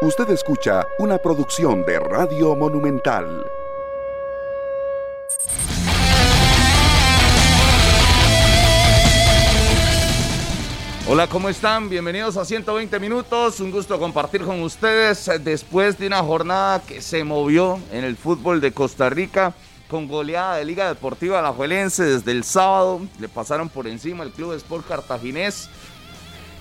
Usted escucha una producción de Radio Monumental. Hola, ¿cómo están? Bienvenidos a 120 minutos. Un gusto compartir con ustedes después de una jornada que se movió en el fútbol de Costa Rica con goleada de Liga Deportiva Alajuelense desde el sábado. Le pasaron por encima el Club Sport Cartaginés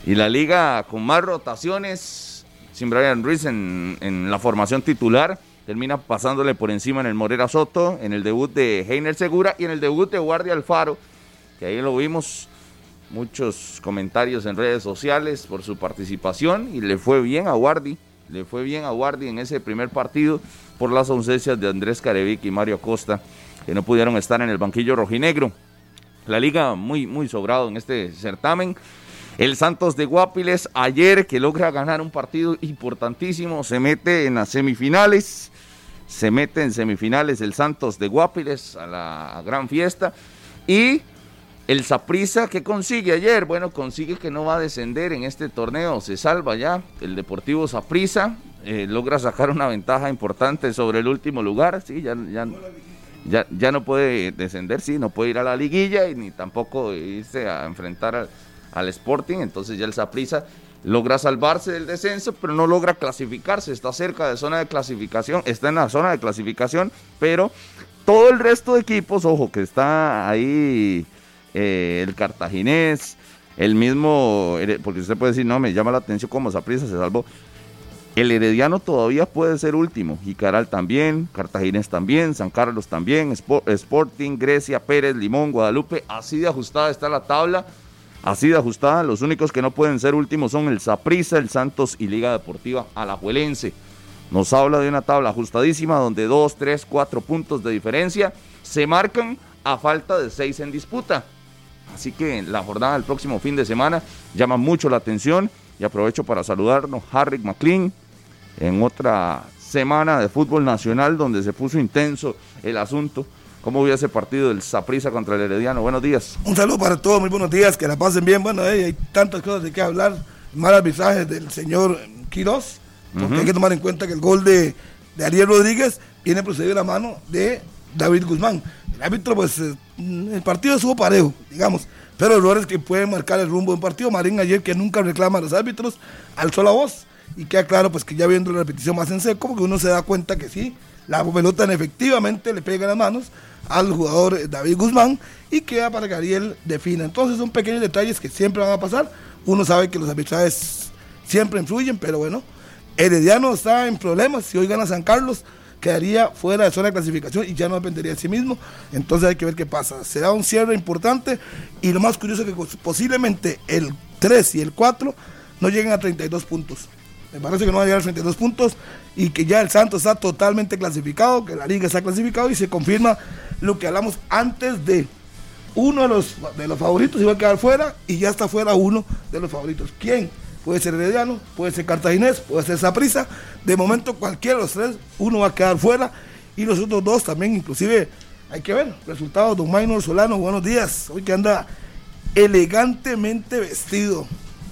y la liga con más rotaciones, sin Brian Ruiz en, la formación titular. Termina pasándole por encima en el Morera Soto, en el debut de Heiner Segura y en el debut de Guardia Alfaro, que ahí lo vimos muchos comentarios en redes sociales por su participación y le fue bien a Guardi, le fue bien a Guardi en ese primer partido por las ausencias de Andrés Carevic y Mario Costa, que no pudieron estar en el banquillo rojinegro. La liga muy, muy sobrado en este certamen. El Santos de Guapiles ayer que logra ganar un partido importantísimo, se mete en las semifinales, se mete en semifinales el Santos de Guapiles a la gran fiesta y el Saprisa, ¿qué consigue ayer? Bueno, consigue que no va a descender en este torneo, se salva ya. El Deportivo Saprisa eh, logra sacar una ventaja importante sobre el último lugar, sí, ya, ya, ya, no puede descender, sí, no puede ir a la liguilla y ni tampoco irse a enfrentar al, al Sporting, entonces ya el Saprisa logra salvarse del descenso, pero no logra clasificarse, está cerca de zona de clasificación, está en la zona de clasificación, pero todo el resto de equipos, ojo, que está ahí eh, el cartaginés, el mismo, porque usted puede decir, no, me llama la atención cómo Saprissa se salvó. El Herediano todavía puede ser último, Jicaral también, Cartaginés también, San Carlos también, Sporting, Grecia, Pérez, Limón, Guadalupe, así de ajustada está la tabla, así de ajustada. Los únicos que no pueden ser últimos son el Saprissa, el Santos y Liga Deportiva Alajuelense. Nos habla de una tabla ajustadísima donde dos, tres, cuatro puntos de diferencia se marcan a falta de seis en disputa. Así que la jornada del próximo fin de semana llama mucho la atención y aprovecho para saludarnos Harry McLean en otra semana de fútbol nacional donde se puso intenso el asunto. ¿Cómo vio ese partido del Saprisa contra el Herediano? Buenos días. Un saludo para todos, muy buenos días, que la pasen bien. Bueno, hay tantas cosas de qué hablar. Mal arbitraje del señor Quiroz, porque hay que tomar en cuenta que el gol de, de Ariel Rodríguez viene procedido a la mano de David Guzmán. El árbitro, pues, eh, el partido estuvo parejo, digamos, pero errores que pueden marcar el rumbo de un partido. Marín ayer, que nunca reclama a los árbitros, alzó la voz y queda claro, pues, que ya viendo la repetición más en seco, porque uno se da cuenta que sí, la pelota efectivamente le pega en las manos al jugador David Guzmán y queda para que Ariel defina. Entonces son pequeños detalles que siempre van a pasar. Uno sabe que los arbitrajes siempre influyen, pero bueno, Herediano está en problemas. Si hoy gana San Carlos, quedaría fuera de zona de clasificación y ya no dependería de sí mismo. Entonces hay que ver qué pasa. Será un cierre importante y lo más curioso es que posiblemente el 3 y el 4 no lleguen a 32 puntos. Me parece que no va a llegar a 32 puntos y que ya el Santos está totalmente clasificado, que la liga está clasificado y se confirma lo que hablamos antes de uno de los, de los favoritos iba a quedar fuera y ya está fuera uno de los favoritos. ¿Quién? puede ser Herediano, puede ser Cartaginés, puede ser Saprisa. De momento, cualquiera de los tres, uno va a quedar fuera y los otros dos también, inclusive, hay que ver. Resultados, don Maynor Solano, buenos días. Hoy que anda elegantemente vestido.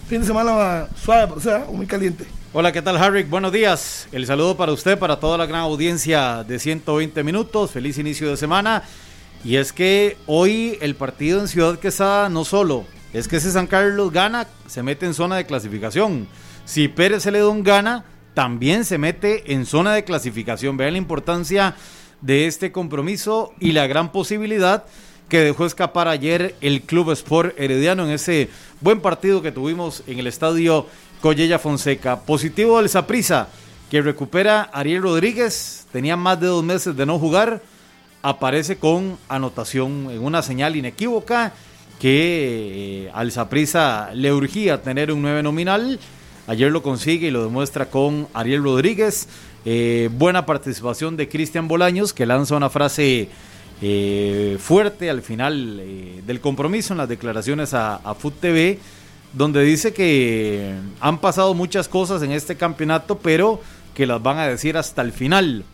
Fin de semana suave, pero sea, muy caliente. Hola, ¿qué tal, Harry? Buenos días. El saludo para usted, para toda la gran audiencia de 120 minutos. Feliz inicio de semana. Y es que hoy el partido en Ciudad Quesada no solo es que si San Carlos gana, se mete en zona de clasificación. Si Pérez Celedón gana, también se mete en zona de clasificación. Vean la importancia de este compromiso y la gran posibilidad que dejó escapar ayer el Club Sport Herediano en ese buen partido que tuvimos en el estadio Collella Fonseca. Positivo del Saprisa, que recupera Ariel Rodríguez, tenía más de dos meses de no jugar, aparece con anotación en una señal inequívoca que eh, al Saprisa le urgía tener un 9 nominal. Ayer lo consigue y lo demuestra con Ariel Rodríguez. Eh, buena participación de Cristian Bolaños, que lanza una frase eh, fuerte al final del compromiso en las declaraciones a, a Food TV, donde dice que han pasado muchas cosas en este campeonato, pero que las van a decir hasta el final.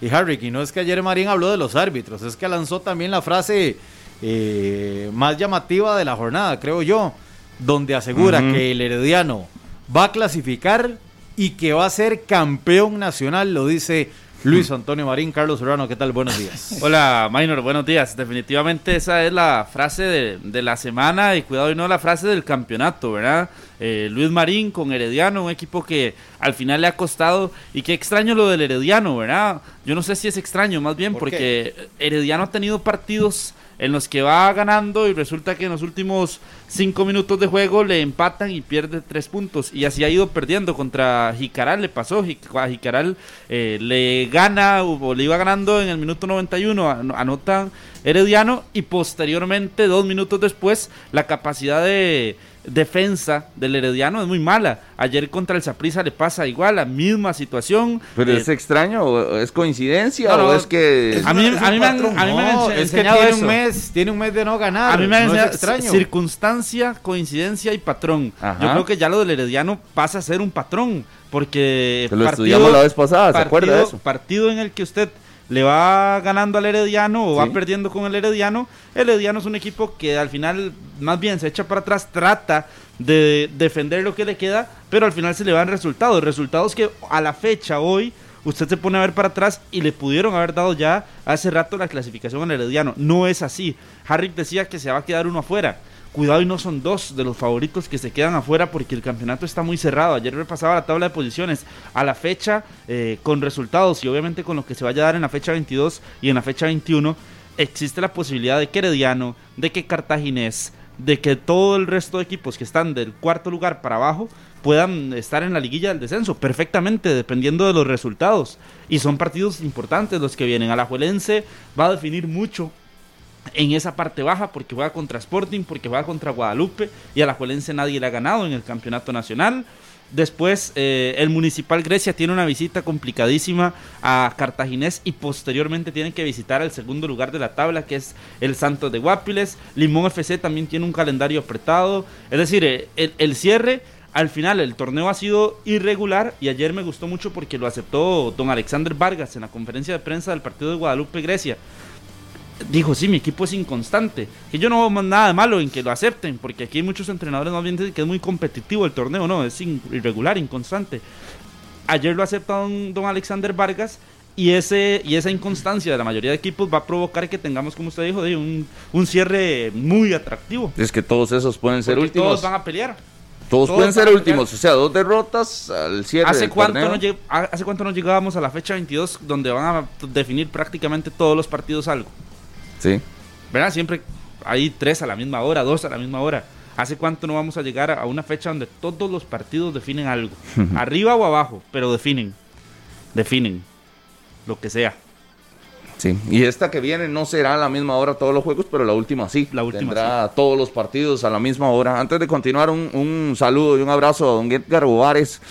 Y Harry, y no es que ayer Marín habló de los árbitros, es que lanzó también la frase eh, más llamativa de la jornada, creo yo, donde asegura que el Herediano va a clasificar y que va a ser campeón nacional, lo dice Luis Antonio Marín, Carlos Serrano, ¿qué tal? Buenos días. Hola, Minor, buenos días. Definitivamente esa es la frase de, la semana y cuidado y no la frase del campeonato, ¿verdad? Eh, Luis Marín con Herediano, un equipo que al final le ha costado y qué extraño lo del Herediano, ¿verdad? Yo no sé si es extraño, más bien porque Herediano ha tenido partidos en los que va ganando y resulta que en los últimos cinco minutos de juego le empatan y pierde tres puntos. Y así ha ido perdiendo contra Jicaral, le pasó, a Jicaral eh, le gana o le iba ganando en el minuto 91, anotan Herediano y posteriormente, dos minutos después, la capacidad de defensa del Herediano es muy mala. Ayer contra el Saprissa le pasa igual, la misma situación. Pero es eh, extraño, o es coincidencia, o es que. a mí, a mí me han, a mí me es que tiene un mes, tiene un mes de no ganar. A mí me han enseñado extraño. circunstancia, coincidencia y patrón. Yo creo que ya lo del Herediano pasa a ser un patrón, porque. lo estudiamos la vez pasada, ¿se acuerda de eso? Partido en el que usted le va ganando al Herediano o va perdiendo con el Herediano. El Herediano es un equipo que al final más bien se echa para atrás, trata de defender lo que le queda, pero al final se le van resultados. Resultados que a la fecha hoy usted se pone a ver para atrás y le pudieron haber dado ya hace rato la clasificación al Herediano. No es así. Harry decía que se va a quedar uno afuera. Cuidado y no son dos de los favoritos que se quedan afuera porque el campeonato está muy cerrado. Ayer repasaba la tabla de posiciones a la fecha eh, con resultados y obviamente con lo que se vaya a dar en la fecha 22 y en la fecha 21. Existe la posibilidad de que Herediano, de que Cartaginés, de que todo el resto de equipos que están del cuarto lugar para abajo puedan estar en la liguilla del descenso perfectamente, dependiendo de los resultados. Y son partidos importantes los que vienen. Alajuelense va a definir mucho en esa parte baja porque juega contra Sporting, porque juega contra Guadalupe y a la Juelense nadie le ha ganado en el campeonato nacional. Después eh, el Municipal Grecia tiene una visita complicadísima a Cartaginés y posteriormente tiene que visitar el segundo lugar de la tabla que es el Santos de Guapiles. Limón FC también tiene un calendario apretado. Es decir, eh, el, el cierre al final el torneo ha sido irregular y ayer me gustó mucho porque lo aceptó don Alexander Vargas en la conferencia de prensa del partido de Guadalupe Grecia dijo, sí, mi equipo es inconstante. Que yo no veo nada de malo en que lo acepten, porque aquí hay muchos entrenadores más bien dicen que es muy competitivo el torneo, no, es irregular, inconstante. Ayer lo acepta don, don, Alexander Vargas y, ese, y esa inconstancia de la mayoría de equipos va a provocar que tengamos, como usted dijo, un, un cierre muy atractivo. Es que todos esos pueden ser últimos. Todos van a pelear. Todos, pueden ser últimos, o sea, dos derrotas al cierre ¿Hace cuánto, no ¿Hace cuánto no llegábamos a la fecha 22 donde van a definir prácticamente todos los partidos algo? Sí. ¿Verdad? Siempre hay tres a la misma hora, dos a la misma hora. ¿Hace cuánto no vamos a llegar a una fecha donde todos los partidos definen algo? Arriba o abajo, pero definen. Definen. Lo que sea. Sí, y esta que viene no será a la misma hora todos los juegos, pero la última sí. La última Tendrá todos los partidos a la misma hora. Antes de continuar, un, un saludo y un abrazo a don Edgar Bovares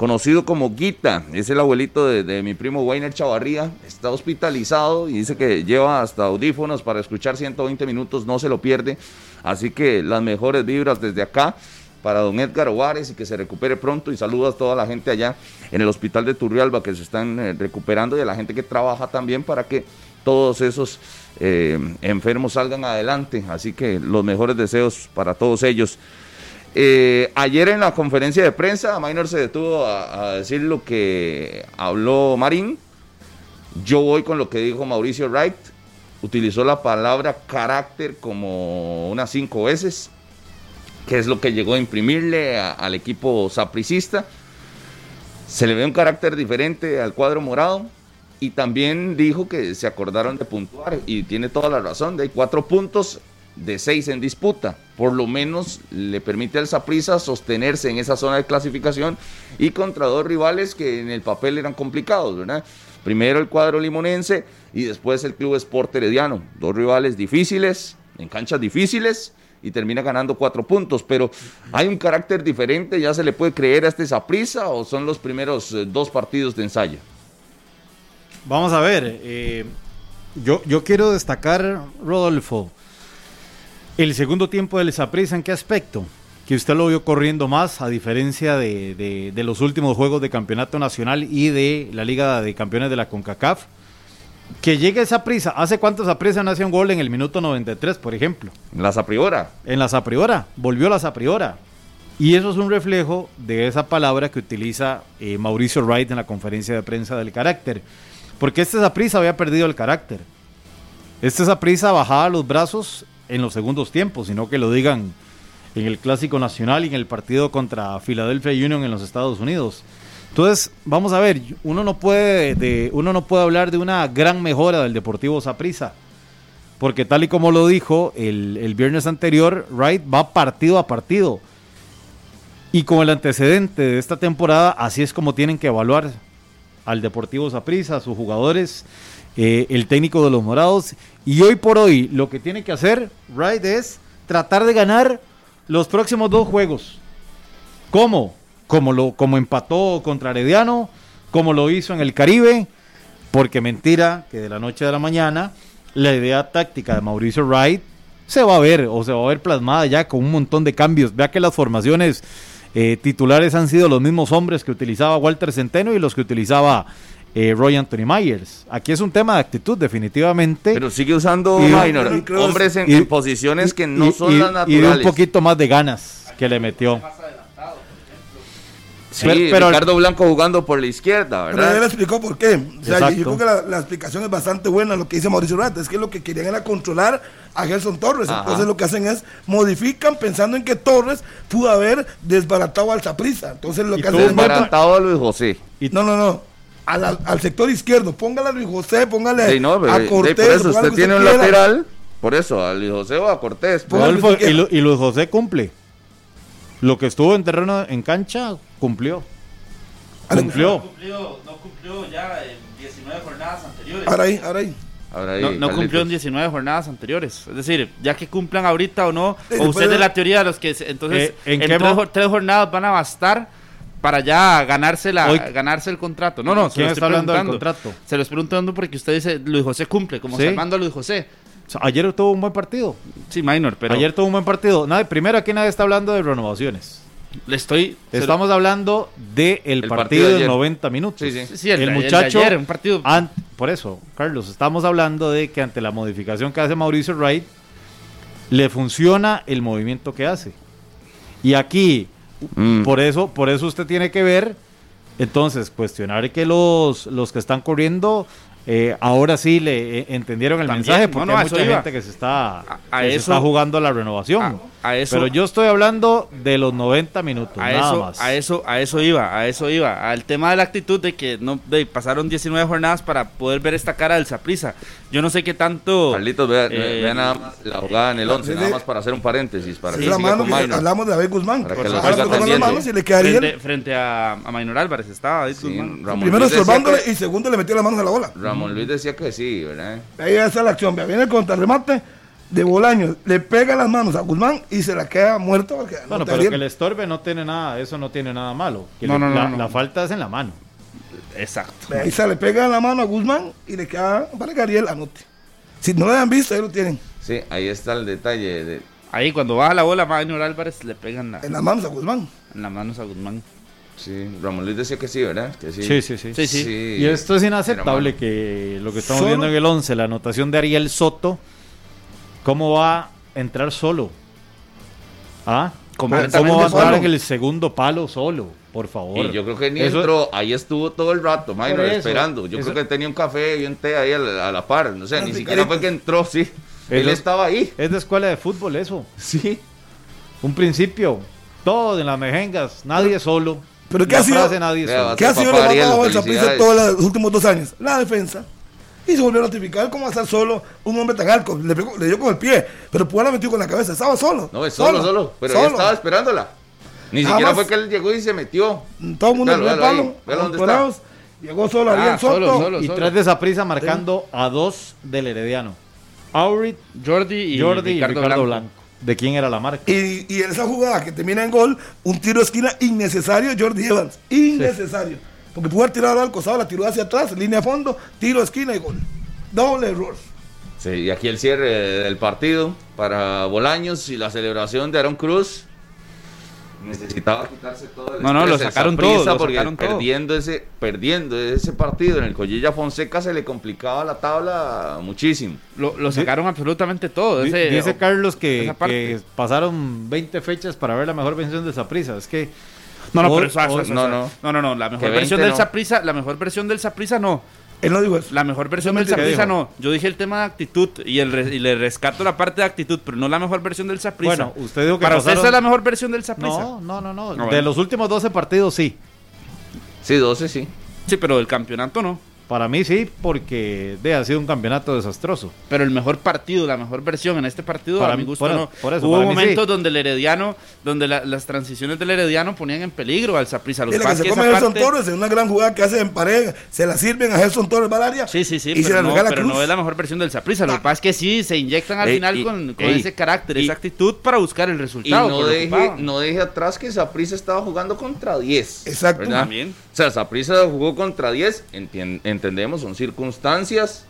conocido como Guita, es el abuelito de, mi primo Weiner Chavarría, está hospitalizado y dice que lleva hasta audífonos para escuchar 120 minutos, no se lo pierde, así que las mejores vibras desde acá para don Edgar Ovares y que se recupere pronto. Y saludos a toda la gente allá en el hospital de Turrialba que se están eh, recuperando y a la gente que trabaja también para que todos esos eh, enfermos salgan adelante, así que los mejores deseos para todos ellos. Eh, ayer en la conferencia de prensa, Minor se detuvo a, decir lo que habló Marín. Yo voy con lo que dijo Mauricio Wright. Utilizó la palabra carácter como unas cinco veces, que es lo que llegó a imprimirle al equipo sapricista. Se le ve un carácter diferente al cuadro morado. Y también dijo que se acordaron de puntuar. Y tiene toda la razón. Hay cuatro puntos de seis en disputa. Por lo menos le permite al Saprissa sostenerse en esa zona de clasificación y contra dos rivales que en el papel eran complicados. Primero el cuadro limonense y después el Club Sport Herediano. Dos rivales difíciles, en canchas difíciles y termina ganando cuatro puntos. Pero hay un carácter diferente, ya se le puede creer a este Saprissa o son los primeros eh, dos partidos de ensayo. Vamos a ver, eh, yo, yo quiero destacar, Rodolfo, el segundo tiempo del Saprissa, ¿en qué aspecto? Que usted lo vio corriendo más, a diferencia de, los últimos juegos de campeonato nacional y de la Liga de Campeones de la CONCACAF. Que llegue esa prisa. ¿Hace cuánto Saprissa no hacía un gol en el minuto 93, por ejemplo? En la Sapriora. En la Sapriora. Volvió la Sapriora. Y eso es un reflejo de esa palabra que utiliza eh, Mauricio Wright en la conferencia de prensa del carácter. Porque este Zaprisa había perdido el carácter. Este Zaprisa bajaba los brazos en los segundos tiempos, sino que lo digan en el Clásico Nacional y en el partido contra Philadelphia Union en los Estados Unidos. Entonces, vamos a ver, uno no puede, de, uno no puede hablar de una gran mejora del Deportivo Saprissa, porque tal y como lo dijo el, el viernes anterior, Wright va partido a partido. Y con el antecedente de esta temporada, así es como tienen que evaluar al Deportivo Saprissa, a sus jugadores, eh, el técnico de los Morados. Y hoy por hoy, lo que tiene que hacer Wright es tratar de ganar los próximos dos juegos. ¿Cómo? Como, lo, como empató contra Herediano, como lo hizo en el Caribe, porque mentira que de la noche a la mañana la idea táctica de Mauricio Wright se va a ver o se va a ver plasmada ya con un montón de cambios. Vea que las formaciones eh, titulares han sido los mismos hombres que utilizaba Walter Centeno y los que utilizaba eh, Roy Anthony Myers. Aquí es un tema de actitud, definitivamente. Pero sigue usando Y- Minor, y- hombres en, y- en posiciones que no Y- son y- las Y naturales. de un poquito más de ganas que le metió. Sí, Pero- pero- Ricardo Blanco jugando por la izquierda, Pero él ¿verdad? explicó por qué. O sea, Exacto. yo creo que la, la explicación es bastante buena lo que dice Mauricio Rat. Es que lo que querían era controlar a Gerson Torres. Ajá. Entonces lo que hacen es modifican pensando en que Torres pudo haber desbaratado al Zaprisa. Entonces lo Y que hacen es un buen Desbaratado a Luis José. Y- No, no, no. Al, sector izquierdo. Póngale a Luis José, póngale Sí, no, pero, a Cortés. por eso usted tiene un lateral, por eso, a Luis José o a Cortés. Y, quiera. Lu- y Luis José cumple. Lo que estuvo en terreno en cancha, cumplió. Cumplió. cumplió, no cumplió ya en 19 jornadas anteriores. Ahora ahí, ahora ahí. Ahora ahí, No, no cumplió en 19 jornadas anteriores. Es decir, ya que cumplan ahorita o no, Sí, o usted de la teoría de los que se- entonces Eh, ¿en en, qué tres, tres jornadas van a bastar para ya ganarse la Hoy- ganarse el contrato. No, no, se ¿Quién lo está hablando del contrato? Se lo estoy preguntando porque usted dice Luis José cumple, como Sí. Salvando a Luis José. O sea, ayer tuvo un buen partido. Sí, minor, pero Ayer tuvo un buen partido. Nada, primero aquí nadie está hablando de renovaciones. le estoy lo- Estamos hablando del el El partido, partido de de ayer. 90 minutos. Sí, sí. Sí, el, el de- de muchacho ayer, un partido por eso, Carlos, estamos hablando de que ante la modificación que hace Mauricio Wright, le funciona el movimiento que hace. Y aquí, Mm. por eso, por eso usted tiene que ver, entonces, cuestionar que los, los que están corriendo eh, ahora sí le eh, entendieron el También, mensaje, porque no, hay mucha iba. gente que se está, A- a que se eso- está jugando la renovación. a- a eso- Pero yo estoy hablando de los 90 minutos, a nada eso, más. a eso, a eso iba, a eso iba, al tema de la actitud de que no de, pasaron 19 jornadas para poder ver esta cara del Saprisa. Yo no sé qué tanto. Carlitos, vea, eh, vea nada más la jugada en el 11, sí, nada más para hacer un paréntesis, para que la mano que hablamos de David Guzmán. Para que las atendiendo. manos y le queda bien. frente, frente a, a Maynor Álvarez estaba David Sí, Guzmán. Ramón Primero estorbándole y segundo le metió las manos a la bola. Ramón Luis decía que sí, ¿verdad? Ahí está la acción. Viene el contrarremate de Bolaños. Le pega las manos a Guzmán y se la queda muerto. Porque no Bueno, está pero bien. que le estorbe no tiene nada, eso no tiene nada malo. Que No, le- no, no, la, no. la falta es en la mano. Exacto. Ahí se le pega la mano a Guzmán y le queda para que Ariel anote. Si no lo han visto, ahí lo tienen. Sí, ahí está el detalle. De, Ahí cuando baja la bola, Maynor Álvarez le pegan la- En las manos a Guzmán. en las manos a Guzmán. Sí, Ramón Luis decía que sí, ¿verdad? Que sí. Sí, sí, sí. Sí, sí. Y esto es inaceptable que lo que estamos Solo- viendo en el 11, la anotación de Ariel Soto, ¿cómo va a entrar solo? ¿Ah? ¿Cómo, va a entrar en el segundo palo solo? Por favor. Y yo creo que ni Eso- entró, ahí estuvo todo el rato, Minor, eso, esperando. Yo eso- creo que tenía un café y un té ahí a la, a la par. No sé, ni siquiera fue que entró, sí. Él estaba ahí. Es de escuela de fútbol eso. Sí. Un principio. Todo en las mejengas. Nadie solo. ¿Pero qué La ha sido? ¿Qué ha sido más Ariel, bajo del Saprissa todos los últimos dos años? La defensa. Y se volvió a notificar cómo va a estar solo un hombre tan alto. Le, pegó- le dio con el pie, pero pudo haber metido con la cabeza. Estaba solo. No, es solo, solo. Pero él estaba esperándola. Ni Nada siquiera más. fue que él llegó y se metió. Todo el mundo le el ahí, palo. dónde controlados. Llegó solo Ariel Ah, Soto. solo, solo. Y tras de esa prisa marcando a dos del Herediano. Aurit, Jordi y Jordi Ricardo, y Ricardo Blanco. Blanco. ¿De quién era la marca? Y, y en esa jugada que termina en gol, un tiro de esquina innecesario, Jordi Evans. Innecesario. Porque pudo haber tirado al costado, la tiró hacia atrás, línea a fondo, tiro de esquina y gol. Doble error. Sí, y aquí el cierre del partido para Bolaños y la celebración de Aaron Cruz. Necesitaba quitarse todo el No, no, lo sacaron todo, lo porque sacaron todo. perdiendo ese perdiendo ese partido en el Collilla Fonseca se le complicaba la tabla muchísimo. Lo, lo sacaron absolutamente todo. Ese- Dice Carlos que, pasaron 20 fechas para ver la mejor versión de Saprisa. Es que No, no, pero no, no. no, no, no, la mejor versión 20 del no. Saprisa, la mejor versión del Saprisa no. Él no dijo eso. La mejor versión del ¿Qué Saprisa no. Yo dije el tema de actitud y, el re- y le rescato la parte de actitud, pero no la mejor versión del Saprisa. Bueno, usted dijo que Para usted pasaron- es la mejor versión del Saprisa. no, no, no, no. Ah, bueno. De los últimos 12 partidos sí. Sí, 12 sí. Sí, pero del campeonato no. Para mí sí, porque de, ha sido un campeonato desastroso. Pero el mejor partido, la mejor versión en este partido, Para a mi mí- gusto por- no. por eso, Hubo momentos sí. donde el Herediano, donde la- las transiciones del Herediano ponían en peligro al Saprissa. Lo Dile que pasa se es que come Gerson parte- Torres en una gran jugada que hace en pared, se la sirven a Gerson Torres Valaria. Sí, sí, sí, y se pero, la no, regala pero Cruz. no es la mejor versión del Saprissa. Lo que pasa es que sí, se inyectan al Ey, final y- con, con ey, ese carácter, y- esa actitud para buscar el Y resultado. no que deje, ocupaban. no deje atrás que Saprissa estaba jugando contra 10. Exacto. ¿verdad? También. O sea, Saprissa jugó contra 10, entien- entendemos, son circunstancias.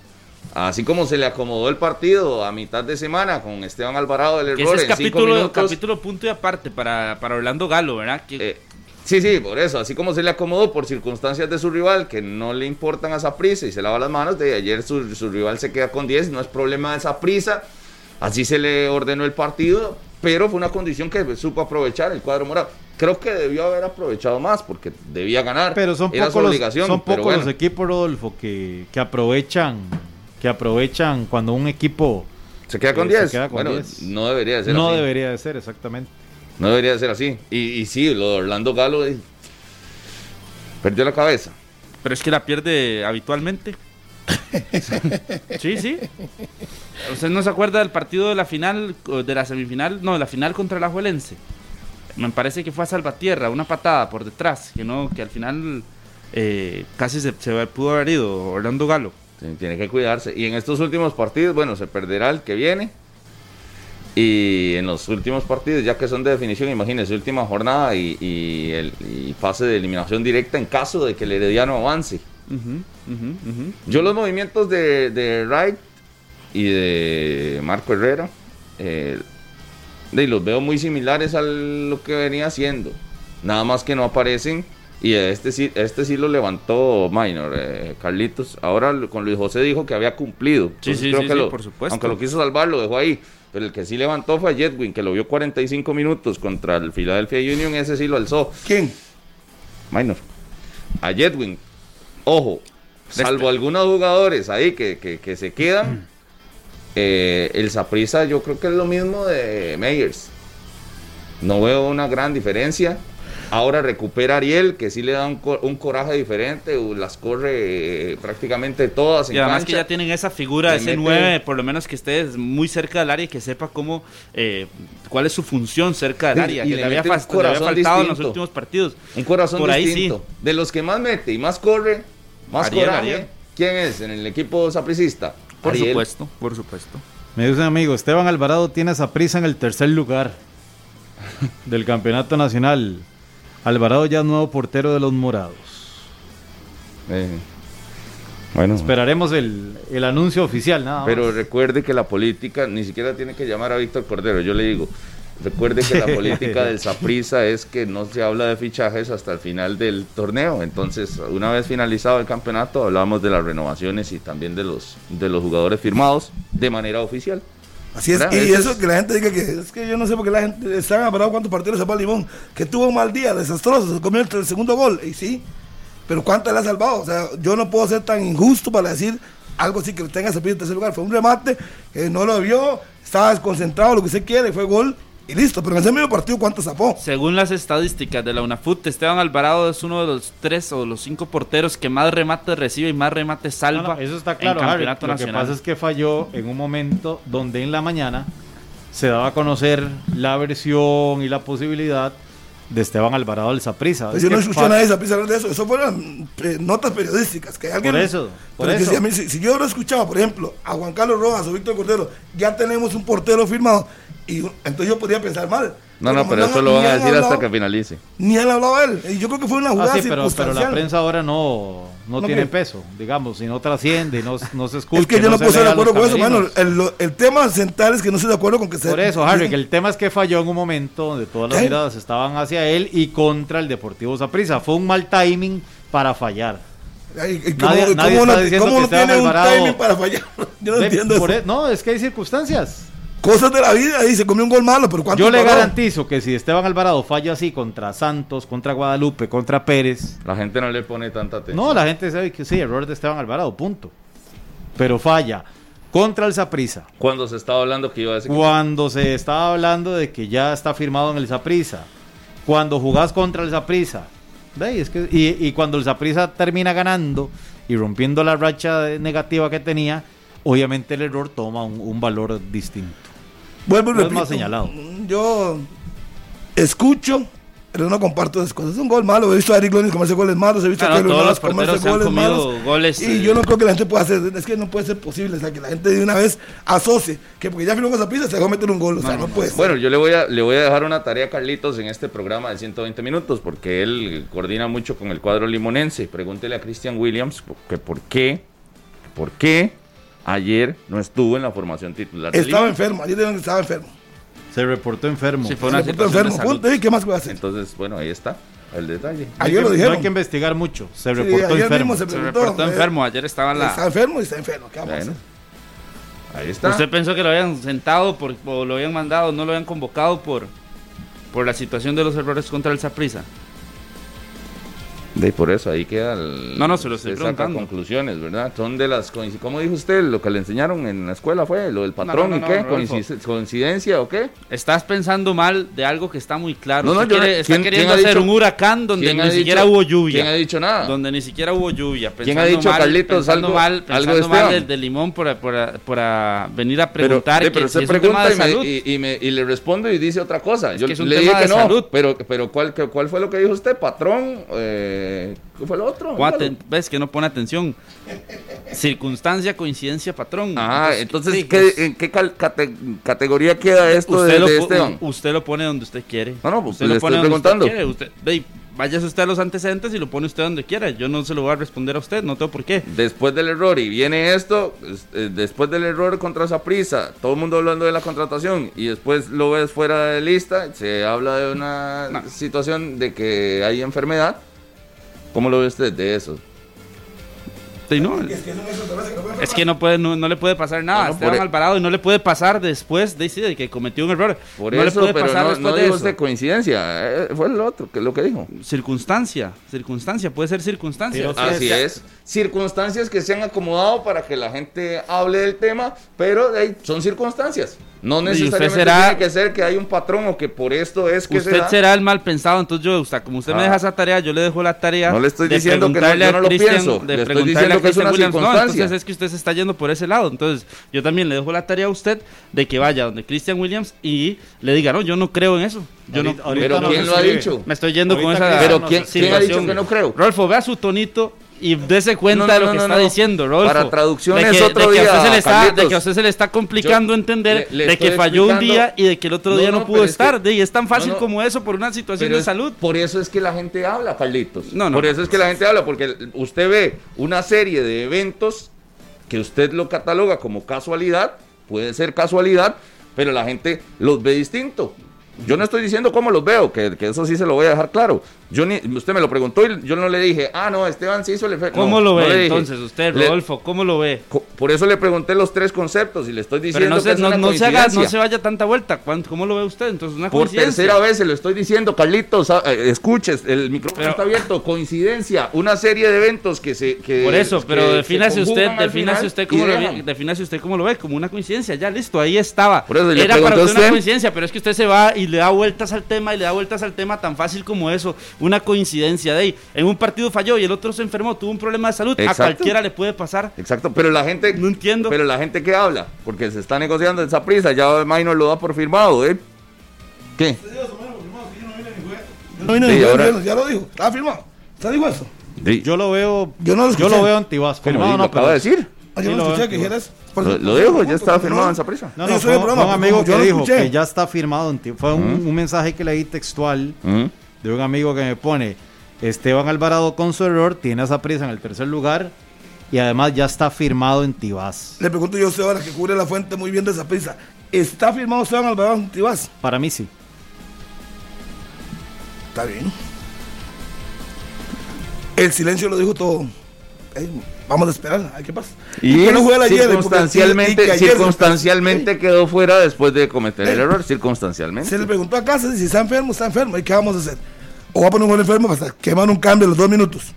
Así como se le acomodó el partido a mitad de semana con Esteban Alvarado del error ese es en cinco capítulo, minutos. capítulo punto y aparte para, para Orlando Galo, ¿verdad? Que, Eh, sí, sí, por eso. Así como se le acomodó por circunstancias de su rival que no le importan a Saprissa y se lava las manos, de ayer su, su rival se queda con 10, no es problema de Saprissa. Así se le ordenó el partido, pero fue una condición que supo aprovechar el cuadro morado. Creo que debió haber aprovechado más porque debía ganar. Pero son Era su pocos, los, son pero pocos los equipos, Rodolfo, que, que aprovechan que aprovechan cuando un equipo se queda con que se 10. queda con bueno, 10. no debería de ser no así. debería de ser exactamente. No debería de ser así. Y, y sí, lo de Orlando Galo eh, perdió la cabeza. Pero es que la pierde habitualmente. sí, sí. ¿Usted no se acuerda del partido de la final, de la semifinal? No, de la final contra el Ajuelense. Me parece que fue a Salvatierra, una patada por detrás, que no, que al final eh, casi se, se pudo haber ido Orlando Galo. Sí, Tiene que cuidarse. Y en estos últimos partidos, bueno, se perderá el que viene. Y en los últimos partidos, ya que son de definición, imagínense, última jornada y, y el y fase de eliminación directa en caso de que el Herediano avance. Yo los movimientos de, de Wright y de Marco Herrera, eh, de- los veo muy similares a lo que venía haciendo. Nada más que no aparecen. Y este sí, este sí lo levantó Minor, eh, Carlitos. Ahora lo- con Luis José dijo que había cumplido. Sí, sí, creo sí, que sí, lo- por supuesto. Aunque lo quiso salvar, lo dejó ahí. Pero el que sí levantó fue a Jedwin, que lo vio 45 minutos contra el Philadelphia Union. Ese sí lo alzó. ¿Quién? Minor. A Jedwin. Ojo, salvo algunos jugadores ahí que, que- que se quedan, eh, el Saprisa yo creo que es lo mismo de Meyers. No veo una gran diferencia. Ahora recupera Ariel, que sí le da un, co- un coraje diferente, las corre eh, prácticamente todas en Y además que ya tienen esa figura, ese mete- 9, por lo menos que esté muy cerca del área y que sepa cómo, eh, cuál es su función cerca del Sí, área, y que le le había, le faltado en los distinto. últimos partidos. Un corazón Por ahí distinto. De los que más mete y más corre, más Ariel, coraje. Ariel. ¿Quién es en el equipo sapricista? Por Ariel. supuesto, por supuesto. Me dice un amigo, Esteban Alvarado tiene esa prisa en el tercer lugar del campeonato nacional. Alvarado ya es nuevo portero de los morados. Eh, bueno, Esperaremos el, el anuncio oficial, nada más. pero recuerde que la política ni siquiera tiene que llamar a Víctor Cordero, yo le digo. Recuerde que la política del Saprissa es que no se habla de fichajes hasta el final del torneo. Entonces, una vez finalizado el campeonato, hablamos de las renovaciones y también de los, de los jugadores firmados de manera oficial. Así es. ¿Verdad? Y eso es- que la gente diga que es que yo no sé por qué la gente está amarrado cuántos partidos se va Limón, que tuvo un mal día, desastroso, se comió el, segundo gol, y sí, pero ¿cuánto le ha salvado? O sea, yo no puedo ser tan injusto para decir algo así que le tenga ese en tercer lugar. Fue un remate que no lo vio, estaba desconcentrado, lo que usted quiere, fue gol y listo. Pero en ese mismo partido, ¿cuánto zapó? Según las estadísticas de la UNAFUT, Esteban Alvarado es uno de los tres o los cinco porteros que más remates recibe y más remates No, salva no, eso está claro, en Harry. campeonato Lo que pasa es que falló en un momento donde en la mañana se daba a conocer la versión y la posibilidad de Esteban Alvarado del Saprissa. Pues yo no escuché a nadie de Saprissa hablar de eso. Eso fueron eh, notas periodísticas. Que alguien, Por eso, por eso. Si, a mí- si- si yo lo escuchaba, por ejemplo, a Juan Carlos Rojas o Víctor Cordero, ya tenemos un portero firmado Y entonces yo podría pensar mal. No, no, pero eso lo van a decir hasta que finalice. Ni han hablado él. Y yo creo que fue una jugada Ah, sí, pero, la prensa ahora no, no, ¿No tiene peso, digamos, y no trasciende, y no, no se escucha. Es que yo no, se puedo estar de acuerdo con eso. Bueno, el, el tema central es que no estoy de acuerdo con que se. Por eso, Harry, que el tema es que falló en un momento donde todas las ¿Qué? miradas estaban hacia él y contra el Deportivo Saprissa. Fue un mal timing para fallar. Ay, ¿y ¿Cómo, Nadie- nadie cómo está no, diciendo cómo que no Esteban tiene un timing para fallar? Yo no De- entiendo eso. e- no, es que hay circunstancias. Cosas de la vida. Ahí se comió un gol malo, pero ¿cuánto Yo le paró? garantizo que si Esteban Alvarado falla así contra Santos, contra Guadalupe, contra Pérez, La gente no le pone tanta atención. no, la gente sabe que sí, error de Esteban Alvarado, punto. Pero falla contra el Saprissa. Cuando se estaba hablando que iba a decir. Cuando se estaba hablando de que ya está firmado en el Saprissa. Cuando jugás contra el Saprissa. ¿Ve? Es que, y, y cuando el Saprissa termina ganando y rompiendo la racha negativa que tenía, obviamente el error toma un, un valor distinto. Vuelvo y No repito. más señalado. Yo escucho, pero no comparto esas cosas. Es un gol malo. He visto a Eric Lonis comerse goles malos. He visto Claro, a Keylor todos Navas comerse goles malos. goles, Y eh. yo no creo que la gente pueda hacer. Es que no puede ser posible. O sea, que la gente de una vez asocie que porque ya firmó con esa pista se dejó meter un gol. O sea, no, puede ser. Bueno, yo le voy, a, le voy a dejar una tarea a Carlitos en este programa de 120 minutos porque él coordina mucho con el cuadro limonense. Pregúntele a Christian Williams que por qué, por qué ayer no estuvo en la formación titular. estaba enfermo. Ayer estaba enfermo. Se reportó enfermo. Sí, fue una Se de enfermo. salud. Punto. ¿Y qué más puede hacer? Entonces, bueno, ahí está el detalle. Ayer No lo hay que- dijeron. No hay que investigar mucho. Se Sí, reportó enfermo. se reportó eh, enfermo, ayer estaba en Está la... enfermo y está enfermo. ¿Qué vamos a hacer? ahí está. ¿Usted pensó que lo habían sentado por, o lo habían mandado, no lo habían convocado por, por la situación de los errores contra el Saprissa? De por eso ahí queda el, No, no, se lo estoy preguntando. conclusiones, ¿verdad? Son de las ¿Cómo dijo usted? Lo que le enseñaron en la escuela fue lo del patrón no, y no, qué? Rodolfo. Coinci- ¿Coincidencia o qué? Estás pensando mal de algo que está muy claro. No, no, Usted yo quiere- está ¿quién- queriendo hacer dicho- un huracán donde ¿Quién ni siquiera dicho- hubo lluvia. ¿Quién ha dicho nada? Donde ni siquiera hubo lluvia. ¿Quién ha dicho, mal, Carlitos, pensando algo- mal, algo de mal del, limón por, por, por, ah, venir a preguntar que pero si usted pregunta y, me- y- y me- y le respondo y dice otra cosa. Yo que es le dije que no, pero, pero ¿cuál, ¿cuál fue lo que dijo usted? Patrón, eh, ¿qué fue lo otro? ¿Ves que no pone atención? Circunstancia, coincidencia, patrón. Ah, entonces, sí, ¿qué- pues, ¿en qué cal- cate- categoría queda esto usted, de, lo, de Esteban? usted lo pone donde usted quiere. No, no, pues usted le lo pone estoy donde preguntando. Usted quiere. Usted, váyase usted a los antecedentes y lo pone usted donde quiera. Yo no se lo voy a responder a usted, no tengo por qué. Después del error, y viene esto, es- eh, después del error contra Saprisa, todo el mundo hablando de la contratación, y después lo ves fuera de lista, se habla de una No. situación de que hay enfermedad. ¿Cómo lo ve usted de eso? Sí, no, Es que no puede Es que no puede, no, no le puede pasar nada a Esteban Alvarado y no le puede pasar después de, sí, de que cometió un error. Por no le eso, puede pero pasar no, después no de digo eso. usted coincidencia, eh, fue el otro, que es lo que dijo. Circunstancia, circunstancia, puede ser circunstancia. Así sea- es. Circunstancias que se han acomodado para que la gente hable del tema, pero de ahí son circunstancias. No usted necesariamente será- tiene que ser que hay un patrón o que por esto es que se usted será el mal pensado, entonces yo, usted, como usted me Ah. deja esa tarea, yo le dejo la tarea. No le estoy de diciendo que no- preguntarle yo no a lo Christian- pienso, de le estoy diciendo que es una Williams. No, circunstancia. entonces es que usted se está yendo por ese lado. Entonces yo también le dejo la tarea a usted de que vaya donde Christian Williams y le diga, no, yo no creo en eso. Yo Ahorita- no, ahorita Pero no ¿quién lo ha dicho? me estoy yendo con esa Pero no, ¿quién, quién ha dicho que no creo? Rolfo, vea su tonito y dése cuenta No, no, de lo no, que está diciendo, Rolfo. Para traducción de es que, otro de que a día, usted se le está, de que a usted se le está complicando entender le- le de que falló un día y de que el otro No, día no, pudo pero es estar. que- y es tan fácil como eso por una situación de es- salud. Por eso es que la gente habla, Carlitos. No, no. Por eso es que la gente habla, porque usted ve una serie de eventos que usted lo cataloga como casualidad, puede ser casualidad, pero la gente los ve distinto. Yo no estoy diciendo cómo los veo, que, que eso sí se lo voy a dejar claro. Yo ni, usted me lo preguntó y yo no le dije, ah, no, Esteban sí hizo el efecto. ¿Cómo No, lo no ve entonces usted, Le- Rodolfo? ¿Cómo lo ve? por eso le pregunté los tres conceptos y le estoy diciendo Pero no que se, es no, una no se haga, no se vaya tanta vuelta. ¿Cuán- ¿Cómo lo ve usted? Entonces, una Por tercera vez se lo estoy diciendo, Carlitos, ah, eh, escuches, el micrófono Pero- está abierto, coincidencia, una serie de eventos que se... Que, Por eso, que pero se defínase usted, defínase usted cómo lo ve, defínase usted cómo lo ve, como una coincidencia, ya listo, ahí estaba. Por eso Era para a usted una usted. coincidencia, pero es que usted se va y le da vueltas al tema y le da vueltas al tema tan fácil como eso, una coincidencia de ahí. En un partido falló y el otro se enfermó, tuvo un problema de salud, a cualquiera le puede pasar. Exacto, pero la gente... No entiendo. Pero la gente que habla, porque se está negociando esa prisa, ya Minor lo da por firmado, ¿eh? ¿Qué? No vino Sí, ni ahora- bueno, ya lo dijo. Estaba firmado. ¿Usted dijo eso? Sí. Yo lo veo, Yo no lo yo lo veo antiguas. ¿Cómo? Firmado ¿Lo no, acaba pero de decir? Ah, yo Sí, no lo escuché que lo dijeras. Lo, eso- lo dejo, ya no, estaba no, firmado no. en Saprissa. No, Yo no, soy el fue, fue un amigo que dijo escuché. que ya está firmado. en ti- Fue un, un mensaje que leí textual Ujú. De un amigo que me pone, Esteban Alvarado con su error tiene esa prisa en el tercer lugar y además ya está firmado en Tibás. Le pregunto yo a ahora que cubre la fuente muy bien de esa prisa. ¿Está firmado Esteban Alvarado en Tibás? Para mí sí. Está bien. El silencio lo dijo todo. Vamos a esperar a qué pasa. Y que no juega ayer, circunstancialmente, que ayer- circunstancialmente quedó fuera después de cometer el error, Se circunstancialmente. le preguntó a casa si está enfermo, está enfermo. ¿Y qué vamos a hacer? O va a poner un jugador enfermo para quemar un cambio a los dos minutos.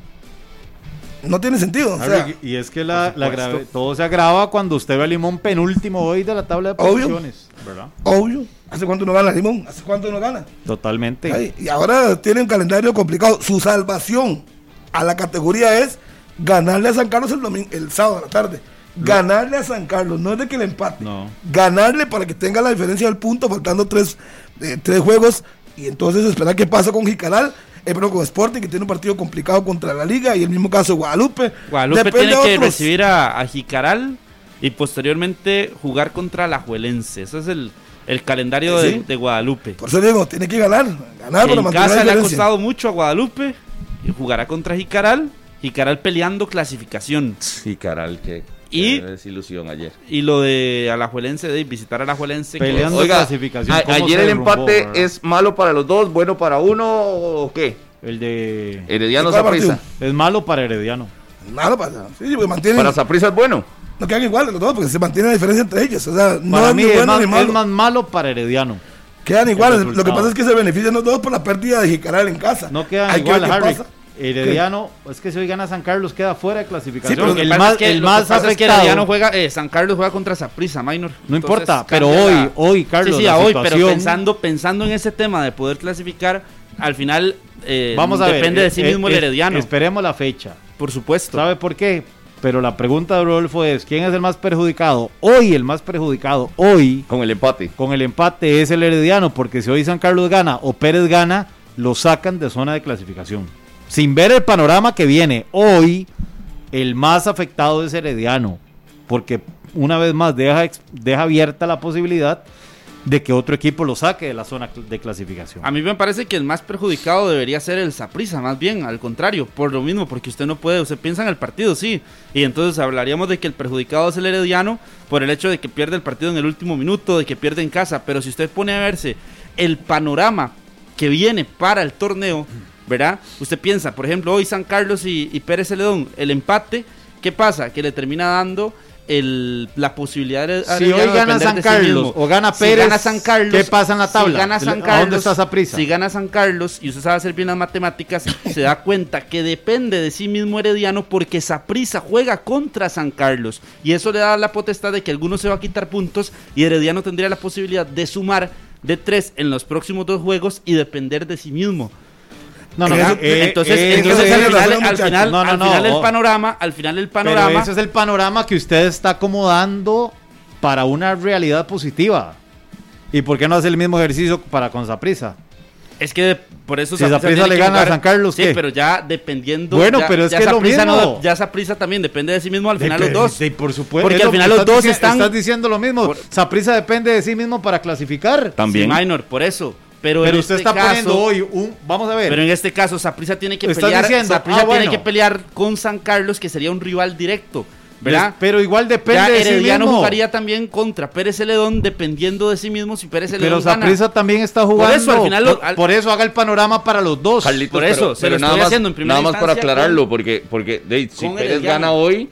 No tiene sentido. O sea, Harry, y es que la, grave- todo se agrava cuando usted ve a Limón penúltimo hoy de la tabla de Obvio. posiciones. ¿Verdad? obvio. ¿Hace cuánto no gana Limón? ¿Hace cuánto no gana? Totalmente. Ay, y ahora tiene un calendario complicado. Su salvación a la categoría es ganarle a San Carlos el, domingo, el sábado a la tarde. Ganarle a San Carlos, no es de que le empate. No. Ganarle para que tenga la diferencia del punto, faltando tres, eh, tres juegos. Y entonces esperar qué pasa con Jicaral. Eh, pero con Sporting, que tiene un partido complicado contra la Liga. Y el mismo caso Guadalupe. Guadalupe Depende tiene que recibir a, a Jicaral y posteriormente jugar contra la Juelense. Ese es el, el calendario de, Sí. de Guadalupe. Por eso digo, tiene que ganar. Ganar para En mantener la casa le ha costado mucho a Guadalupe. Y jugará contra Jicaral. Jicaral peleando clasificación. Sí, caral, qué, Y- qué desilusión ayer. Y lo de Alajuelense, de visitar a Alajuelense. que- Peleando Oiga, clasificación. a- ¿cómo ayer el derrumbó, empate verdad? es malo para los dos, bueno para uno o qué? El de... Herediano ¿De cuál Saprissa. partido? Es malo para Herediano. Nada pasa. Sí, porque mantienen. Para Saprissa es bueno. No quedan iguales los dos, porque se mantiene la diferencia entre ellos. O sea, no Para es mí es, bueno más, ni es malo. más malo para Herediano. Quedan iguales. Lo que pasa es que se benefician los dos por la pérdida de Jicaral en casa. No quedan Hay que igual, ver qué Harry. pasa. Herediano, es que si hoy gana San Carlos queda fuera de clasificación. Sí, pero el más, es que- el lo más que pasa es que. Herediano juega, eh, San Carlos juega contra Saprissa, Minor. No Entonces, importa, pero hoy, la- hoy, Carlos, Sí, sí, la hoy, pero pensando, pensando en ese tema de poder clasificar, al final eh, Vamos a ver. depende de sí eh, mismo el Herediano, Esperemos la fecha. por supuesto. ¿Sabe por qué? Pero la pregunta de Rodolfo es, ¿quién es el más perjudicado? Hoy el más perjudicado, hoy, Con el empate. con el empate es el Herediano, porque si hoy San Carlos gana o Pérez gana, lo sacan de zona de clasificación. Sin ver el panorama que viene, hoy el más afectado es Herediano, porque una vez más deja, deja abierta la posibilidad de que otro equipo lo saque de la zona de clasificación. A mí me parece que el más perjudicado debería ser el Saprissa, más bien, al contrario, por lo mismo, porque usted no puede, usted piensa en el partido, sí, y entonces hablaríamos de que el perjudicado es el Herediano por el hecho de que pierde el partido en el último minuto, de que pierde en casa, pero si usted pone a verse el panorama que viene para el torneo, ¿verdad? Usted piensa, por ejemplo, hoy San Carlos y, y Pérez Celedón, el empate, ¿qué pasa? Que le termina dando el, la posibilidad de Si hoy gana San Carlos o gana Si Pérez, gana San Carlos, ¿qué pasa en la tabla? Si gana San ¿A dónde Carlos, está? Si gana San Carlos y usted sabe hacer bien las matemáticas, se da cuenta que depende de sí mismo Herediano porque Saprissa juega contra San Carlos y eso le da la potestad de que alguno se va a quitar puntos y Herediano tendría la posibilidad de sumar de tres en los próximos dos juegos y depender de sí mismo. No, no, Eso- eh, entonces, eh, entonces eso al final, al No, no, al no, el oh. panorama, al final el Pero panorama, ese es el panorama que usted está acomodando para una realidad positiva. ¿Y por qué no hace el mismo ejercicio para con Saprissa? Es que de- por eso Si tiene le gana a San Carlos, Sí, ¿qué? pero ya dependiendo. Bueno, ya- pero es ya que es lo mismo. ya Saprissa también depende de sí mismo al final los dos. Sí, por supuesto. Porque al final los dos están- Estás diciendo lo mismo. Saprissa depende de sí mismo para clasificar. También. Sí, minor, por eso. Pero, Pero en usted este está caso, poniendo hoy un. Vamos a ver. Pero en este caso, Saprissa tiene que pelear. diciendo, ah, bueno. tiene que pelear con San Carlos, que sería un rival directo. ¿Verdad? Pero igual depende ya de sí mismo. jugaría también contra Pérez Celedón, dependiendo de sí mismo si Pérez Celedón Pero gana. Saprissa también está jugando. eso, al final lo- por, al- por eso haga el panorama para los dos. Carlitos, Por eso, pero, se pero lo nada estoy más, haciendo en primera nada más para aclararlo, con- porque, porque de, si Pérez gana hoy,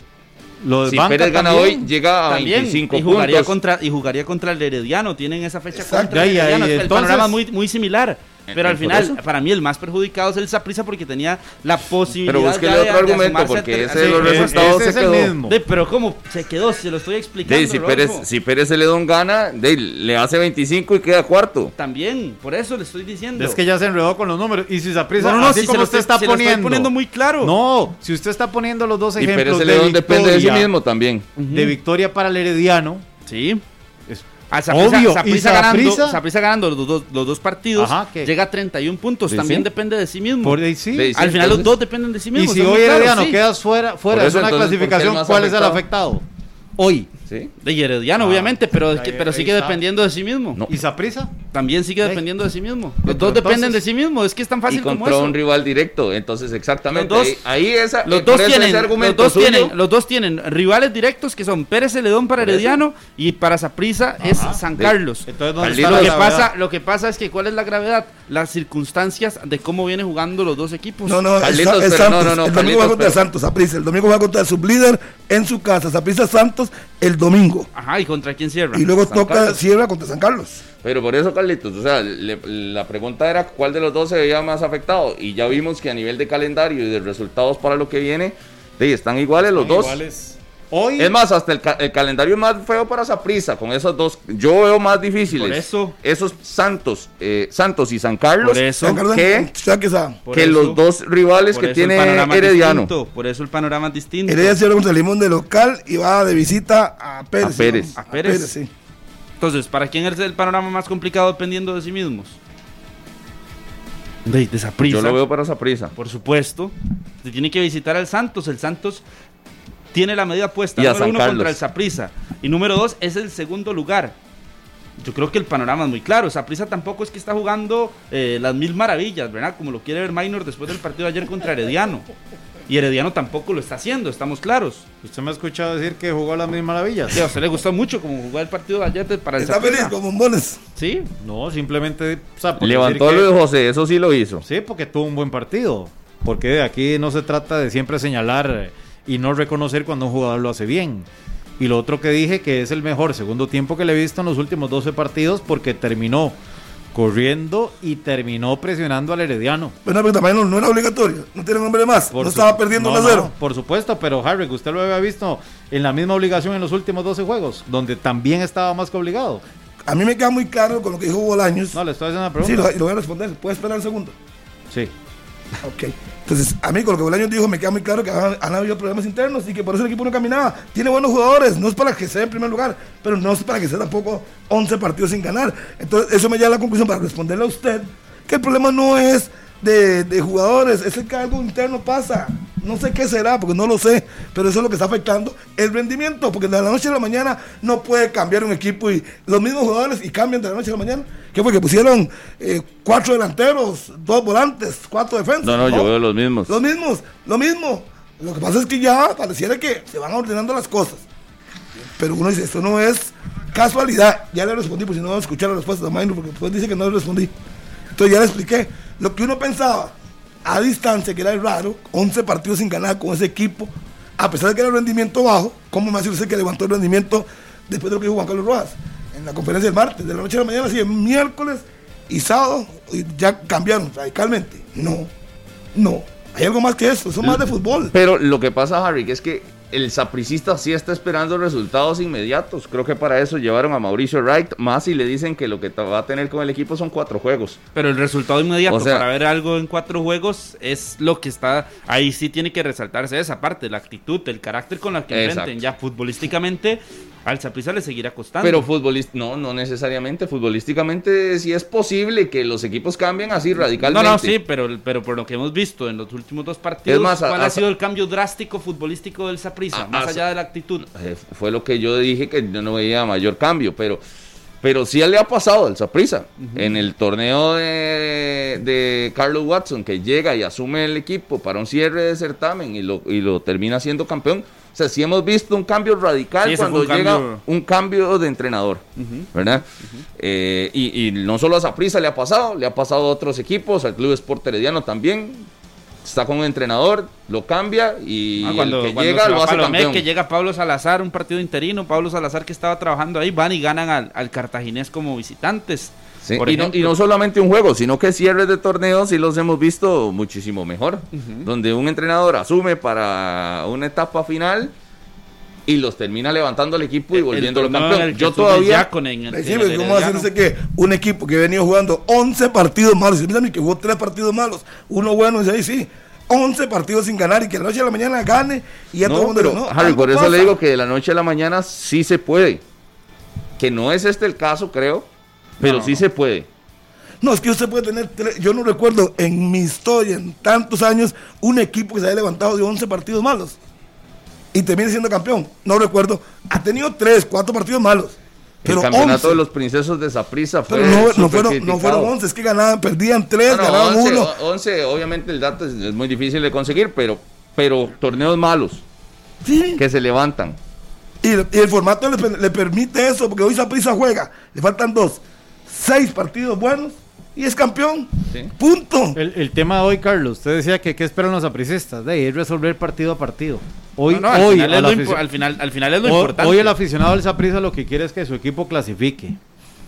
Lo de si banca Pérez gana también. hoy, llega a También, 25 y jugaría puntos. contra y jugaría contra el Herediano tienen esa fecha Exacto. contra el Herediano y el entonces- panorama muy muy similar pero al por final eso. para mí el más perjudicado es el Saprissa porque tenía la posibilidad Pero búsquele de- otro de argumento, asomarse porque ese de los eh, resultados ese se es el quedó. mismo. de- pero cómo se quedó se lo estoy explicando De, si. Pérez, si Pérez Celedón gana, de, le hace 25 y queda cuarto. también por eso le estoy diciendo Es que ya se enredó con los números. Y si Saprissa, no, no, así si como lo usted está se lo estoy poniendo. muy claro. No, si usted está poniendo los dos Y Pérez ejemplos de Celedón depende de sí victoria- mismo también. de victoria para el Herediano, sí a Saprissa, obvio. Saprissa y ganando, Saprissa ganando los dos, los dos partidos Ajá, ¿qué? llega a 31 puntos también sí. depende de sí mismo por ahí sí. Al final los dos dependen de sí y mismos si son hoy Herediano sí. quedas fuera, fuera de eso, zona de entonces, ¿por qué el clasificación, ¿cuál es el afectado? Hoy. ¿Sí? De Herediano, Ah, obviamente, pero, ahí- que- pero sigue está. dependiendo de sí mismo. No. ¿Y Saprisa? También sigue dependiendo de sí mismo. Los dos dependen de sí mismo. Es que es tan Y fácil como contra eso. un rival directo. Entonces, exactamente. Los dos- ahí, ahí esa, Los eh, dos, tienen, los, dos suyo- tienen, los dos tienen rivales directos que son Pérez Celedón para. Herediano y para Saprisa es San Carlos. Entonces, ¿dónde está Lo la que, gravedad? pasa, lo que pasa es que ¿cuál es la gravedad? Las circunstancias de cómo vienen jugando los dos equipos. No, no, es, Carlitos, es pero Santos. no, no, no, el domingo Carlitos, va contra pero- Santos. El domingo va contra el sublíder en su casa, Saprissa Santos, el domingo. Ajá, ¿y contra quién cierra? Y luego San toca Carlos. Sierra contra San Carlos. Pero por eso, Carlitos, o sea, le- la pregunta era cuál de los dos se veía más afectado. Y ya vimos que a nivel de calendario y de resultados para lo que viene, de, están iguales los dos. Iguales. Hoy. Es más, hasta el, ca- el calendario es más feo para Saprissa con esos dos. Yo veo más difíciles. Por eso. Esos Santos, eh, Santos y San Carlos. Por eso. Chuaquesa. Por que eso- los dos rivales que tiene Herediano. distinto, por eso el panorama es distinto. Heredia cierra contra el Limón de local y va de visita a Pérez. A Pérez. ¿no? A Pérez. sí. Entonces, ¿para quién es el panorama más complicado dependiendo de sí mismos? De, de. Yo lo veo para Saprissa. Por supuesto. Se tiene que visitar al Santos. El Santos tiene la medida puesta. Y número uno Carlos. contra el Saprissa. Y número dos es el segundo lugar. Yo creo que el panorama es muy claro. Saprissa tampoco es que está jugando eh, las mil maravillas, ¿verdad? Como lo quiere ver Minor después del partido de ayer contra Herediano. Y Herediano tampoco lo está haciendo, estamos claros. Usted me ha escuchado decir que jugó a las mismas maravillas. Sí, a usted le gustó mucho como jugó el partido de ayer para el Está feliz con bombones. Sí, No, simplemente. o sea, por Levantó de José, eso sí lo hizo. Sí, porque tuvo un buen partido. Porque de aquí no se trata de siempre señalar eh, y no reconocer cuando un jugador lo hace bien. Y lo otro que dije que es el mejor segundo tiempo que le he visto en los últimos 12 partidos porque terminó corriendo y terminó presionando al Herediano. Bueno, pero también no, no era obligatorio. No tiene nombre más. Por no estaba perdiendo no, 1 a 0. no, por supuesto, pero Harry, que usted lo había visto en la misma obligación en los últimos 12 juegos, donde también estaba más que obligado. A mí me queda muy claro con lo que dijo Bolaños. No, le estoy haciendo una sí, pregunta. lo, lo voy a responder. ¿Puede esperar un segundo? Sí. Ok. Entonces, a mí con lo que Bolaños dijo, me queda muy claro que han, han habido problemas internos y que por eso el equipo no caminaba. Tiene buenos jugadores, no es para que sea en primer lugar, pero no es para que sea tampoco 11 partidos sin ganar. Entonces, eso me lleva a la conclusión para responderle a usted que el problema no es de, de jugadores, es el que algo interno pasa. No sé qué será, porque no lo sé, pero eso es lo que está afectando el rendimiento, porque de la noche a la mañana no puede cambiar un equipo y los mismos jugadores y cambian de la noche a la mañana. ¿Qué fue? Que pusieron eh, cuatro delanteros, dos volantes, cuatro defensas. No, no, yo veo los mismos. Los mismos, lo mismo. Lo que pasa es que ya pareciera que se van ordenando las cosas. Pero uno dice, esto no es casualidad. Ya le respondí, por si no va a escuchar la respuesta de Maynard, porque después dice que no le respondí. Entonces ya le expliqué. Lo que uno pensaba a distancia, que era raro, 11 partidos sin ganar con ese equipo, a pesar de que era el rendimiento bajo, ¿cómo me hace usted que levantó el rendimiento después de lo que dijo Juan Carlos Rojas? En la conferencia del martes, de la noche a la mañana, así, miércoles y sábado, y ya cambiaron radicalmente. No, no. Hay algo más que eso, es más de fútbol. Pero lo que pasa, Harry, que es que el sapricista sí está esperando resultados inmediatos. Creo que para eso llevaron a Mauricio Wright, más y le dicen que lo que va a tener con el equipo son cuatro juegos. pero el resultado inmediato O sea- para ver algo en cuatro juegos es lo que está. Ahí sí tiene que resaltarse esa parte, la actitud, el carácter con la que enfrenten. Ya futbolísticamente, al Saprissa le seguirá costando. Pero futbolista, no, no necesariamente. Futbolísticamente sí es posible que los equipos cambien así No, radicalmente. no, sí, pero, pero por lo que hemos visto en los últimos dos partidos, Es más, a- ¿cuál a- ha sido el cambio drástico futbolístico del Saprissa? A- Más a- allá de la actitud. Eh, fue lo que yo dije que yo no veía mayor cambio, pero, pero sí le ha pasado al Saprissa. En el torneo de, de Carlos Watson, que llega y asume el equipo para un cierre de certamen y lo, y lo termina siendo campeón. O sea, sí hemos visto un cambio radical Sí, cuando un llega cambio. un cambio de entrenador, ¿verdad? Eh, y, y no solo a Saprissa le ha pasado, le ha pasado a otros equipos, al Club Sport Herediano también. Está con un entrenador, lo cambia y Ah, cuando, el que cuando llega lo hace Palomé, campeón. que llega Pablo Salazar, un partido interino, Pablo Salazar que estaba trabajando ahí, van y ganan al, al Cartaginés como visitantes. Sí, y, no, y no solamente un juego, sino que cierres de torneos sí los hemos visto muchísimo mejor. Donde un entrenador asume para una etapa final y los termina levantando al equipo y El- el volviéndolo en campeón. el que Yo todavía. En- en Sí, el pues, ¿Cómo Herediano. hacerse que un equipo que venía jugando 11 partidos malos, y mira que jugó 3 partidos malos, uno bueno, dice ahí sí, 11 partidos sin ganar y que de la noche a la mañana gane y ya todo el No, mundo pero no, Harry, por eso pasa. le digo que de la noche a la mañana sí se puede. Que no es este el caso, creo, pero No, sí no. se puede. No, es que usted puede tener, tres- yo no recuerdo en mi historia, en tantos años, un equipo que se haya levantado de 11 partidos malos. Y termine siendo campeón. No recuerdo. Ha tenido tres, cuatro partidos malos. Pero el campeonato 11. de los princesos de Saprissa fue Pero no, fueron, no fueron 11, es que ganaban, perdían tres, No, no, ganaban 11, uno. o- 11, obviamente el dato es, es muy difícil de conseguir, pero, pero torneos malos Sí. que se levantan. Y, y el formato le, le permite eso, porque hoy Saprissa juega, le faltan dos, seis partidos buenos y es campeón. Sí. Punto. El, el tema de hoy, Carlos, usted decía que qué esperan los apricistas, de ahí es resolver partido a partido. Hoy, No, no, al, hoy, final es al final, al final es lo hoy- importante. hoy el aficionado del Saprissa lo que quiere es que su equipo clasifique.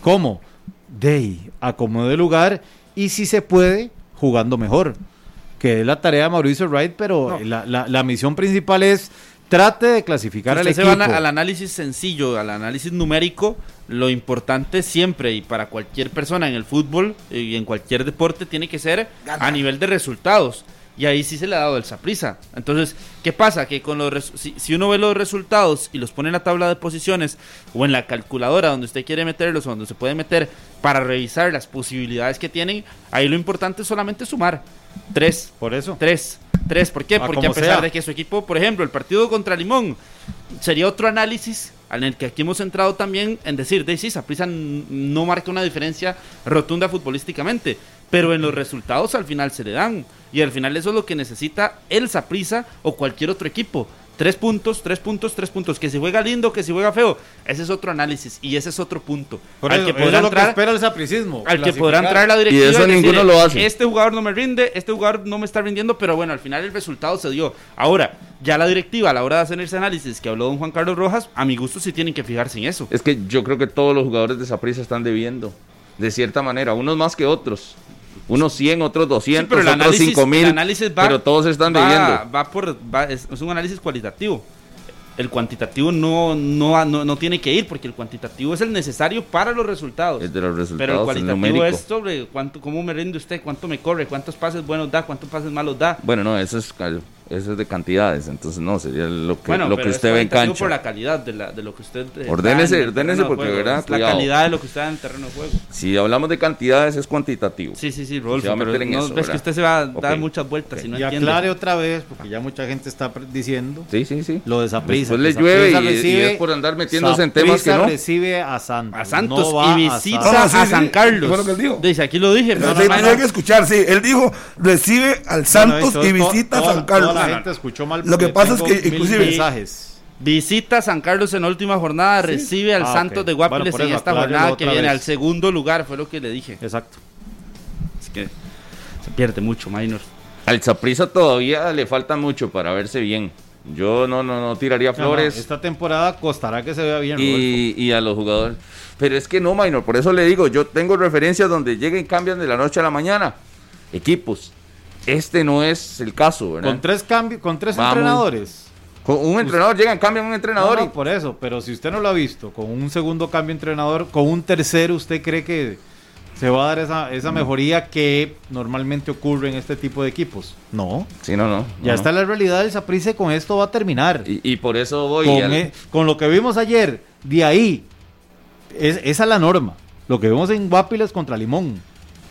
¿Cómo? De acomode lugar y si se puede, jugando mejor. Que es la tarea de Mauricio Wright, pero la, la- la misión principal es trate de clasificar al se equipo. va al- análisis sencillo, al análisis numérico, lo importante siempre y para cualquier persona en el fútbol y en cualquier deporte tiene que ser a nivel de resultados. Y ahí sí se le ha dado el Saprisa. Entonces, ¿qué pasa? Que con los si, si uno ve los resultados y los pone en la tabla de posiciones o en la calculadora donde usted quiere meterlos o donde se puede meter para revisar las posibilidades que tienen, ahí lo importante es solamente sumar. Tres. Por eso. Tres. Tres. ¿Por qué? Porque a pesar sea. de que su equipo, por ejemplo, el partido contra Limón, sería otro análisis en el que aquí hemos entrado también en decir, de sí, Saprissa n- no marca una diferencia rotunda futbolísticamente, pero en los resultados al final se le dan. Y al final eso es lo que necesita el Saprissa o cualquier otro equipo. Tres puntos, tres puntos, tres puntos. Que si juega lindo, que si juega feo. Ese es otro análisis y ese es otro punto. Por al eso, que eso podrá es lo que entrar, espera el sapricismo. al que podrá entrar la directiva. Y eso decir, ninguno lo hace. Este jugador no me rinde, este jugador no me está rindiendo, pero bueno, al final el resultado se dio. Ahora, ya la directiva a la hora de hacer ese análisis que habló don Juan Carlos Rojas, a mi gusto sí tienen que fijarse en eso. Es que yo creo que todos los jugadores de Saprissa están debiendo, de cierta manera, unos más que otros. Unos 100, otros 200, Sí, pero el otros análisis, 5000, el análisis va, pero todos están va- debiendo. Va por, va- es, es un análisis cualitativo. El cuantitativo no, no, no, no tiene que ir, porque el cuantitativo es el necesario para los resultados. Es de los resultados, Pero el cualitativo es sobre cuánto, cómo me rinde usted, cuánto me corre, cuántos pases buenos da, cuántos pases malos da. Bueno, no, eso es, eso es de cantidades, entonces no, sería lo que, Bueno, lo que usted ve en cancha. por la calidad de, la, de lo que usted eh, Ordénese, ordénese, porque, juego. ¿verdad? La calidad de lo que usted da en el terreno de juego. Si hablamos de cantidades es cuantitativo. Sí, sí, sí, Se Rodolfo, a pero no, eso, ves ¿verdad? que usted se va a dar Ok. muchas vueltas Ok. y no y entiende. aclare otra vez, porque ya mucha gente está diciendo Sí, sí, sí. lo de Saprissa. Después le llueve y- y es por andar metiéndose en temas que no. recibe a Santos. A Santos no y a visita a sí, San Carlos. fue lo que él dijo. Dice, aquí lo dije. No, no. que escuchar, sí. Él dijo, recibe al Santos Bueno, y visita a San Carlos. La gente escuchó mal. Lo que pasa es que, inclusive- mensajes. Visita San Carlos en la última jornada, recibe al Ah, Santos de Guapiles Bueno, en esta jornada que viene vez. al segundo lugar, fue lo que le dije. Exacto. Es que se pierde mucho, Minor. Al Saprissa todavía le falta mucho para verse bien. Yo no, no, no tiraría no, flores. esta temporada costará que se vea bien. Y, y a los jugadores. Pero es que no, Minor, por eso le digo, yo tengo referencias donde lleguen y cambian de la noche a la mañana. Equipos. Este no es el caso, ¿verdad? Con tres cambios, con tres Vamos. entrenadores. Con un entrenador llegan, cambian un entrenador No, y por eso, pero si usted no lo ha visto, con un segundo cambio de entrenador, con un tercero, ¿usted cree que se va a dar esa, esa mejoría que normalmente ocurre en este tipo de equipos? No. Sí, no, no. Ya no, está la realidad del Saprissa y con esto va a terminar. Y, y por eso voy. con, al- e- con lo que vimos ayer, de ahí, es, esa es la norma. Lo que vimos en Guapiles contra Limón.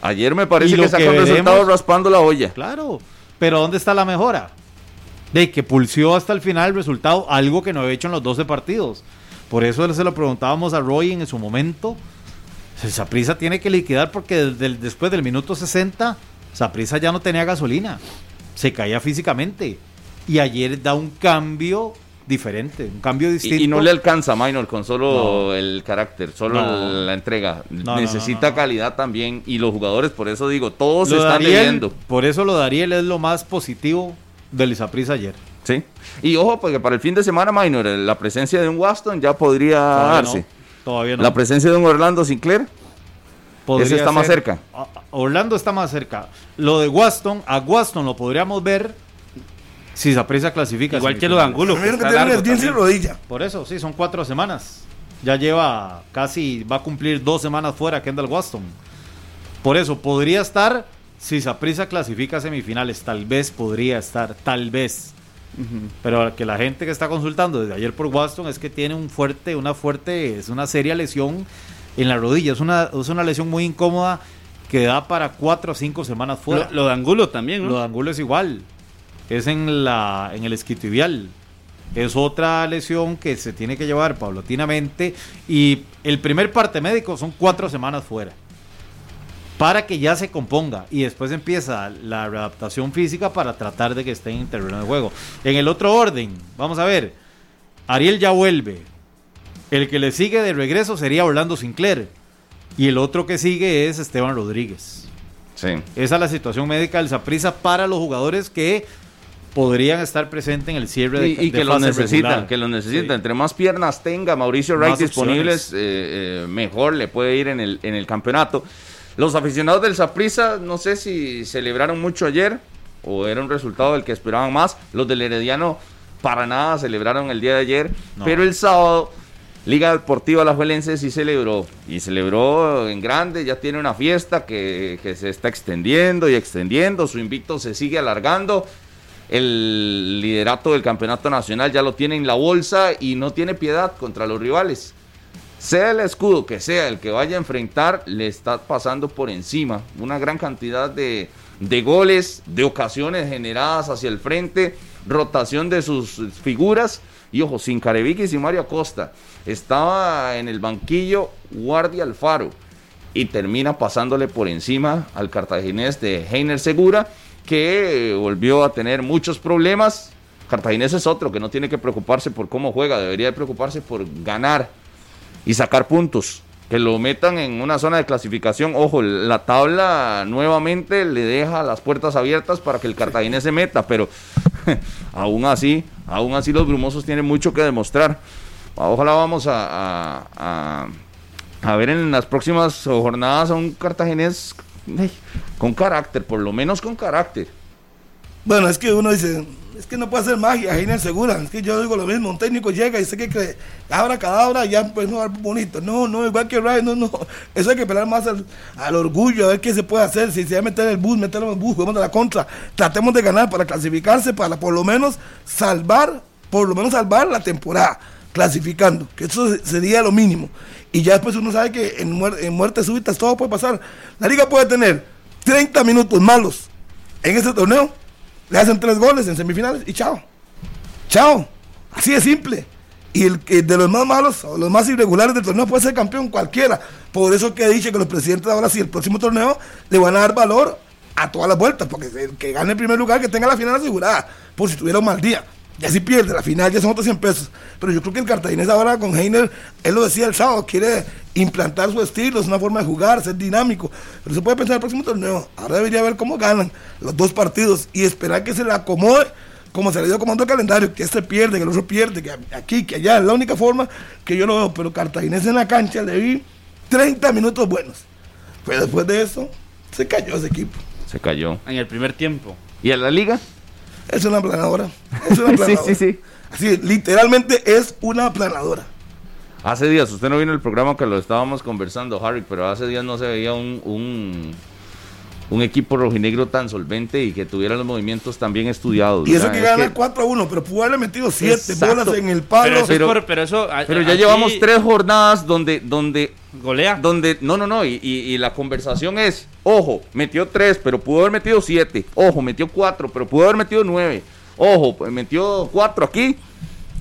Ayer me parece que sacó el resultado raspando la olla. Claro, pero ¿dónde está la mejora? De que pulsió hasta el final el resultado, algo que no había hecho en los 12 partidos. Por eso se lo preguntábamos a Roy en su momento. El Saprissa tiene que liquidar porque desde el- después del minuto 60, Saprissa ya no tenía gasolina. Se caía físicamente. Y ayer da un cambio diferente, un cambio distinto. Y, y no le alcanza, Minor, con solo No. el carácter, solo No. la entrega. no, Necesita calidad también. Y los jugadores, por eso digo, todos se Lo de están leyendo. Por eso lo de Ariel es lo más positivo del Saprissa ayer. Sí. Y ojo, porque para el fin de semana, Minor, la presencia de un Waston ya podría Todavía darse. todavía no. La presencia de un Orlando Sinclair. Podría Ese está más cerca. Orlando está más cerca. Lo de Waston, a Waston lo podríamos ver si Saprissa clasifica. Igual que lo de. Angulo. Me que que largo también. rodilla. Por eso, sí, son cuatro semanas. Ya lleva casi, va a cumplir dos semanas fuera Kendall Waston. Por eso, podría estar si Saprissa clasifica a semifinales. Tal vez podría estar, tal vez. Pero que la gente que está consultando desde ayer por Waston es que tiene un fuerte, una fuerte, es una seria lesión en la rodilla. Es una, es una lesión muy incómoda que da para cuatro o cinco semanas fuera. Lo, lo de Angulo también, ¿no? Lo de Angulo es igual. Es en la en el esquitibial. es otra lesión que se tiene que llevar paulatinamente y el primer parte médico son cuatro semanas fuera para que ya se componga y después empieza la readaptación física para tratar de que esté en el terreno de juego. En el otro orden, vamos a ver, Ariel ya vuelve, el que le sigue de regreso sería Orlando Sinclair y el otro que sigue es Esteban Rodríguez. Sí. Esa es la situación médica del Saprissa para los jugadores que podrían estar presentes en el cierre de Y, y de que lo fase necesitan, regular. que lo necesitan. Entre más piernas tenga Mauricio Wright Más disponibles, eh, eh, mejor le puede ir en el, en el campeonato. Los aficionados del Saprissa, no sé si celebraron mucho ayer o era un resultado del que esperaban más. Los del Herediano para nada celebraron el día de ayer, No. pero el sábado Liga Deportiva La Juelense sí celebró y celebró en grande, ya tiene una fiesta que, que se está extendiendo y extendiendo, su invicto se sigue alargando. El liderato del campeonato nacional ya lo tiene en la bolsa y no tiene piedad contra los rivales. Sea el escudo que sea el que vaya a enfrentar, le está pasando por encima una gran cantidad de, de goles, de ocasiones generadas hacia el frente, rotación de sus figuras. Y ojo, sin Carevic y sin Mario Acosta. Estaba en el banquillo Guardia Alfaro y termina pasándole por encima al cartaginés de Heiner Segura, que volvió a tener muchos problemas. Cartaginés es otro que no tiene que preocuparse por cómo juega, debería de preocuparse por ganar y sacar puntos. Que lo metan en una zona de clasificación. Ojo, la tabla nuevamente le deja las puertas abiertas para que el cartaginés se meta, pero aún así, aún así los brumosos tienen mucho que demostrar. Ojalá vamos a, a- a- a ver en las próximas jornadas a un cartaginés con carácter, por lo menos con carácter. Bueno, es que uno dice, es que no puede hacer magia, Heiner Segura. Es que yo digo lo mismo, un técnico llega y sé que cree, abra cadabra, ya pues no algo bonito. No, no, igual que Ray, no, no. Eso hay que pelar más al, orgullo, a ver qué se puede hacer. Si se va a meter en el bus, meterlo en el bus, juguemos de la contra. Tratemos de ganar para clasificarse, para por lo menos salvar, por lo menos salvar la temporada, clasificando, que eso sería lo mínimo. Y ya después uno sabe que en, muer- muertes súbitas todo puede pasar. La liga puede tener 30 minutos malos en este torneo le hacen tres goles en semifinales y chao. Chao. Así de simple. Y el que de los más malos o los más irregulares del torneo puede ser campeón cualquiera. Por eso que he dicho que los presidentes ahora sí, el próximo torneo le van a dar valor a todas las vueltas. Porque el que gane el primer lugar, que tenga la final asegurada. Por si tuviera un mal día. Ya si pierde, la final ya son otros 100 pesos. Pero yo creo que el cartaginés ahora con Heiner, él lo decía el sábado, quiere implantar su estilo, es una forma de jugar, ser dinámico. Pero se puede pensar el próximo torneo. Ahora debería ver cómo ganan los dos partidos y esperar que se le acomode como se le dio comando el calendario, que este pierde, que el otro pierde, que aquí, que allá. Es la única forma que yo lo veo. Pero cartaginés en la cancha le vi 30 minutos buenos. Pero después de eso, se cayó ese equipo. Se cayó. En el primer tiempo. ¿Y a la liga? Es una planadora. Es una Sí, planadora. sí, sí. Así, literalmente es una planadora. Hace días, usted no vino al programa que lo estábamos conversando, Harry, pero hace días no se veía un, un, un equipo rojinegro tan solvente y que tuviera los movimientos tan bien estudiados. Y eso ¿verdad? que Es gana 4 a 1, pero pudo haberle metido 7 Exacto. bolas en el palo. Pero eso, pero- es por- pero eso a- Pero ya aquí llevamos tres jornadas donde, donde, Golea. donde, no, no, no, y, y- y la conversación es, ojo, metió tres, pero pudo haber metido siete, ojo, metió cuatro, pero pudo haber metido nueve, ojo, pues, metió cuatro aquí,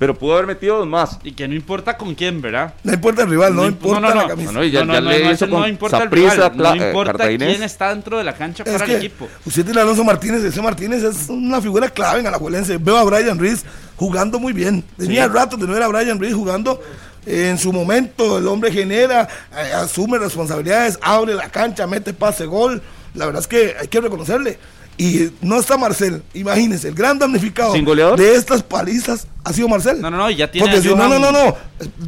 pero pudo haber metido dos más. Y que no importa con quién, ¿verdad? No importa el rival, no, No, importa no, no, la no. camisa. No, ya, no, no, ya no, le no, hizo eso no con importa el Saprissa, rival, no eh, importa quién está dentro de la cancha Es para que el equipo. usted tiene Alonso Martínez, ese Martínez es una figura clave en Alajuelense. Veo a Brian Reese jugando muy bien. Tenía rato de no ver a Brian Reese jugando eh, en su momento. El hombre genera, eh, asume responsabilidades, abre la cancha, mete pase, gol. La verdad es que hay que reconocerle. Y no está Marcel, imagínense, el gran damnificado ¿Sin goleador? de estas palizas ha sido Marcel. No, no, no, ya tiene Porque si no, no, no, no,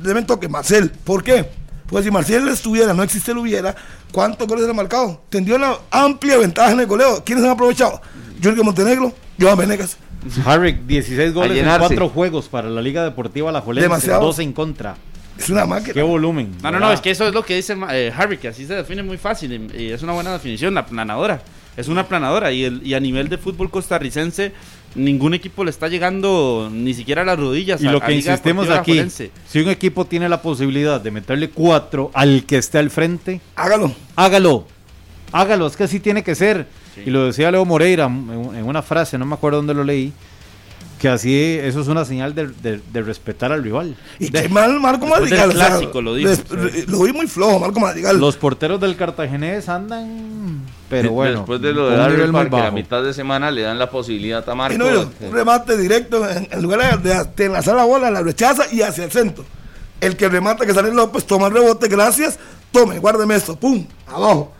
deben toque Marcel. ¿Por qué? Pues si Marcel estuviera, no existe el hubiera, ¿cuántos goles le ha marcado? Tendría una amplia ventaja en el goleo. ¿Quiénes han aprovechado? Jürgen Montenegro, Johan Venegas. Harry, 16 goles en llenarse. 4 juegos para la Liga Deportiva La Jolense, Demasiado. 12 en contra. Es una máquina. Qué volumen. No, no, no, es que eso es lo que dice eh, Harry, que así se define muy fácil y, y es una buena definición, la planadora. Es una planadora y, el- y a nivel de fútbol costarricense ningún equipo le está llegando ni siquiera a las rodillas. Y a- lo que insistimos aquí, si un equipo tiene la posibilidad de meterle 4 al que esté al frente, Hágalo. hágalo. Hágalo, es que así tiene que ser. Y lo decía Leo Moreira en en una frase, no me acuerdo dónde lo leí, que así, eso es una señal de, de- de respetar al rival. Y qué mal Marco Madrigal. o sea, clásico lo des- Lo vi muy flojo, Marco Madrigal. Los porteros del Cartaginés andan, pero bueno. Después de lo de Darryl Parker, a mitad de semana le dan la posibilidad a Marco. Y no, yo, un remate directo, en, en lugar de, de- de enlazar la bola, la rechaza y hacia el centro. El que remata, que sale López, toma el rebote, gracias, tome, guárdeme esto, pum, abajo.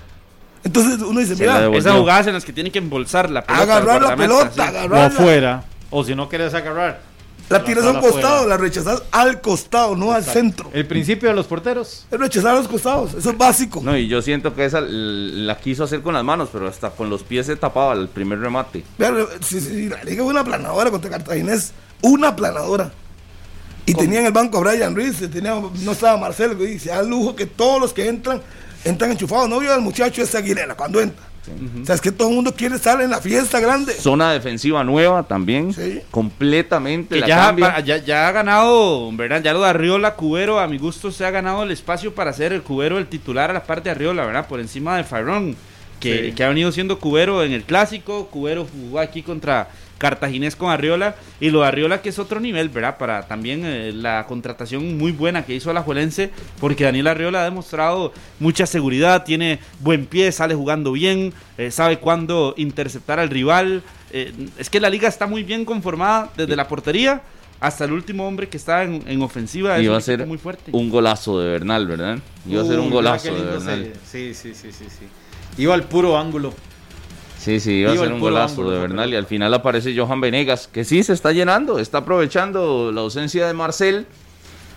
Entonces uno dice, mira. Esas jugadas en las que tienen que embolsar la pelota. agarrar la pelota, sí. O agarrarla. afuera, o si no quieres agarrar. La tiras a un costado, la rechazas al costado, no al centro. El principio de los porteros. Es rechazar a los costados, eso es básico. No, y yo siento que esa la quiso hacer con las manos, pero hasta con los pies se tapaba el primer remate. Vean, si, si la liga fue una planadora contra Cartaginés, una planadora. Y tenía en el banco a Brian Ruiz, tenía, no estaba Marcelo, y se da lujo que todos los que entran, entran enchufados. No vio al muchacho ese Aguilera cuando entra. O sea, es que todo el mundo quiere estar en la fiesta grande. Zona defensiva nueva también, Sí. completamente Que la ya, cambia. pa- ya, ya ha ganado, ¿verdad? Ya lo de Arriola, Cubero, a mi gusto se ha ganado el espacio para ser el Cubero el titular a la parte de Arriola, ¿verdad? Por encima de Farrón, que, que ha venido siendo Cubero en el clásico. Cubero jugó aquí contra Cartaginés con Arriola. Y lo de Arriola que es otro nivel, ¿verdad? Para también eh, la contratación muy buena que hizo Alajuelense, porque Daniel Arriola ha demostrado mucha seguridad, tiene buen pie, sale jugando bien, eh, sabe cuándo interceptar al rival. Eh, es que la liga está muy bien conformada desde la portería hasta el último hombre que está en, en ofensiva. Iba a ser muy fuerte. un golazo de Bernal, ¿verdad? Iba a ser un golazo de Bernal. Sí, sí, sí, sí, sí. Iba al puro ángulo. Sí, sí, iba a ser un golazo ángulo, de Bernal y al final aparece Johan Venegas, que sí se está llenando, está aprovechando la ausencia de Marcel.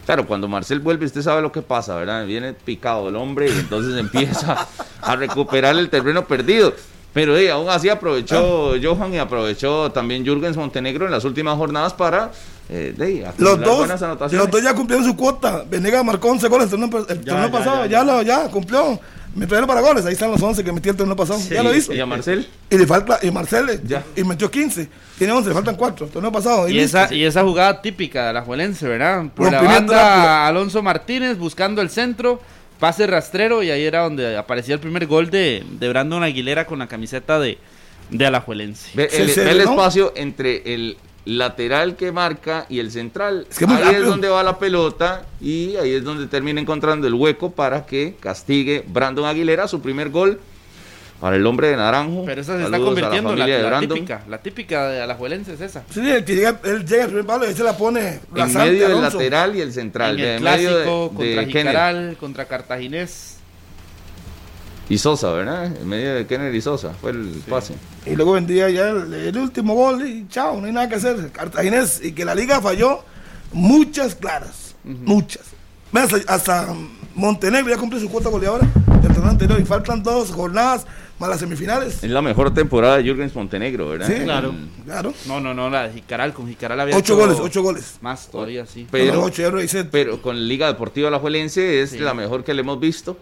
Claro, cuando Marcel vuelve, usted sabe lo que pasa, ¿verdad? Viene picado el hombre y entonces empieza a recuperar el terreno perdido. Pero eh, aún así aprovechó Johan y aprovechó también Jürgens Montenegro en las últimas jornadas para eh, de, Los dos, buenas anotaciones. los dos ya cumplieron su cuota. Venegas marcó 11 goles el torneo, el Ya, torneo ya, pasado, ya, ya, ya. lo ya cumplió. Me trajeron para goles, ahí están los 11 que metió el torneo pasado. ya lo hizo. ¿Y a Marcel? Y le falta, y Marcel, Ya. y metió 15. Tiene 11, le faltan 4. El torneo pasado. Y esa, y esa jugada típica de la Juelense, ¿verdad? Por la banda. Alonso Martínez buscando el centro, pase rastrero y ahí era donde aparecía el primer gol de, de Brandon Aguilera con la camiseta de, de Alajuelense. Ve, el, espacio entre el lateral que marca y el central. Es que es ahí es rápido. donde va la pelota y ahí es donde termina encontrando el hueco para que castigue Brandon Aguilera su primer gol para el hombre de naranjo. Pero esa se está convirtiendo en la, de la Brandon. típica, la típica de Alajuelense es esa. Sí, el que llega, él llega al primer palo y se la pone En medio del lateral y el central. en de el medio de- clásico de contra Kenner Jicaral, contra Cartaginés. Y Sosa, ¿verdad? En medio de Kenner y Sosa fue el pase. Y luego vendría ya el, el último gol y chao, no hay nada que hacer. Cartaginés y que la liga falló muchas claras, muchas. Hasta, hasta Montenegro ya cumplió su cuota goleadora del torneo anterior y faltan dos jornadas más las semifinales. Es la mejor temporada de Jürgens Montenegro, ¿verdad? Sí, claro. Claro. No, no, no, la de Jicaral, con Jicaral había Ocho goles, ocho goles. Más todavía, sí. Pero- No, ocho, ya revisé. pero con Liga Deportiva Alajuelense es Sí. la mejor que le hemos visto.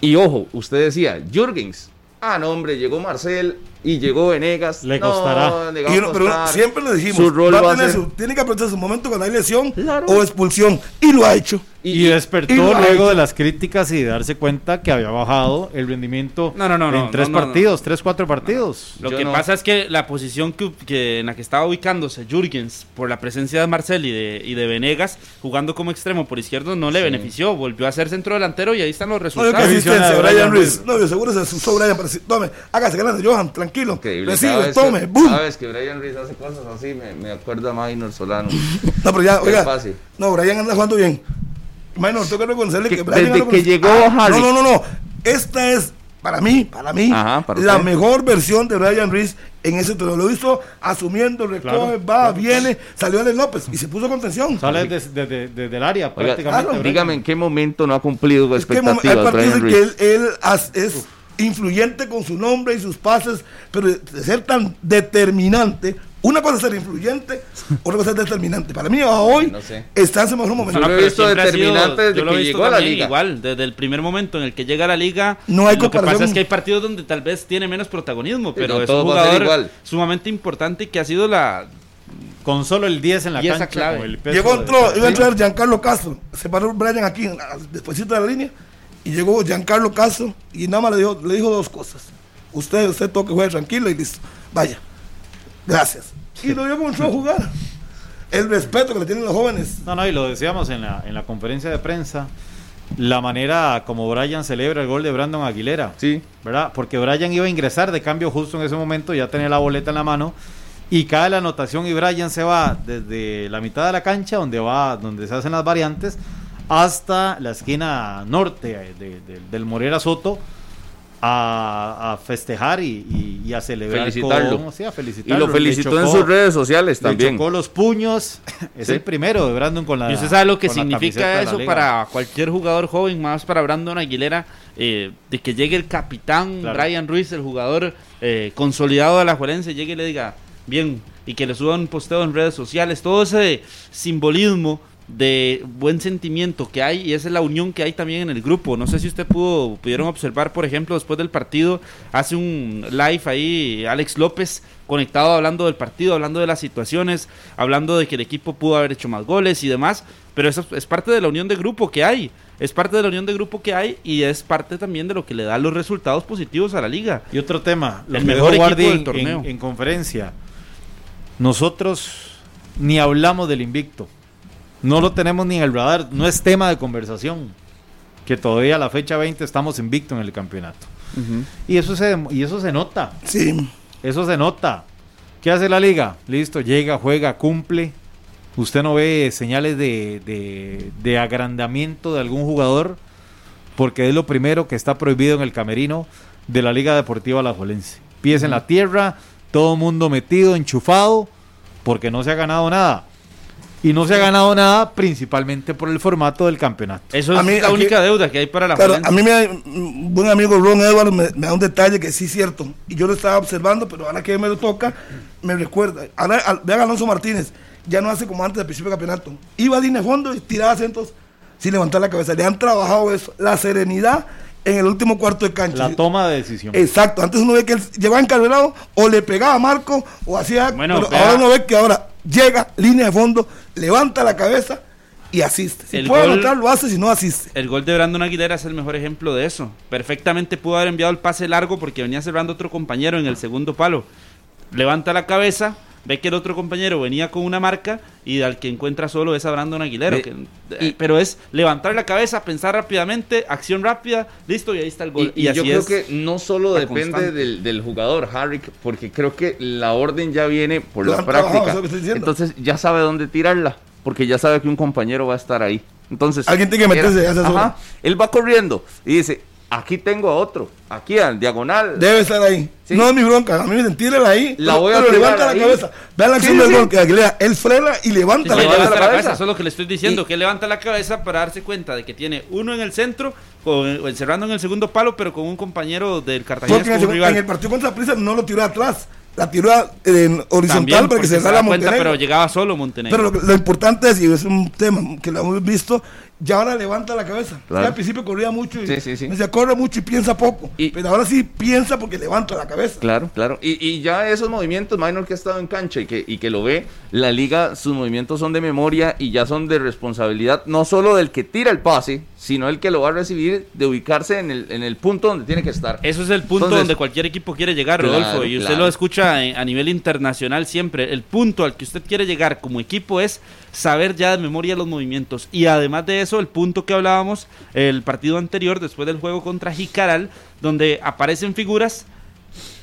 Y ojo, usted decía, Jürgens. Ah, no, hombre, llegó Marcel y llegó Venegas. Le No, costará. le Y pero costar. siempre le dijimos, Su rol va a va a tener ser- su- tiene que aprovechar su momento cuando hay lesión Claro. o expulsión. Y lo ha hecho. Y, despertó y luego de las críticas y de darse cuenta que había bajado el rendimiento No, no, no, en no, tres no, no, partidos, tres, cuatro partidos. Lo Yo que no. pasa es que la posición que, que en la que estaba ubicándose Jürgens por la presencia de Marcel y de, y de Venegas jugando como extremo por izquierdo no le benefició. Volvió a ser centro delantero y ahí están los No, resultados. De Brian Ruiz. No, yo seguro se asustó Brian para decir, tome, hágase grande, Johan, tranquilo. Increíble. Recibe, Cada vez tome, que- boom. Cada vez que Brian Ruiz hace cosas así, me, me acuerda a Maynor Solano. No, pero ya, Qué oiga. fácil. No, Brian anda jugando bien. Bueno, tengo que reconocerle que, Que Brian desde que llegó Ah, Harry. No, no, no, no. Esta es, para mí, para mí, Ajá, para la usted. mejor versión de Brian Ruiz en ese torneo. Lo hizo asumiendo, recoge, Claro, va, viene, salió de López y se puso contención. Sale desde desde- desde el área Oiga, prácticamente. claro, dígame en qué momento no ha cumplido con Es que hay expectativas partidos que Ruiz. él, él as- es influyente con su nombre y sus pases, pero de, ser tan determinante, una cosa es ser influyente, otra cosa es determinante. Para mí, hoy No sé. está en su mejor momento. Yo lo he visto determinante desde yo lo he que visto llegó a la liga. Igual, desde el primer momento en el que llega a la liga. No hay Lo que comparación. pasa es que hay partidos donde tal vez tiene menos protagonismo, pero no, es un jugador igual. sumamente importante y que ha sido la. Con solo el 10 en la cancha. clave. con el peso Llegó, entró, iba a entrar Giancarlo Castro, se paró Brian aquí, después de la línea, y llegó Giancarlo Castro y nada más le dijo, le dijo dos cosas. Usted, usted toque, juegue tranquilo y listo. Vaya. Gracias. Y lo vio como entró a jugar. el respeto que le tienen los jóvenes. No, no, y lo decíamos en la, en la conferencia de prensa, la manera como Brian celebra el gol de Brandon Aguilera. Sí. ¿Verdad? Porque Brian iba a ingresar de cambio justo en ese momento, ya tenía la boleta en la mano. Y cae la anotación y Brian se va desde la mitad de la cancha, donde va, donde se hacen las variantes, hasta la esquina norte de- de- del Morera Soto a, a festejar y, y- y a celebrar Felicitarlo. con- sí, a Y felicitarlo. lo Le felicitó en sus redes sociales le también. chocó los puños. Es Sí. el primero de Brandon con la. Y usted sabe lo que significa eso para cualquier jugador joven, más para Brandon Aguilera, eh, de que llegue el capitán Claro. Brian Ruiz, el jugador eh, consolidado de la Juelense, llegue y le diga, bien, y que le suba un posteo en redes sociales, todo ese simbolismo de buen sentimiento que hay y esa es la unión que hay también en el grupo. No sé si usted pudo pudieron observar, por ejemplo, después del partido, hace un live ahí Alex López conectado hablando del partido, hablando de las situaciones, hablando de que el equipo pudo haber hecho más goles y demás, pero eso es parte de la unión de grupo que hay. Es parte de la unión de grupo que hay y es parte también de lo que le da los resultados positivos a la liga. Y otro tema, El mejor equipo del torneo. En, en conferencia. Nosotros ni hablamos del invicto. No lo tenemos ni en el radar. No es tema de conversación. Que todavía a la fecha 20 estamos invicto en el campeonato. Y eso se, y eso se nota. Sí, Eso se nota. ¿Qué hace la liga? Listo, llega, juega, cumple. Usted no ve señales de, de- de agrandamiento de algún jugador porque es lo primero que está prohibido en el camerino de la Liga Deportiva Alajuelense. Pies en la tierra, todo mundo metido, enchufado, porque no se ha ganado nada. Y no se ha ganado nada principalmente por el formato del campeonato. Eso es A mí la aquí- única deuda que hay para la Claro, a mí me, un buen amigo Ron Edwards me, me da un detalle que sí es cierto. Y yo lo estaba observando, pero ahora que me lo toca, me recuerda. Ahora, al- vean a Alonso Martínez, ya no hace como antes del principio del campeonato. Iba a línea de fondo y tiraba centros sin levantar la cabeza. Le han trabajado eso, la serenidad en el último cuarto de cancha. La toma de decisión. Exacto, antes uno ve que él llevaba encarrilado o le pegaba a Marco o hacía. Bueno, pero ahora uno ve que ahora llega, línea de fondo, levanta la cabeza y asiste. Si El puede gol- anotar, lo hace, si no asiste. El gol de Brandon Aguilera es el mejor ejemplo de eso. Perfectamente pudo haber enviado el pase largo porque venía cerrando otro compañero en el segundo palo. Levanta la cabeza, ve que el otro compañero venía con una marca y al que encuentra solo es a Brandon que- eh, pero es levantar la cabeza, pensar rápidamente, acción rápida, listo y ahí está el gol. Y, y yo así creo es. que no solo depende del, del jugador, Harry, porque creo que la orden ya viene por la práctica. Entonces ya sabe dónde tirarla, porque ya sabe que un compañero va a estar ahí. Entonces Alguien tiene que meterse, ya se Ajá, él va corriendo y dice, aquí tengo a otro, aquí al diagonal. Debe estar ahí. Sí. No es mi bronca. A mí me dicen, tírela ahí. La pero- voy a pero levanta ahí. la cabeza. Vean la acción sí, del sí. gol que Aguilera. Él frena y levanta Sí, la cabeza. la la eso es lo que le estoy diciendo, Y- que levanta la cabeza para darse cuenta de que tiene uno en el centro, con, o encerrando en el segundo palo, pero con un compañero del Cartagena Porque en el, rival. en el partido contra Prisa no lo tiró atrás. La tiró a- en horizontal También, para que porque se se salga da cuenta, Montenegro. pero llegaba solo Montenegro. Pero lo, lo importante es, y es un tema que lo hemos visto, ya ahora levanta la cabeza. Claro. Ya al principio corría mucho y Sí, sí, sí. me decía, corre mucho y piensa poco. Y- pero ahora sí piensa porque levanta la cabeza. Claro, claro. Y, y ya esos movimientos, Minor que ha estado en cancha y que, y que lo ve, la liga, sus movimientos son de memoria y ya son de responsabilidad, no solo del que tira el pase, sino el que lo va a recibir, de ubicarse en el, en el punto donde tiene que estar. Eso es el punto Entonces- donde cualquier equipo quiere llegar, Claro, Rodolfo, y usted claro. lo escucha a nivel internacional siempre. El punto al que usted quiere llegar como equipo es saber ya de memoria los movimientos. Y además de eso, el punto que hablábamos el partido anterior, después del juego contra Jicaral, donde aparecen figuras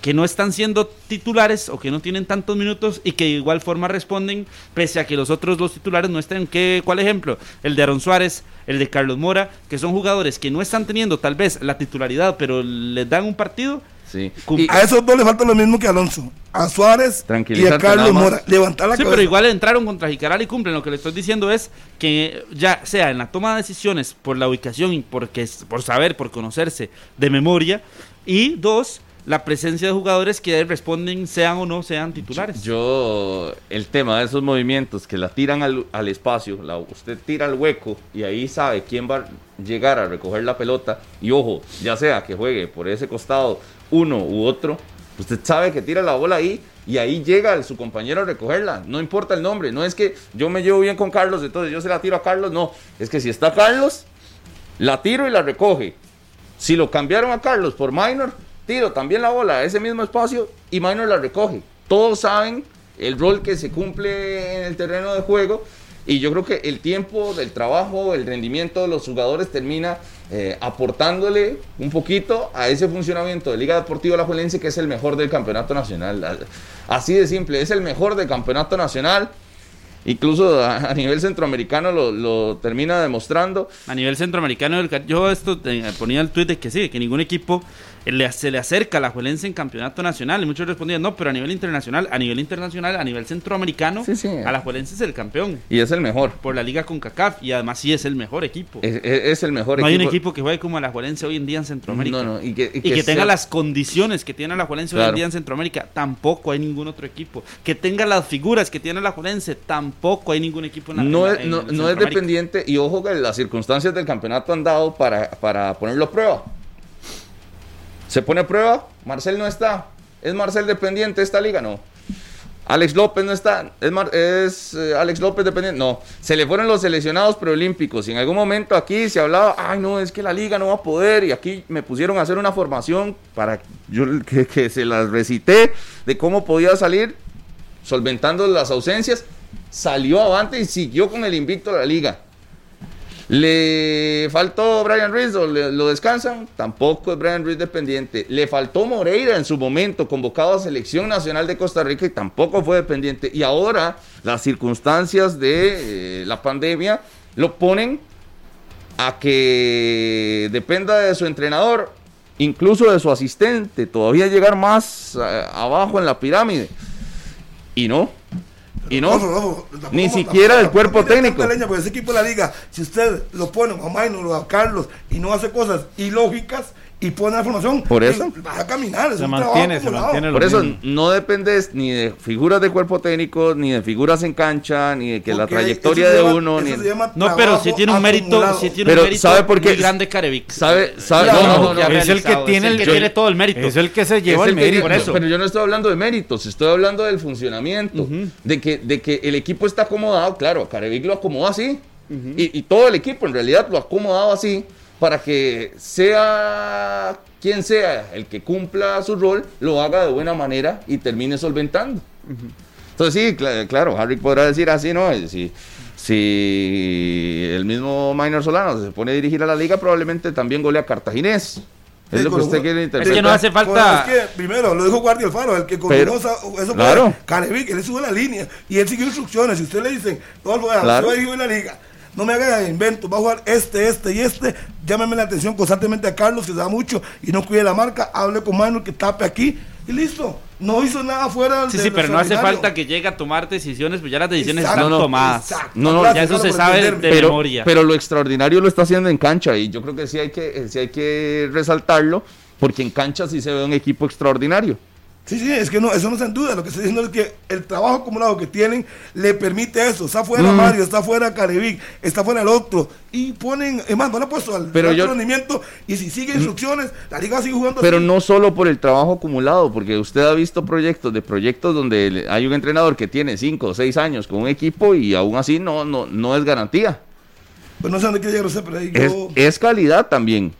que no están siendo titulares o que no tienen tantos minutos y que de igual forma responden pese a que los otros dos titulares no estén. ¿Qué, ¿Cuál ejemplo? El de Aaron Suárez, el de Carlos Mora, que son jugadores que no están teniendo tal vez la titularidad, pero les dan un partido. Sí. Y- A esos dos le falta lo mismo que a Alonso. A Suárez y a Carlos. Mora. Levantar la Sí, cabeza. pero igual entraron contra Jicaral y cumplen. Lo que le estoy diciendo es que ya sea en la toma de decisiones por la ubicación y porque, por saber, por conocerse de memoria, y dos, la presencia de jugadores que responden sean o no sean titulares. Yo, el tema de esos movimientos que la tiran al, al espacio, la, usted tira al hueco y ahí sabe quién va a llegar a recoger la pelota. Y ojo, ya sea que juegue por ese costado uno u otro, usted sabe que tira la bola ahí y ahí llega su compañero a recogerla. No importa el nombre, no es que yo me llevo bien con Carlos, entonces yo se la tiro a Carlos, no. Es que si está Carlos, la tiro y la recoge. Si lo cambiaron a Carlos por Minor, tiro también la bola a ese mismo espacio y Minor la recoge. Todos saben el rol que se cumple en el terreno de juego. Y yo creo que el tiempo del trabajo, el rendimiento de los jugadores termina eh, aportándole un poquito a ese funcionamiento de Liga Deportiva La Juelense, que es el mejor del campeonato nacional. Así de simple, es el mejor del campeonato nacional. Incluso a, nivel centroamericano lo, termina demostrando. A nivel centroamericano, yo esto eh, ponía el tuit de que sí, que ningún equipo se le acerca a la Juelense en campeonato nacional. Y muchos respondían, no, pero a nivel internacional, a nivel internacional, a nivel centroamericano, a la Juelense es el campeón. Y es el mejor. Por la liga con CACAF. Y además sí es el mejor equipo. Es, el mejor equipo. No hay un equipo que juegue como la Juelense hoy en día en Centroamérica. y que, tenga las condiciones que tiene la Juelense hoy en día en Centroamérica. Tampoco hay ningún otro equipo. Que tenga las figuras que tiene la Juelense. Tampoco hay ningún equipo en la No, es, no, no es dependiente. Y ojo que las circunstancias del campeonato han dado para, para ponerlo a prueba. Se pone a prueba, Marcel no está. ¿Es Marcel dependiente de esta liga? No. Alex López no está. ¿Es, eh, Alex López dependiente? No. Se le fueron los seleccionados preolímpicos. Y en algún momento aquí se hablaba, ay no, es que la liga no va a poder. Y aquí me pusieron a hacer una formación para yo, que, que se las recité de cómo podía salir solventando las ausencias. Salió avante y siguió con el invicto de la liga. Le faltó Brian Ruiz, lo descansan, tampoco es Brian Ruiz dependiente. Le faltó Moreira en su momento, convocado a Selección Nacional de Costa Rica y tampoco fue dependiente. Y ahora las circunstancias de eh, la pandemia lo ponen a que dependa de su entrenador, incluso de su asistente, todavía llegar más eh, abajo en la pirámide. Y no, y no, ni siquiera del cuerpo técnico. Leña, ese equipo de la liga, si usted lo pone a Maynor o a Carlos y no hace cosas ilógicas, y pone la formación. Por eso. Va a caminar. Se mantiene, se mantiene. Por eso no dependes ni de figuras de cuerpo técnico, ni de figuras en cancha, ni de que la trayectoria de uno. Ni no, pero si tiene un mérito. Sí tiene pero un mérito ¿sabe por qué? Muy grande Carevic. ¿Sabe? sabe no, no, no, es el que tiene el, que tiene todo el mérito. Es el que se lleva el mérito. Por eso. Pero yo no estoy hablando de méritos, estoy hablando del funcionamiento. de, que, de que el equipo está acomodado. Claro, Carevic lo acomodó así. y, y todo el equipo en realidad lo ha acomodado así para que sea quien sea el que cumpla su rol, lo haga de buena manera y termine solventando. Entonces sí, claro, Harry podrá decir así, ¿no? Si, si el mismo Minor Solano se pone a dirigir a la liga, probablemente también golea Cartaginés. Es lo que usted quiere interpretar. Es que no hace falta. es que, primero, lo dijo Guardia Alfaro, el que coordinó eso claro. Carevic, él sube la línea y él sigue instrucciones. Si usted le dice, todo el claro. en la liga, no me haga invento, va a jugar este, este y este. Llámeme la atención constantemente a Carlos, que se da mucho y no cuide la marca. Hable con Manuel, que tape aquí y listo. No hizo nada fuera Sí, sí, pero no hace falta que llegue a tomar decisiones, pues ya las decisiones están tomadas. no, no, ya eso se sabe de pero, memoria. Pero lo extraordinario lo está haciendo en cancha y yo creo que sí hay que, sí hay que resaltarlo, porque en cancha sí se ve un equipo extraordinario. Sí, sí, es que no, eso no se en duda. Lo que estoy diciendo es que el trabajo acumulado que tienen le permite eso. Está fuera mm. Mario, está fuera Carevic, está fuera el otro. Y ponen, es más, van a puesto al pero rendimiento. Y si sigue instrucciones, la liga sigue jugando Pero no solo por el trabajo acumulado, porque usted ha visto proyectos de proyectos donde hay un entrenador que tiene 5 o 6 años con un equipo y aún así no, no, no es garantía. Pues no sé dónde quiere llegar pero ahí es calidad también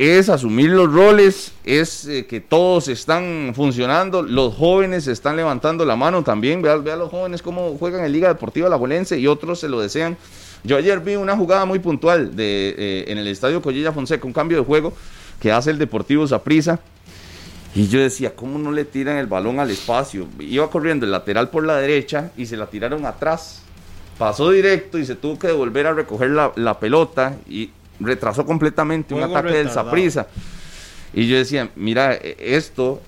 es asumir los roles, es eh, que todos están funcionando, los jóvenes están levantando la mano también, vea, a los jóvenes cómo juegan en Liga Deportiva La Juelense y otros se lo desean. Yo ayer vi una jugada muy puntual de, eh, en el Estadio Collilla Fonseca, un cambio de juego que hace el Deportivo Zaprisa. Y yo decía, ¿cómo no le tiran el balón al espacio? Iba corriendo el lateral por la derecha y se la tiraron atrás. Pasó directo y se tuvo que devolver a recoger la, la pelota y retrasó completamente un ataque del Zaprisa. Y yo decía, mira, esto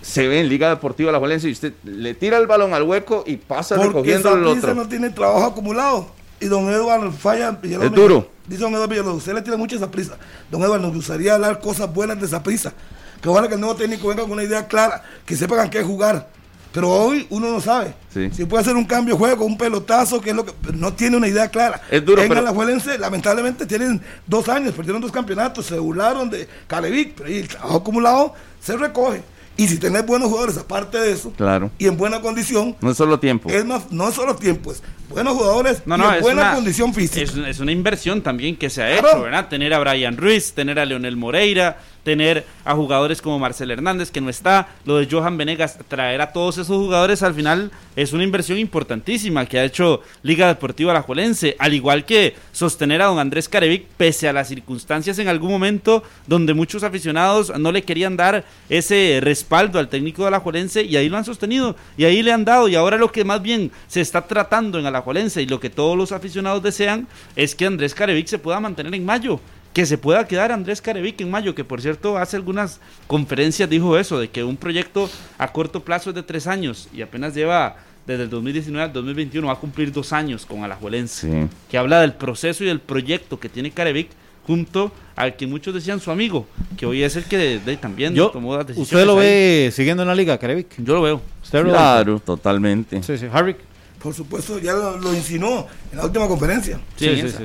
se ve en Liga Deportiva La Valencia y usted le tira el balón al hueco y pasa recogiendo el otro. no tiene trabajo acumulado. Y don Eduardo falla. Es duro. Dice don Eduardo Villalobos, usted le tira mucha esa prisa. Don Eduardo, nos gustaría hablar cosas buenas de esa prisa. Que ojalá que el nuevo técnico venga con una idea clara, que sepan qué jugar pero hoy uno no sabe. Si puede hacer un cambio de juego, un pelotazo, que es lo que no tiene una idea clara. Es duro. En la Juelense, lamentablemente, tienen dos años, perdieron dos campeonatos, se burlaron de Calevic, pero el trabajo acumulado se recoge. Y si tenés buenos jugadores aparte de eso, claro. y en buena condición, no es solo tiempo. Es más, no es solo tiempo, es buenos jugadores y en buena condición física. Es, una inversión también que se ha hecho, ¿verdad? Tener a Brian Ruiz, tener a Leonel Moreira, tener a jugadores como Marcel Hernández, que no está, lo de Johan Venegas, traer a todos esos jugadores al final es una inversión importantísima que ha hecho Liga Deportiva Alajuelense, al igual que sostener a don Andrés Carevic, pese a las circunstancias en algún momento donde muchos aficionados no le querían dar ese respaldo al técnico de Alajuelense y ahí lo han sostenido y ahí le han dado y ahora lo que más bien se está tratando en Alajuelense y lo que todos los aficionados desean es que Andrés Carevic se pueda mantener en mayo que se pueda quedar Andrés Carevic en mayo, que por cierto hace algunas conferencias dijo eso, de que un proyecto a corto plazo es de tres años y apenas lleva desde el 2019 al 2021, va a cumplir dos años con Alajuelense, que habla del proceso y del proyecto que tiene Carevic junto al que muchos decían su amigo, que hoy es el que también tomó las decisiones. ¿Usted lo ve siguiendo en la liga, Carevic? Yo lo veo. claro, totalmente. Sí, sí. Harry. Por supuesto, ya lo, insinuó en la última conferencia. Sí, sí, sí,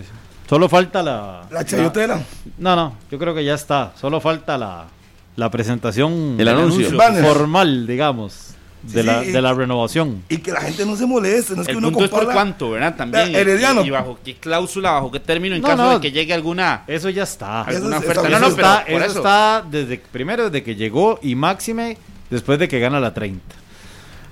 Solo falta la... La chayotera. no, no, yo creo que ya está. Solo falta la, la presentación... El anuncio. formal, digamos. De, la, de la renovación. Y que la gente no se moleste. No es el que uno punto es por cuánto, ¿verdad? También. Herediano. Y, bajo qué cláusula, bajo qué término, en caso de que llegue alguna. Eso ya está. Alguna oferta. Eso, no, no, está, eso, está desde primero desde que llegó y máxime después de que gana la 30.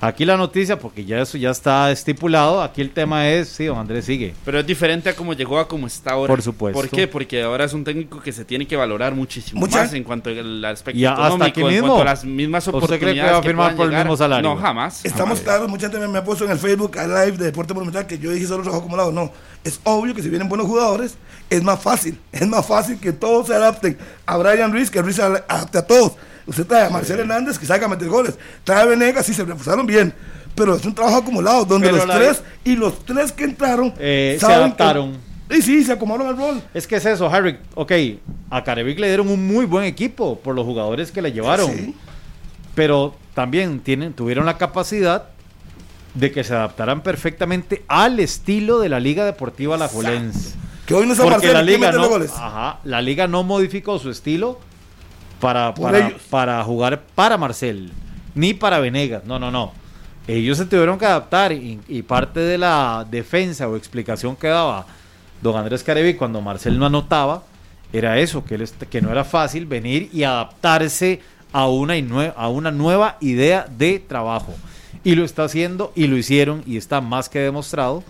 Aquí la noticia, porque ya eso ya está estipulado, aquí el tema es, sí, don Andrés sigue. Pero es diferente a cómo llegó a cómo está ahora. Por supuesto. ¿Por qué? Porque ahora es un técnico que se tiene que valorar muchísimo más en cuanto al aspecto y hasta aquí mismo, en las mismas oportunidades. ¿Usted cree que va a firmar por el mismo salario? No, jamás. Estamos claros, mucha gente me ha puesto en el Facebook a live de Deporte Monumental que yo dije solo trabajo acumulado. No, es obvio que si vienen buenos jugadores, es más fácil. Es más fácil que todos se adapten a Brian Ruiz, que Ruiz se adapte a todos. Usted trae a Marcel Hernández, que saca a meter goles. Trae a Venegas, sí, se reforzaron bien pero es un trabajo acumulado donde los tres y los tres que entraron eh, se adaptaron. y sí, se acomodaron al rol. Es que es eso, Harry. Ok, a Carevic le dieron un muy buen equipo por los jugadores que le llevaron. Pero también tienen, tuvieron la capacidad de que se adaptaran perfectamente al estilo de la Liga Deportiva La Alajuelense. Que hoy no Porque la liga no, ajá, la liga no modificó su estilo para, para, para jugar para Marcel, ni para Venegas. No, no, no ellos se tuvieron que adaptar y, parte de la defensa o explicación que daba don Andrés Carevi cuando Marcel no anotaba era eso, que, él, que no era fácil venir y adaptarse a una, a una nueva idea de trabajo. Y lo está haciendo y lo hicieron y está más que demostrado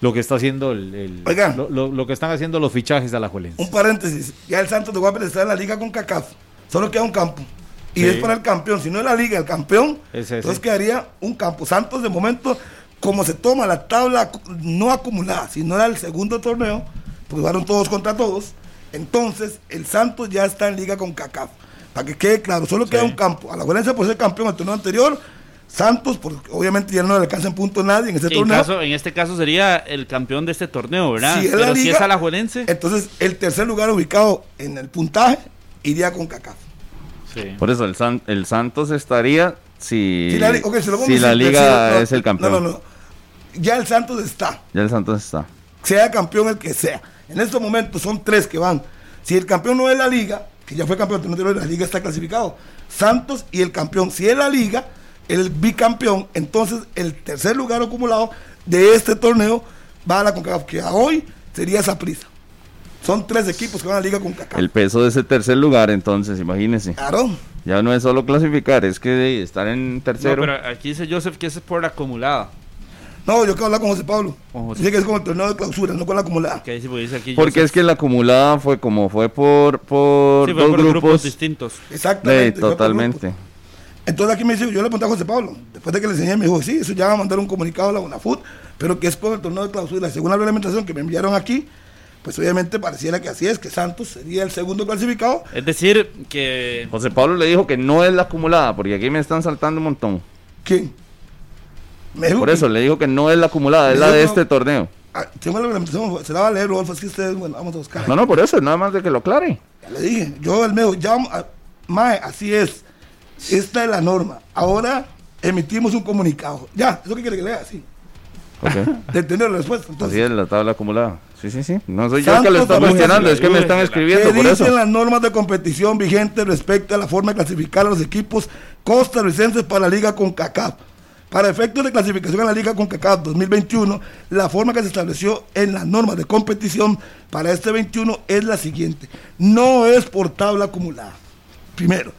lo que está haciendo el, lo, que están haciendo los fichajes de la Juelense. Un paréntesis, ya el Santos de Guapel está en la liga con CACAF, solo queda un campo y es para el campeón. Si no es la liga, el campeón, entonces quedaría un campo. Santos de momento, como se toma la tabla no acumulada, si no era el segundo torneo, pues jugaron todos contra todos. Entonces, el Santos ya está en liga con CACAF. Para que quede claro, solo queda un campo. A la Valencia por ser campeón el torneo anterior, Santos, porque obviamente ya no le alcanza en punto nadie en este torneo. en este caso sería el campeón de este torneo, ¿verdad? Si Pero si es a la Juelense. Entonces, el tercer lugar ubicado en el puntaje iría con CACAF. Por eso el, el Santos estaría si, si la, liga es el campeón. No, no, no. Ya el Santos está. Ya el Santos está. Sea campeón el que sea. En estos momentos son tres que van. Si el campeón no es la liga, que ya fue campeón, la liga está clasificado. Santos y el campeón. Si es la liga, el bicampeón, entonces el tercer lugar acumulado de este torneo va a la CONCACAF, que a hoy sería esa prisa. Son tres equipos que van a la liga con Cacao. El peso de ese tercer lugar, entonces, imagínense. Claro. Ya no es solo clasificar, es que estar en tercero. No, pero aquí dice Joseph que es por la acumulada. No, yo quiero hablar con José Pablo. Dice que es como el torneo de clausura, no con la acumulada. Okay, sí, pues aquí Porque es que la acumulada fue como fue por, por sí, fue dos por grupos, distintos. Exactamente. Sí, totalmente. Entonces aquí me dice, yo le pregunté a José Pablo, después de que le enseñé, me dijo, sí, eso ya va a mandar un comunicado a la UNAFUT, pero que es por el torneo de clausura. Según la reglamentación que me enviaron aquí, pues obviamente pareciera que así es, que Santos sería el segundo clasificado. Es decir, que... José Pablo le dijo que no es la acumulada, porque aquí me están saltando un montón. ¿Quién? Por eso le dijo que no es la acumulada, es la de este torneo. Ah, tengo la se la va a leer, Rodolfo, es que ustedes, bueno, vamos a buscar. No, no, por eso, nada más de que lo aclare. Ya le dije, yo el medio, ya, ah, mae, así es. Esta es la norma. Ahora emitimos un comunicado. Ya, ¿eso qué quiere que lea? Sí. Okay. de tener la respuesta. Así es la tabla acumulada. Sí, sí, sí. No soy yo que le está mencionando, es que me están escribiendo por dicen eso. las normas de competición vigentes respecto a la forma de clasificar a los equipos costarricenses para la Liga con CACAP? Para efectos de clasificación a la Liga con CACAP 2021, la forma que se estableció en las normas de competición para este 21 es la siguiente. No es por tabla acumulada. Primero,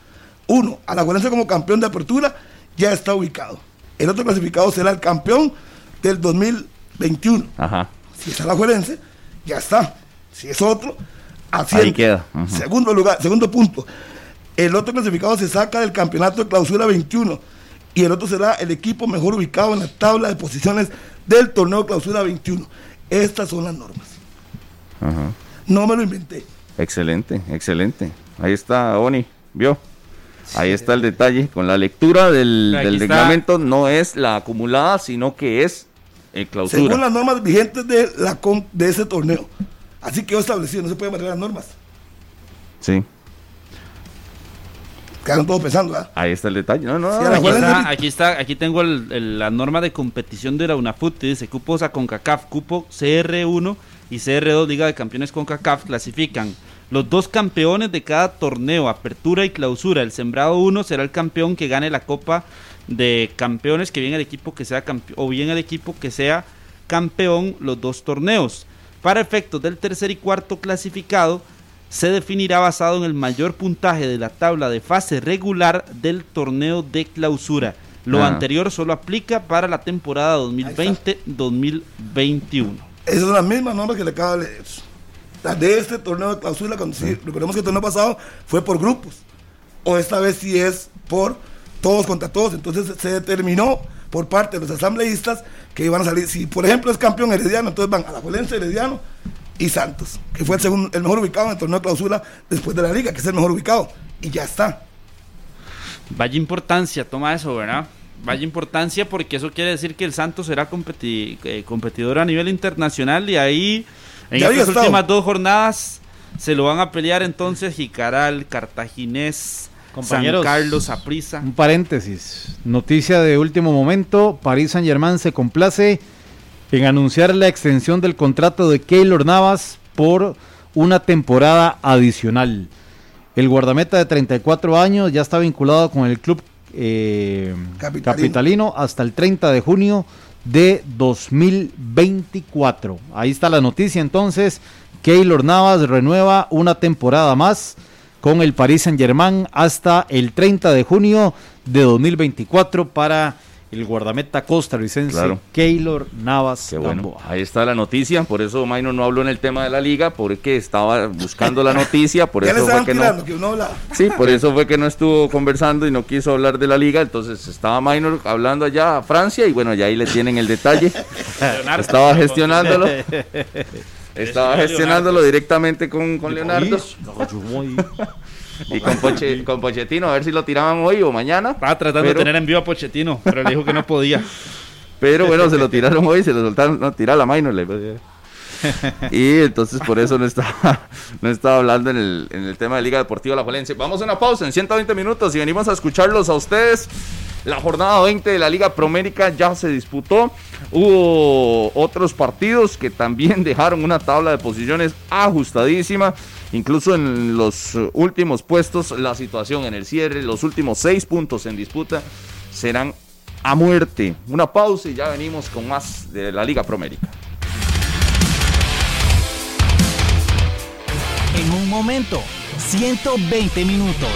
uno, Alajuelense como campeón de apertura ya está ubicado. El otro clasificado será el campeón del 2021. Ajá. Si es Alajuelense, ya está. Si es otro, así Ahí queda. Ujú. Segundo lugar, segundo punto. El otro clasificado se saca del campeonato de clausura 21 y el otro será el equipo mejor ubicado en la tabla de posiciones del torneo de clausura 21. Estas son las normas. No me lo inventé. Excelente, excelente. Ahí está, Oni, ¿vio? Ahí está el detalle. Con la lectura del, del reglamento no es la acumulada, sino que es el clausura. Según las normas vigentes de, la de ese torneo. Así quedó establecido, no se puede variar las normas. Sí, Quedaron todos pensando, ¿verdad? ahí está el detalle. No, no, Sí, Aquí está, aquí está, aquí tengo el- el- la norma de competición de la UNAFUT, dice cupos a CONCACAF, cupo CR1 y CR2 Liga de Campeones CONCACAF clasifican los dos campeones de cada torneo, apertura y clausura. El sembrado 1 será el campeón que gane la Copa de Campeones, que bien el equipo que sea campeón, o bien el equipo que sea campeón los dos torneos. Para efectos del tercer y cuarto clasificado, se definirá basado en el mayor puntaje de la tabla de fase regular del torneo de clausura. Lo Ah. anterior solo aplica para la temporada 2020-2021. Esas son las mismas normas que le acaba de leer. Las de este torneo de clausura, cuando sí, recordemos que el torneo pasado fue por grupos. O esta vez sí es por todos contra todos. Entonces se determinó por parte de los asambleístas que iban a salir. Si por ejemplo es campeón Herediano, entonces van a la Juelense, Herediano y Santos, que fue el, segundo, el mejor ubicado en el torneo de clausura después de la liga, que es el mejor ubicado. Y ya está. Vaya importancia, toma eso, ¿verdad? Vaya importancia porque eso quiere decir que el Santos será competi- eh, competidor a nivel internacional y ahí en Ya estas últimas dos jornadas se lo van a pelear entonces Jicaral, Cartaginés, Compañeros. San Carlos, Aprisa. Un paréntesis. Noticia de último momento. París Saint Germain se complace en anunciar la extensión del contrato de Keylor Navas por una temporada adicional. El guardameta de 34 años ya está vinculado con el club eh, Capitalino. capitalino hasta el 30 de junio de 2024. Ahí está la noticia entonces. Keylor Navas renueva una temporada más con el Paris Saint Germain hasta el 30 de junio de 2024 para el guardameta costarricense Claro. Keylor Navas Qué bueno. Gamboa. Ahí está la noticia. Por eso Maino no habló en el tema de la liga, porque estaba buscando la noticia. Por eso fue que no. que uno habla. Sí, por eso fue que no estuvo conversando y no quiso hablar de la liga. Entonces estaba Minor hablando allá a Francia y bueno, ya ahí le tienen el detalle. estaba gestionándolo. Estaba gestionándolo directamente con, con Leonardo y con, Poche- con Pochettino, a ver si lo tiraban hoy o mañana. Estaba tratando Pero- de tener en vivo a Pochettino, pero le dijo que no podía. Pero bueno, se lo tiraron hoy, se lo soltaron, no, tira la Minor. le- Y entonces por eso no estaba, no estaba hablando en el, en el tema de Liga Deportiva La Juelense. Vamos a una pausa en 120 minutos y venimos a escucharlos a ustedes. La jornada 20 de la Liga Promérica ya se disputó. Hubo otros partidos que también dejaron una tabla de posiciones ajustadísima. Incluso en los últimos puestos, la situación en el cierre, los últimos seis puntos en disputa serán a muerte. Una pausa y ya venimos con más de la Liga Promérica. En un momento, 120 minutos.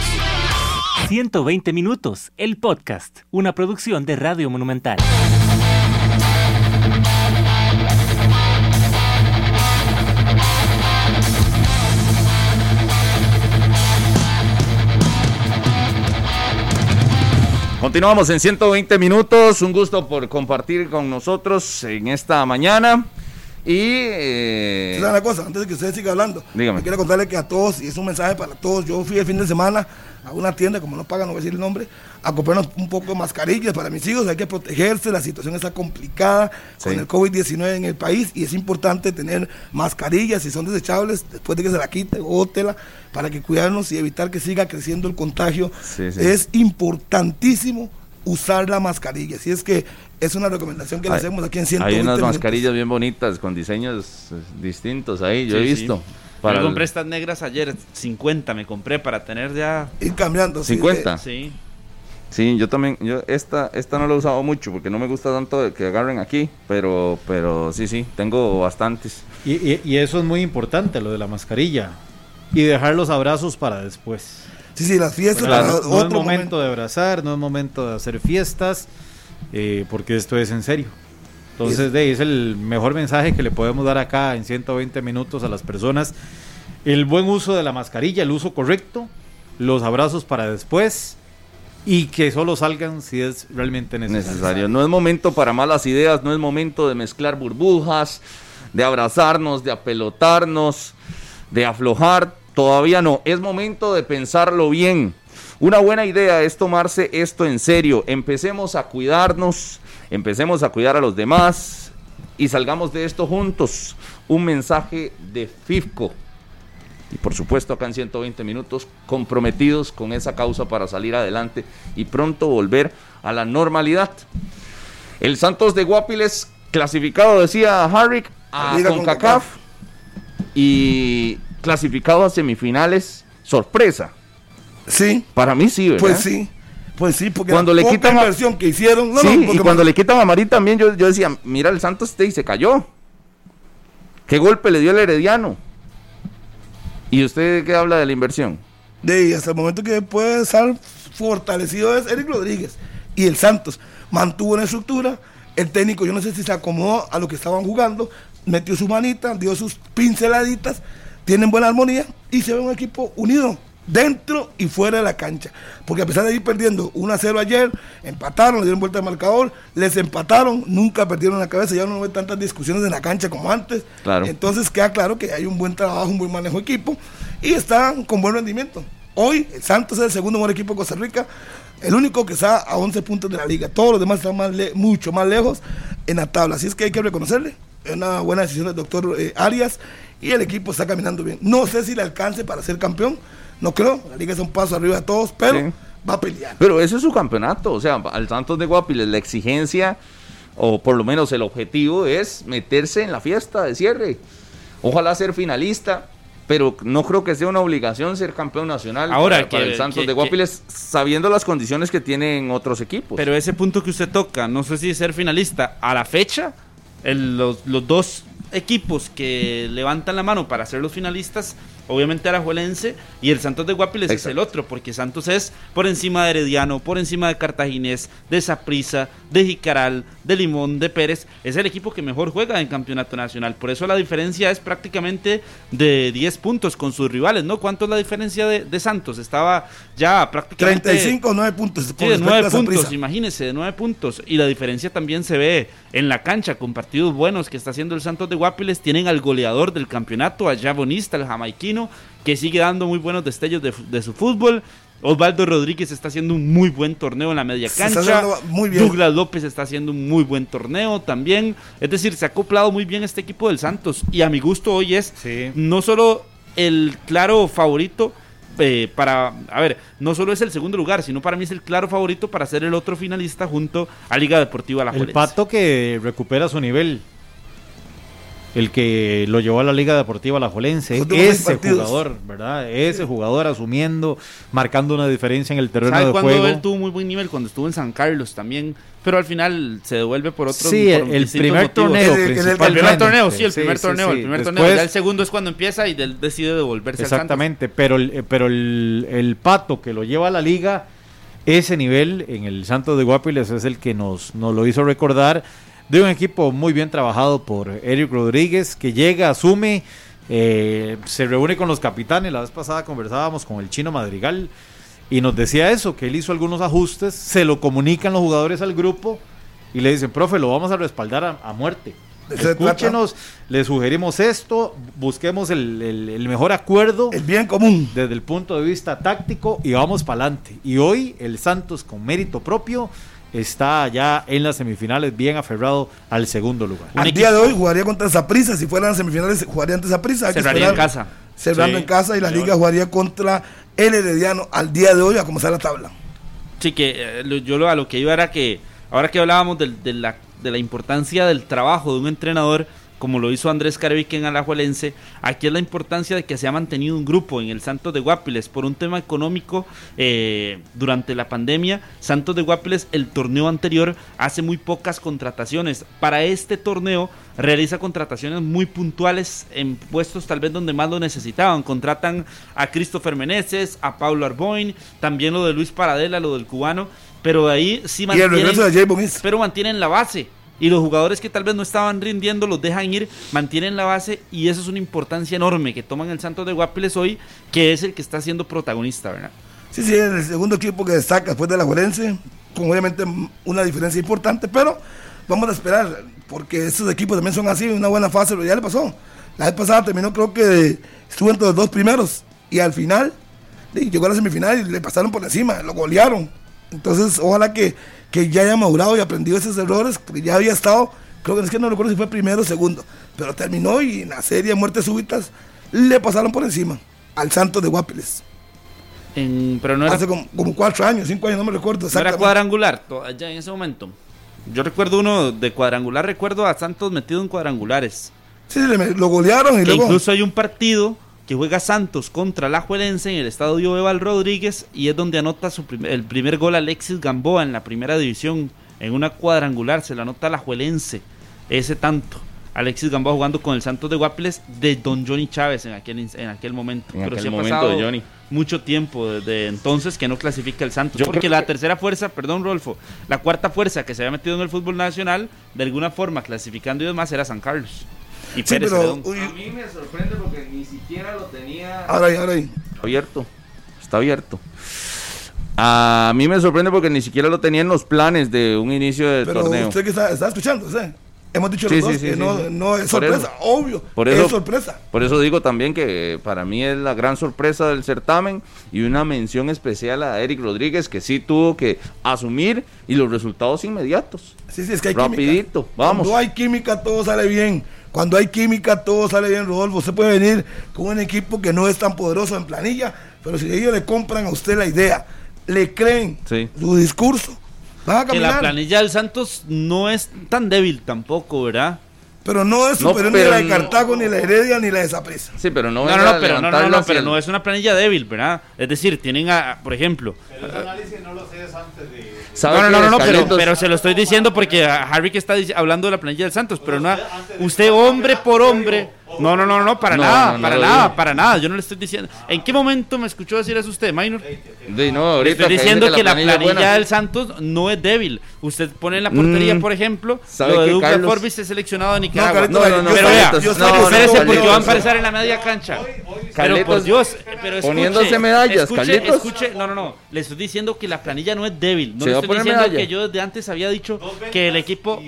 120 minutos, el podcast, una producción de Radio Monumental. Continuamos en 120 minutos. Un gusto por compartir con nosotros en esta mañana. Y. eh, ¿Sabe una cosa? Antes de que usted siga hablando, Dígame. quiero contarle que a todos, y es un mensaje para todos, yo fui el fin de semana a una tienda, como no pagan, no voy a decir el nombre, a comprarnos un poco de mascarillas para mis hijos, hay que protegerse, la situación está complicada con el COVID-19 en el país y es importante tener mascarillas, si son desechables, después de que se la quite, bótela, para que cuidarnos y evitar que siga creciendo el contagio. Sí, sí. Es importantísimo usar la mascarilla, así es que es una recomendación que le hay- hacemos aquí en Hay 120 unas minutos. mascarillas bien bonitas con diseños eh, distintos ahí. Yo Sí, he sí. visto. Me Para el- compré estas negras ayer, 50 me compré para tener ya... Ir cambiando. sí, 50. Sí. Sí, yo también, yo esta, esta no la he usado mucho porque no me gusta tanto de que agarren aquí, pero, pero sí, sí, tengo bastantes. Y, y- y eso es muy importante, lo de la mascarilla. Y dejar los abrazos para después. Sí, sí, las fiestas para no es otro momento, de abrazar, no es momento de hacer fiestas, eh, porque esto es en serio. Entonces, de ahí es el mejor mensaje que le podemos dar acá en 120 minutos a las personas. El buen uso de la mascarilla, el uso correcto, los abrazos para después y que solo salgan si es realmente necesario. necesario. No es momento para malas ideas, no es momento de mezclar burbujas, de abrazarnos, de apelotarnos, de aflojar. Todavía no. Es momento de pensarlo bien. Una buena idea es tomarse esto en serio. Empecemos a cuidarnos, empecemos a cuidar a los demás y salgamos de esto juntos. Un mensaje de FIFCO. Y por supuesto acá en 120 minutos comprometidos con esa causa para salir adelante y pronto volver a la normalidad. El Santos de Guapiles clasificado, decía Harrick, a Liga CONCACAF y clasificado a semifinales. Sorpresa. Sí, Para mí sí, ¿verdad? pues sí. Pues sí, porque Cuando la le quitan inversión que hicieron. No, sí, no, y cuando le quitan a Marín también yo, yo decía, mira el Santos y se cayó. ¿Qué golpe le dio el Herediano? ¿Y usted qué habla de la inversión? de hasta el momento que puede estar fortalecido es Eric Rodríguez y el Santos mantuvo una estructura el técnico yo no sé si se acomodó a lo que estaban jugando metió su manita dio sus pinceladitas tienen buena armonía y se ve un equipo unido dentro y fuera de la cancha porque a pesar de ir perdiendo 1 a 0 ayer empataron le dieron vuelta al marcador les empataron nunca perdieron la cabeza ya no hay tantas discusiones en la cancha como antes Claro. entonces queda claro que hay un buen trabajo, un buen manejo de equipo y están con buen rendimiento. Hoy el Santos es el segundo mejor equipo de Costa Rica, el único que está a 11 puntos de la liga. Todos los demás están más mucho más lejos en la tabla. Así es que hay que reconocerle. Es una buena decisión del doctor eh, Arias y el equipo está caminando bien. No sé si le alcance para ser campeón, no creo. La liga es un paso arriba de todos, pero Sí. va a pelear. Pero ese es su campeonato, o sea, al Santos de Guapiles la exigencia, o por lo menos el objetivo es meterse en la fiesta de cierre. Ojalá ser finalista, pero no creo que sea una obligación ser campeón nacional Ahora, para, el Santos que- de Guapiles, sabiendo las condiciones que tienen otros equipos. Pero ese punto que usted toca, no sé si ser finalista a la fecha, el- los, los dos equipos que levantan la mano para ser los finalistas, obviamente Arajuelense y el Santos de Guapiles es Exacto. el otro, porque Santos es por encima de Herediano, por encima de Cartaginés, de Saprissa, de Jicaral, de Limón, de Pérez, es el equipo que mejor juega en campeonato nacional. Por eso la diferencia es prácticamente de 10 puntos con sus rivales, ¿no? ¿Cuánto es la diferencia de, de Santos? Estaba ya prácticamente 35 o 9 puntos. Sí, de respecto nueve a Saprissa. puntos, imagínese, de nueve puntos. Y la diferencia también se ve en la cancha con partidos buenos que está haciendo el Santos de Guapiles. Tienen al goleador del campeonato, a Jabonista, el jamaiquino, que sigue dando muy buenos destellos de, de su fútbol. Osvaldo Rodríguez está haciendo un muy buen torneo en la media cancha. muy bien. Douglas López está haciendo un muy buen torneo también. Es decir, se ha acoplado muy bien este equipo del Santos. Y a mi gusto hoy es Sí. no solo el claro favorito eh, para, a ver, no solo es el segundo lugar, sino para mí es el claro favorito para ser el otro finalista junto a Liga Deportiva La El pato que recupera su nivel. El que lo llevó a la Liga Deportiva La Jolense. Ese jugador, ¿verdad? Ese jugador asumiendo, marcando una diferencia en el terreno ¿Sabe de cuándo juego. él tuvo muy buen nivel? Cuando estuvo en San Carlos también, pero al final se devuelve por otro Sí, el, el primer torneo. El- el- primer torneo, sí, el primer sí, torneo, sí. el primer Después- torneo. Ya el segundo es cuando empieza y él decide devolverse al. Exactamente, pero, el, eh, pero el, el pato que lo lleva a la liga, ese nivel en el Santos de Guapiles es el que nos, nos lo hizo recordar de un equipo muy bien trabajado por Eric Rodríguez, que llega, asume, eh, se reúne con los capitanes. La vez pasada conversábamos con el chino Madrigal y nos decía eso, que él hizo algunos ajustes, se lo comunican los jugadores al grupo y le dicen, profe, lo vamos a respaldar a, a muerte. Escúchenos, le sugerimos esto, busquemos el, el- el mejor acuerdo El bien común. desde el punto de vista táctico y vamos para adelante. Y hoy el Santos con mérito propio está ya en las semifinales bien aferrado al segundo lugar. Al día de hoy jugaría contra Saprissa. Si fueran semifinales, jugaría ante que Cerraría en casa. Cerrando Sí. en casa y la liga jugaría contra el Herediano al día de hoy a comenzar la tabla. Sí, que eh, lo- yo lo, a lo que iba era que, ahora que hablábamos de, la, de la importancia del trabajo de un entrenador, como lo hizo Andrés Carevique en Alajuelense, aquí es la importancia de que se ha mantenido un grupo en el Santos de Guapiles por un tema económico eh, durante la pandemia. Santos de Guapiles, el torneo anterior, hace muy pocas contrataciones. Para este torneo realiza contrataciones muy puntuales en puestos tal vez donde más lo necesitaban. Contratan a Christopher Meneses, a Pablo Arboin, también lo de Luis Paradela, lo del cubano, pero ahí sí mantienen, pero mantienen la base y los jugadores que tal vez no estaban rindiendo los dejan ir, mantienen la base y eso es una importancia enorme que toman el Santos de Guapiles hoy, que es el que está siendo protagonista, ¿verdad? Sí, sí, es el segundo equipo que destaca después de la Juelense, con obviamente una diferencia importante, pero vamos a esperar, porque estos equipos también son así, una buena fase, pero ya le pasó. La vez pasada terminó, creo que estuvo entre los dos primeros, y al final llegó a la semifinal y le pasaron por encima, lo golearon. Entonces, ojalá que que ya haya madurado y aprendido esos errores, que ya había estado, creo que es que no recuerdo si fue primero o segundo, pero terminó y en la serie de muertes súbitas le pasaron por encima al Santos de Guapiles. pero no era, Hace como, cuatro años, cinco años, no me recuerdo. No era cuadrangular allá en ese momento. Yo recuerdo uno de cuadrangular, recuerdo a Santos metido en cuadrangulares. Sí, lo golearon y luego... Incluso hay un partido que juega Santos contra la Juelense en el estadio Eval Rodríguez y es donde anota su el primer gol Alexis Gamboa en la primera división en una cuadrangular, se lo anota la Juelense, ese tanto. Alexis Gamboa jugando con el Santos de Guapiles de Don Johnny Chávez en aquel, en aquel momento. En Pero aquel momento de Johnny. mucho tiempo desde entonces que no clasifica el Santos. porque la tercera fuerza, perdón Rolfo, la cuarta fuerza que se había metido en el fútbol nacional, de alguna forma clasificando y demás, era San Carlos. Y Pérez pero, a mí me sorprende porque ni siquiera lo tenía ahora ahí, ahora ahí. abierto. Está abierto. A mí me sorprende porque ni siquiera lo tenía en los planes de un inicio de pero torneo. Usted que está, está escuchando, ¿sí? Hemos dicho los dos que no, no, es sorpresa, obvio. Por eso, es sorpresa. Por eso digo también que para mí es la gran sorpresa del certamen y una mención especial a Eric Rodríguez que sí tuvo que asumir y los resultados inmediatos. Sí, sí, es que hay Rapidito, vamos. Cuando hay química todo sale bien. Cuando hay química, todo sale bien, Rodolfo. Usted puede venir con un equipo que no es tan poderoso en planilla, pero si ellos le compran a usted la idea, le creen su discurso, va a caminar. Que la planilla del Santos no es tan débil tampoco, ¿verdad? Pero no es superior ni la de Cartago, ni la Heredia, ni la de Zapresa. Sí, pero no, no, no, pero, no, no, no, pero no es una planilla débil, ¿verdad? Es decir, tienen, a, por ejemplo... El análisis no lo sé antes de no, no, no, pero, pero, se lo estoy diciendo porque Harry que está hablando de la planilla del Santos, pero no, usted hombre por hombre no, no, no, no, para nada, para nada, para nada. Yo no le estoy diciendo. ¿En qué momento me escuchó decir eso usted, Minor? no, estoy diciendo que la planilla, del Santos no es débil. Usted pone en la portería, mm. por ejemplo, lo de Douglas Forbis es seleccionado de Nicaragua. No, no, no, pero vea, espérese porque va a aparecer en la media cancha. Pero por Dios, pero escuche, poniéndose medallas, escuche, escuche, no, no, no, le estoy diciendo que la planilla no es débil. No le estoy diciendo que yo desde antes había dicho que el equipo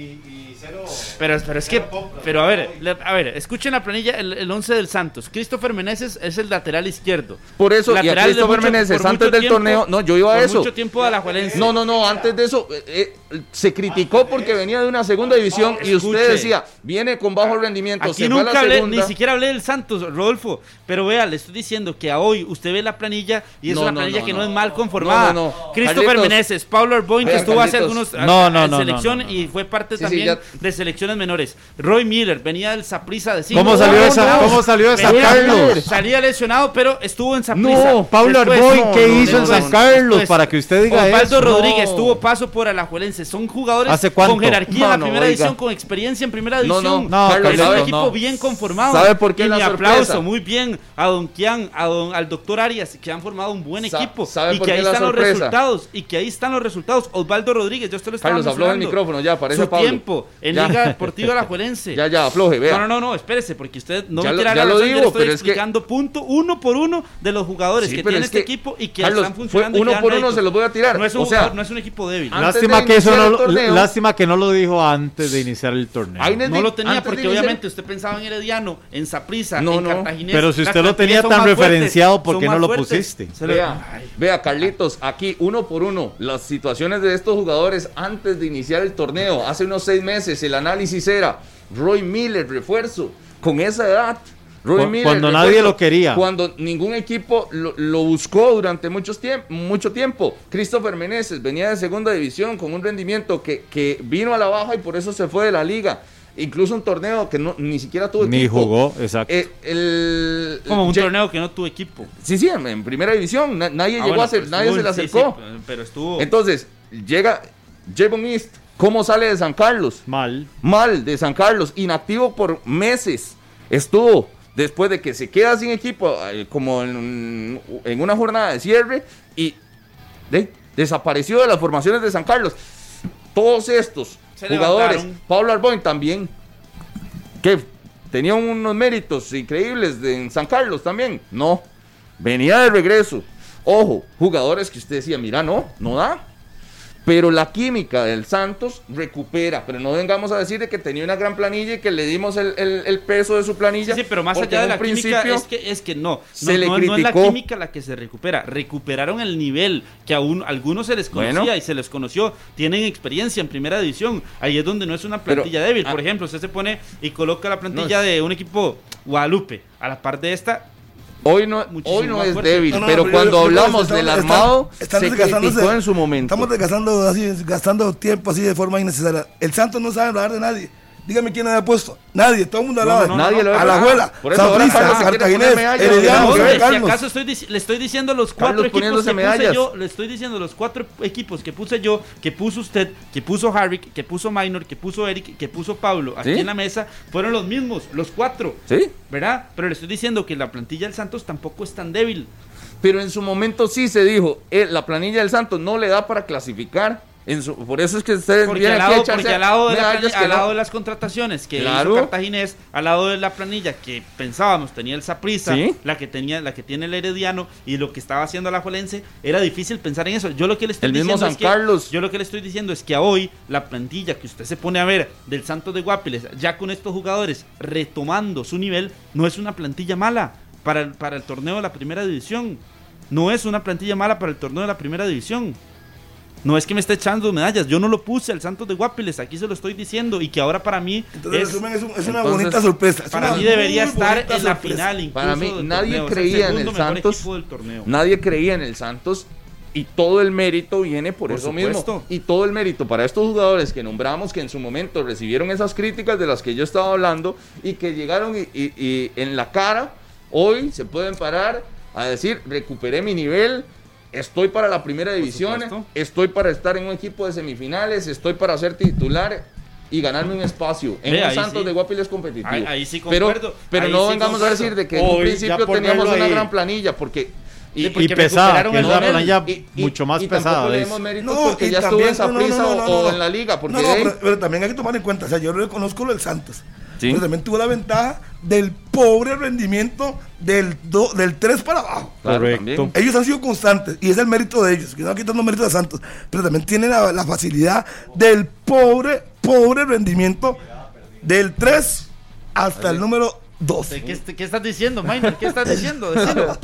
pero, pero es que, pero a ver, a ver, escuchen la planilla, el, el 11 del Santos. Christopher Meneses es el lateral izquierdo. Por eso, lateral y a Christopher Meneses antes del torneo, no, yo iba a eso. mucho tiempo a la No, no, no, antes de eso, eh, eh, se criticó porque venía de una segunda división y usted decía, viene con bajo rendimiento. Aquí nunca hablé, ni siquiera hablé del Santos, Rodolfo. Pero vea, le estoy diciendo que a hoy usted ve la planilla y es una planilla que no, es mal conformada. Christopher Meneses, Pablo Arboin, que estuvo hace algunos en selección y fue parte también de selecciones menores. Roy Miller venía del Saprisa de ¿Cómo salió esa? ¿Cómo salió esa Carlos? Salía lesionado, pero estuvo en Saprisa. No, Pablo Arboin, ¿qué hizo en San Carlos? Para que usted diga Osvaldo Rodríguez tuvo paso por Alajuelense. Son jugadores con jerarquía en la primera división, con experiencia en primera. No, no, es un equipo bien conformado. ¿Sabe por qué y mi aplauso muy bien a Don Kian, a don, al doctor Arias, que han formado un buen equipo. y que ahí están los resultados. Y que ahí están los resultados. Osvaldo Rodríguez, yo esto lo estaba Carlos, habló el micrófono ya, parece Su tiempo en Liga Deportiva Alajuelense. Ya, ya, afloje, vea. No, no, no, espérese, porque usted no me quiere hablar. Ya lo digo, estoy pero explicando es que... punto uno por uno de los jugadores que tiene este equipo y que están funcionando. Uno por uno se los voy a tirar. No es un, o sea, no es un equipo débil. Lástima que eso no, lástima que no lo dijo antes de iniciar el torneo. No lo tenía porque obviamente usted pensaba en Herediano, en Saprissa, en Cartaginés. Pero si usted lo tenía tan referenciado, ¿por qué no lo pusiste? Vea, vea, Carlitos, aquí uno por uno, las situaciones de estos jugadores antes de iniciar el torneo, hace unos seis meses, el análisis era Roy Miller, refuerzo, con esa edad. Roy Miller, cuando nadie lo quería. Cuando ningún equipo lo, buscó durante muchos mucho tiempo. Christopher Meneses venía de segunda división con un rendimiento que, que vino a la baja y por eso se fue de la liga. incluso un torneo que no, ni siquiera tuvo Ni equipo. jugó, exacto. Eh, el, Como un torneo que no tuvo equipo. Sí, sí, en, en primera división. na- nadie Ah, llegó bueno, a ser, nadie estuvo se le sí, acercó. sí, pero estuvo. Entonces, llega Javon East. ¿Cómo sale de San Carlos? Mal. Mal de San Carlos, inactivo por meses. Estuvo después de que se queda sin equipo, eh, como en, en una jornada de cierre, y de- desapareció de las formaciones de San Carlos. Todos estos Se jugadores, levantaron. Pablo Arboin también, que tenían unos méritos increíbles de, en San Carlos también. No, venía de regreso. Ojo, jugadores que usted decía, mira, no, no da. Pero la química del Santos recupera. Pero no vengamos a decir de que tenía una gran planilla y que le dimos el, el- el peso de su planilla. Sí, sí, pero más allá de la química es que, es que no. se no, le no- no es la química la que se recupera. Recuperaron el nivel que a un- algunos se les conocía Bueno. y se les conoció. Tienen experiencia en primera división. Ahí es donde no es una Pero, plantilla débil. Por ah. ejemplo, usted se pone y coloca la plantilla No, de un equipo Guadalupe a la par de esta. Hoy no, Muchísimo hoy no es fuerte. débil, No, no, pero cuando yo hablamos del armado, están se criticó en su momento. Estamos desgastando así, gastando tiempo así de forma innecesaria. El Santos no sabe hablar de nadie. Dígame quién había puesto. Nadie, todo el mundo hablaba. no, nadie lo a la abuela, Por eso ahora Saprissa, Cartaginés, medallas. Herediano, No, si acaso estoy le estoy diciendo los cuatro Carlos equipos que poniéndose puse medallas. yo, le estoy diciendo los cuatro equipos que puse yo, que puso usted, que puso Harry, que puso Minor, que puso Eric, que puso Pablo aquí ¿Sí? en la mesa, fueron los mismos, los cuatro. Sí, ¿Verdad? Pero le estoy diciendo que la plantilla del Santos tampoco es tan débil. pero en su momento sí se dijo, eh, la planilla del Santos no le da para clasificar. En su- por eso es que ustedes Porque al lado, porque al lado, de, la planilla- al no. lado de las contrataciones que Claro. hizo Cartaginés, al lado de la planilla que pensábamos tenía el Saprissa, Sí. la que tenía, la que tiene el Herediano y lo que estaba haciendo la Jolense, era difícil pensar en eso. Yo lo que le estoy El mismo diciendo San es que Carlos. yo lo que le estoy diciendo es que a hoy la plantilla que usted se pone a ver del Santos de Guapiles, ya con estos jugadores retomando su nivel, no es una plantilla mala para el, para el torneo de la Primera División. No es una plantilla mala para el torneo de la Primera División. No es que me esté echando medallas, yo no lo puse al Santos de Guapiles, aquí se lo estoy diciendo y que ahora para mí Entonces, es, resumen, es, un- es una entonces, bonita sorpresa. es para mí debería estar en la final incluso Para mí, nadie torneo, es el creía en el Santos. equipo del torneo. Nadie creía en el Santos y todo el mérito viene por, Por eso supuesto. mismo. Y todo el mérito para estos jugadores que nombramos que en su momento recibieron esas críticas de las que yo estaba hablando y que llegaron y, y- y en la cara hoy se pueden parar a decir recuperé mi nivel. Estoy para la primera división, estoy para estar en un equipo de semifinales, estoy para ser titular y ganarme un espacio en Ve, un Santos sí. de Guapiles competitivo. Ahí- ahí sí pero concuerdo, pero ahí no sí vengamos a decir de que en un Hoy, principio teníamos una ahí. gran planilla porque y, porque Y pesada, recuperaron que el es la planilla y- y- mucho más y pesada. Le No, porque y ya estuvo en también- no, no, Saprissa no, o, no, o no. en la liga. Porque No, no, de ahí- pero, pero también hay que tomar en cuenta, o sea, yo reconozco lo del Santos. Sí. Pero también tuvo la ventaja del pobre rendimiento del, do- del 3 para abajo. Correcto. Ellos han sido constantes y es el mérito de ellos, que no quitando mérito de Santos, pero también tienen la, la facilidad del pobre, pobre rendimiento del 3 hasta el número 12. ¿Qué, est- qué estás diciendo, Minor? ¿Qué estás diciendo? Decilo.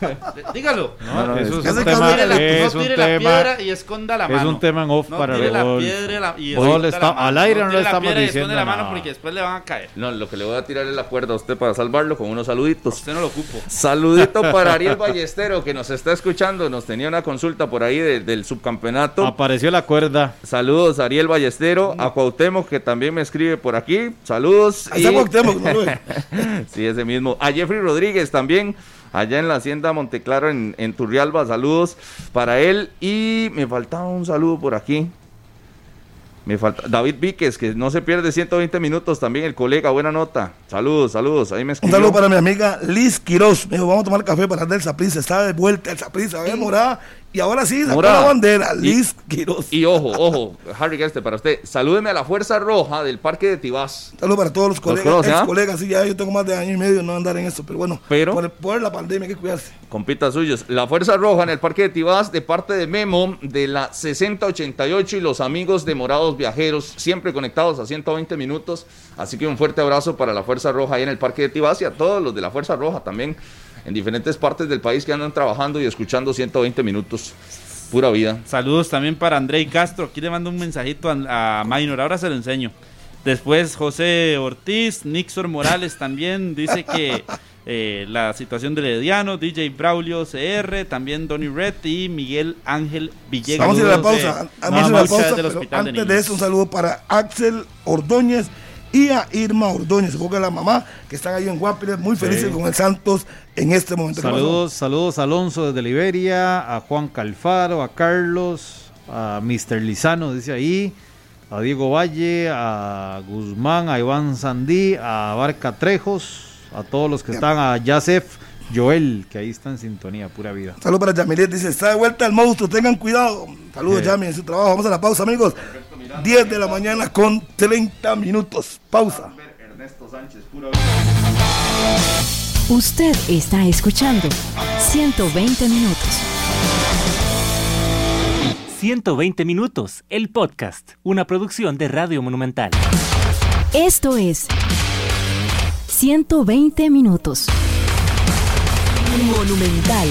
Dígalo. No, no, eso es- es un tema, No tire la, no es un tire la tema, piedra y esconda la es mano. un tema en off no para tire la piedra y la- y No esconda le la está- mano. al aire no le tire la estamos diciendo la mano nada. porque después le van a caer. No, lo que le voy a tirar es la cuerda a usted para salvarlo con unos saluditos. Usted no lo ocupo. Saludito para Ariel Ballestero que nos está escuchando. Nos tenía una consulta por ahí de- del subcampeonato. Apareció la cuerda. Saludos a Ariel Ballestero, a Cuauhtémoc que también me escribe por aquí. Saludos. Ahí y- Cuauhtémoc, ¿no? sí, ese mismo. A Jeffrey Rodríguez también, allá en la hacienda Monteclaro en, en Turrialba. Saludos para él. Y me faltaba un saludo por aquí. Me falta David Víquez, que no se pierde 120 minutos también, el colega, buena nota. Saludos, saludos. Ahí me Un escribió. saludo para mi amiga Liz Quiroz. Me dijo, vamos a tomar café para dar el Saprissa. Está de vuelta el Saprissa, ve morada. Y ahora sí, sacó Morada. la bandera. Y- Liz Quiroz. Y ojo, ojo, Harry Geste, para usted. Salúdeme a la Fuerza Roja del Parque de Tibás. Saludos para todos los colegas, conoce, ex ah? colegas. Sí, ya yo tengo más de año y medio no andar en esto, pero bueno, Pero- por, por la pandemia hay que cuidarse. Compitas suyos. La Fuerza Roja en el Parque de Tibás, de parte de Memo, de la 6088 y los amigos de Morados Viajeros, siempre conectados a 120 minutos. Así que un fuerte abrazo para la Fuerza Roja ahí en el Parque de Tibás y a todos los de la Fuerza Roja también en diferentes partes del país que andan trabajando y escuchando 120 minutos. Pura vida. Saludos también para Andrei Castro. Aquí le mando un mensajito a, a Minor. Ahora se lo enseño. Después José Ortiz, Nixor Morales también dice que eh, la situación del Herediano, DJ Braulio CR, también Donny Red y Miguel Ángel Villegas. Vamos a ir a la pausa. de- Vamos a ir a la pausa. del pero Hospital de antes de Niños. eso, un saludo para Axel Ordóñez y a Irma Ordóñez, supongo que la mamá, que están ahí en Guapiles, muy felices con el Santos en este momento. Saludos, saludos a Alonso desde Liberia, a Juan Calfaro, a Carlos, a Mr. Lizano, dice ahí, a Diego Valle, a Guzmán, a Iván Sandí, a Barca Trejos, a todos los que están, a Yasef Joel, que ahí está en sintonía, pura vida. Saludos para Yamilet, dice, está de vuelta el monstruo, tengan cuidado. Saludos, Sí. Yami, en su trabajo. Vamos a la pausa, amigos. 10 de la mañana con 30 minutos. Pausa. Usted está escuchando 120 minutos. 120 minutos, el podcast, una producción de Radio Monumental. Esto es 120 minutos. Monumental.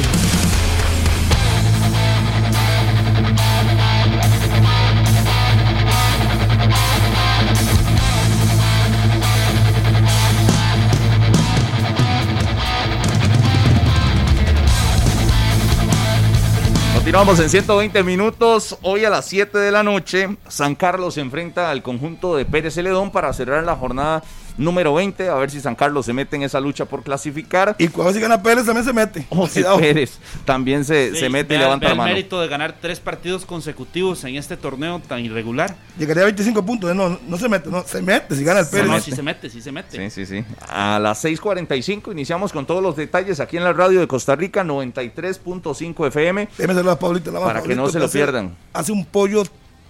Continuamos en 120 minutos. Hoy a las 7 de la noche, San Carlos se enfrenta al conjunto de Pérez Celedón para cerrar la jornada número 20. A ver si San Carlos se mete en esa lucha por clasificar. Y cuando si gana Pérez también se mete. O si Cuidado. Pérez también se, Sí, se mete y levanta vea la el mano. mérito de ganar tres partidos consecutivos en este torneo tan irregular. Llegaría a 25 puntos. No, no se mete, no, se mete si gana el Pérez. No, no, sí se mete, sí se mete. Sí, sí, sí. A las 6:45 iniciamos con todos los detalles aquí en la radio de Costa Rica, 93.5 FM. Déjeme saludar a Pablito. más, Para que no se lo hace- pierdan. Hace un pollo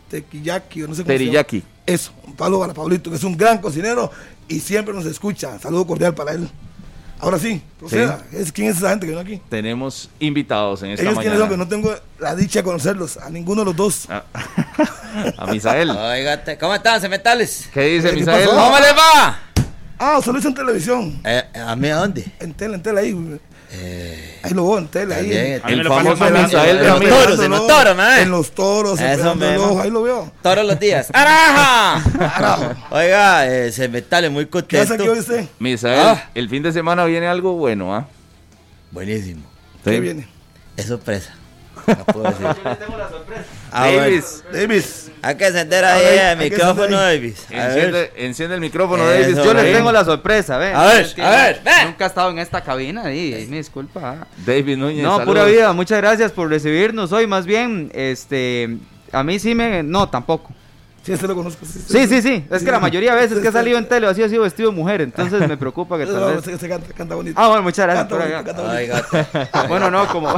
tequillaki, o no sé cómo se llama. Teriyaki. Eso, un palo para Pablito, que es un gran cocinero y siempre nos escucha. Saludo cordial para él. Ahora sí, proceda. Es, ¿Quién es esa gente que no aquí? Tenemos invitados en esta Ellos quiénes son, que mañana. no tengo la dicha de conocerlos, a ninguno de los dos. A, a Misael. Oígate, ¿cómo están, cementales? ¿Qué dice ¿Qué Misael? pasó? ¿Cómo les va? Ah, solo hizo en televisión. Eh, ¿A mí a dónde? En tele, en tele ahí. Eh, Ahí lo veo en tele. Ahí. Me El lo famoso. Misael en los toros, en los toros, ¿me En los toros, Eso ojo, ahí lo veo. Todos los días. ¡Araja! Oiga, eh, cementales, muy ¿Qué hace contento. aquí hoy usted? Misael, Ah. el fin de semana viene algo bueno, ¿ah? Buenísimo. ¿Qué Sí. viene? Es sorpresa. No puedo decir. Ah, bueno. Davis, Davis. Hay que encender ahí ver, el micrófono. Davis. A ver. enciende, enciende el micrófono, Eso, Davis. Yo les tengo la sorpresa, ve. A ver, a ver, ve. Nunca he estado en esta cabina y ahí me disculpa. Davis Núñez. No, saludos. pura vida, muchas gracias por recibirnos hoy. Más bien, este, a mí sí me, no, tampoco. Sí, este lo conozco. Sí, Sí, sí, sí. Es Sí, que la mayoría de veces que he Sí, salido en tele así ha sido vestido de mujer, entonces me preocupa que No, tal vez. este- este canta, canta bonito. Ah, bueno, muchas gracias. Canta por bonito, Bueno, no, como,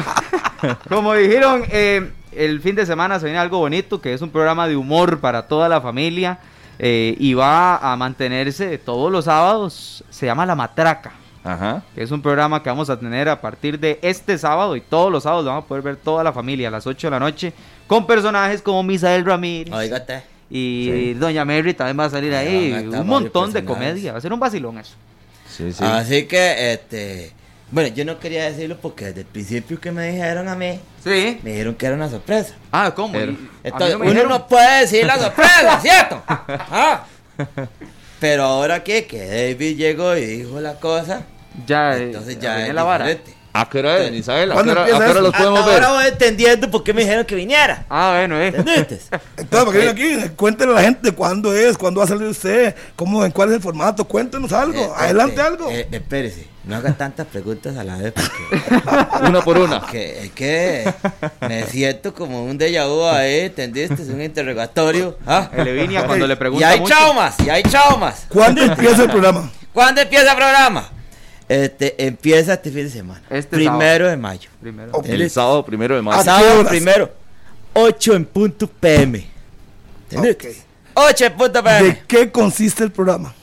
como dijeron, eh, el fin de semana se viene algo bonito, que es un programa de humor para toda la familia eh, y va a mantenerse todos los sábados. Se llama La Matraca, Ajá. que es un programa que vamos a tener a partir de este sábado y todos los sábados lo vamos a poder ver toda la familia a las 8 de la noche con personajes como Misael Ramírez. Oígate. Y Doña Mary también va a salir ahí. a Un montón de comedia. Va a ser un vacilón eso. Sí, sí. Así que, este. Bueno, yo no quería decirlo porque desde el principio que me dijeron a mí, Sí. me dijeron que era una sorpresa. Ah, ¿cómo? Pero- Entonces, no uno dijeron. no puede decir la sorpresa, ¿cierto? Ah. Pero ahora que, que David llegó y dijo la cosa, Ya, entonces ya es la vara. diferente. ¿A qué hora es, Misael? ¿A qué ¿Cuándo hora, a empieza qué hora eso? los podemos Ah, ver? Ahora voy entendiendo por qué me dijeron que viniera. Ah, bueno, eh. ¿Entendiste? Entonces, para que venga aquí, cuéntenle a la gente cuándo es, cuándo va a salir usted, cómo, en cuál es el formato, cuéntenos algo, Eh, adelante este, algo. eh, espérese, no haga tantas preguntas a la vez porque, Una por una. porque es que me siento como un déjà vu ahí, ¿entendiste? Es un interrogatorio. ¿ah? El Evinia Ok. cuando le Y pregunta hay mucho. traumas, y hay traumas. ¿Cuándo empieza el programa? ¿Cuándo empieza el programa? Este, empieza este fin de semana. Este primero de mayo. Primero. El sábado primero de ¿A marzo. qué Sábado primero, 8 en punto PM. ¿Entendiste? Ok. 8 en punto PM. ¿De qué consiste el programa?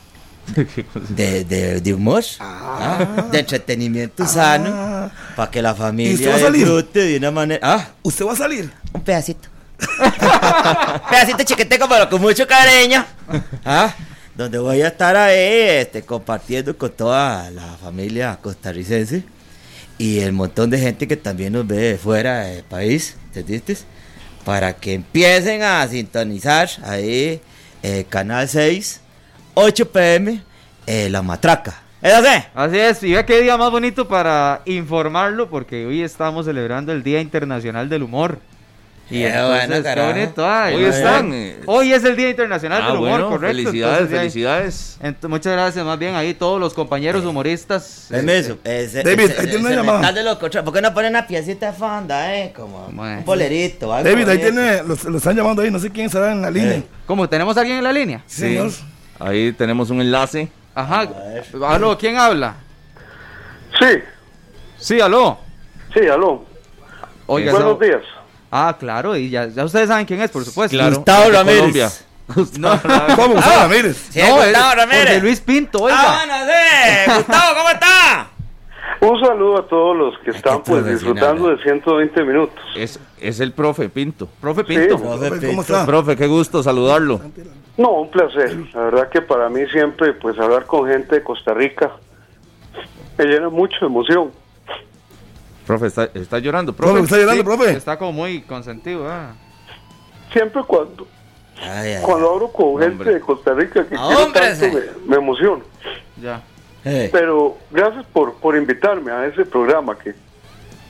De, de, de humor, ah, de entretenimiento sano, para que la ¿Y usted familia disfrute de una manera. Ah, ¿Usted va a salir? un pedacito. pedacito chiquiteco, pero con mucho cariño. Ah, donde voy a estar ahí este, compartiendo con toda la familia costarricense y el montón de gente que también nos ve de fuera del país, ¿entendiste? Para que empiecen a sintonizar ahí eh, Canal 6, 8 pm, La Matraca. ¿Es así? Es, y vea qué día más bonito para informarlo, porque hoy estamos celebrando el Día Internacional del Humor. Y Qué entonces, bueno, qué carajo. bonito. ay, Hoy están, eh. Hoy es el Día Internacional Ah, del Humor, bueno, correcto. felicidades, Entonces, felicidades. Muchas gracias, más bien ahí todos los compañeros humoristas. Permiso. eh, David, ahí tiene una llamada. de los coches. ¿Por qué no ponen una piecita de fonda, eh? Como Bueno. un bolerito. algo David, ahí tiene, lo, lo están llamando ahí, no sé quién estará en la línea. Eh. ¿Cómo? ¿Tenemos a alguien en la línea? Sí, señor. Ahí tenemos un enlace. Ajá. Aló, ¿quién habla? Sí, Sí, aló. sí, aló. Oiga, Buenos días. Ah, claro, y ya, ya ustedes saben quién es, por supuesto. Claro. Gustavo Ramírez. Colombia. No, ¿Cómo? Gustavo Ramírez. Sí, no, Gustavo es Ramírez. Jorge Luis Pinto, oiga. Ah, bueno, sí. Gustavo, ¿cómo está? Un saludo a todos los que están pues disfrutando eh. de 120 minutos. Es, es el profe Pinto. Profe Pinto. Sí. Profe ¿Cómo está? Profe, qué gusto saludarlo. No, un placer. La verdad que para mí siempre pues hablar con gente de Costa Rica me llena mucho de emoción. Profe, está, está llorando, ¿Cómo profe. está llorando, profe? Está como muy consentido, ah. Siempre cuando Ay, ay, cuando hablo con gente de Costa Rica que quiero hombre, tanto sí. me, me emociono. Ya. Pero gracias por, por invitarme a ese programa que,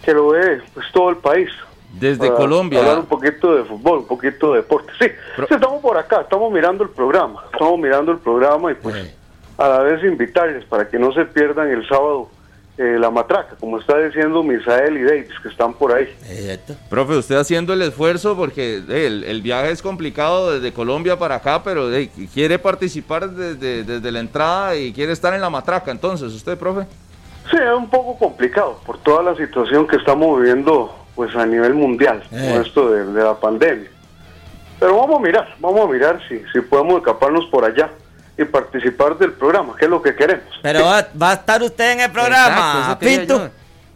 que lo ve pues todo el país. Desde para Colombia. Hablar un poquito de fútbol, un poquito de deporte. Sí, Pro- sí, estamos por acá, estamos mirando el programa, estamos mirando el programa y pues a la vez invitarles para que no se pierdan el sábado eh, la matraca, como está diciendo Misael y Davis, que están por ahí. Exacto. Profe, usted haciendo el esfuerzo porque eh, el, el viaje es complicado desde Colombia para acá, pero eh, quiere participar desde, desde la entrada y quiere estar en la matraca. Entonces, ¿usted, profe? Sí, es un poco complicado por toda la situación que estamos viviendo pues a nivel mundial Eh. con esto de, de la pandemia. Pero vamos a mirar, vamos a mirar si, si podemos escaparnos por allá y participar del programa, que es lo que queremos. Pero va, va a estar usted en el programa, Pinto.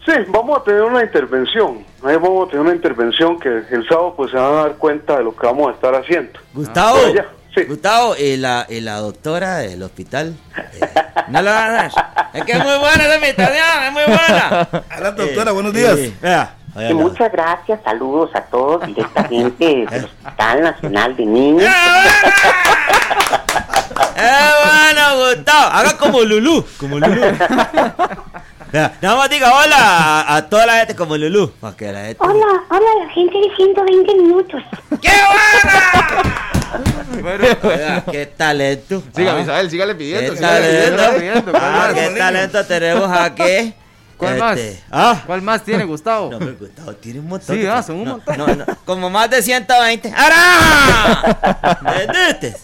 Sí, vamos a tener una intervención. Ahí vamos a tener una intervención que el sábado pues se van a dar cuenta de lo que vamos a estar haciendo. Gustavo. Allá, sí. Gustavo, y la, y la doctora del hospital. eh, no lo van a dar. Es que es muy buena esa invitación, es muy buena. Adelante, doctora, Eh, buenos días. eh, vea, vaya Y la- muchas gracias, saludos a todos directamente del Hospital Nacional de Niños. ¡Eh, bueno, Gustavo! Haga como Lulú. Como Lulú. Vea, nada más diga hola a, a toda la gente como Lulú. Para que la gente. Hola, hola la gente de 120 minutos. ¡Qué buena! Vea, ¡Qué talento! Siga, Ah, Misael, sígale ¡Qué pidiendo. sígale talento! pidiendo. pidiendo, ¿cuál Ah, más? ¡Qué talento tenemos aquí! ¿Cuál más? Este, Ah, ¿Cuál más tiene, Gustavo? No, pero Gustavo tiene un montón. Sí, ah, son un No, montón. No, no, como más de 120. ¡Ahora! ¿Entendiste?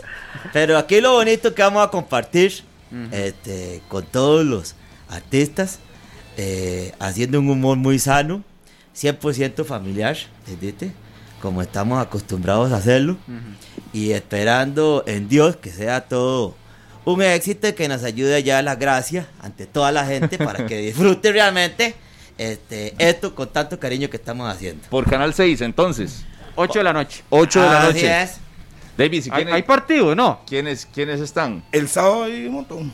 Pero aquí lo bonito que vamos a compartir este, con todos los artistas, eh, haciendo un humor muy sano, 100% familiar, ¿entendiste? Como estamos acostumbrados a hacerlo. Y esperando en Dios que sea todo un éxito y que nos ayude a llevar las gracias ante toda la gente para que disfrute realmente este, esto con tanto cariño que estamos haciendo. Por Canal 6, entonces. 8 de la noche. 8 de la Así noche. es. David, ¿y ¿Hay, hay partido, no? quiénes, quiénes están? El sábado hay un montón.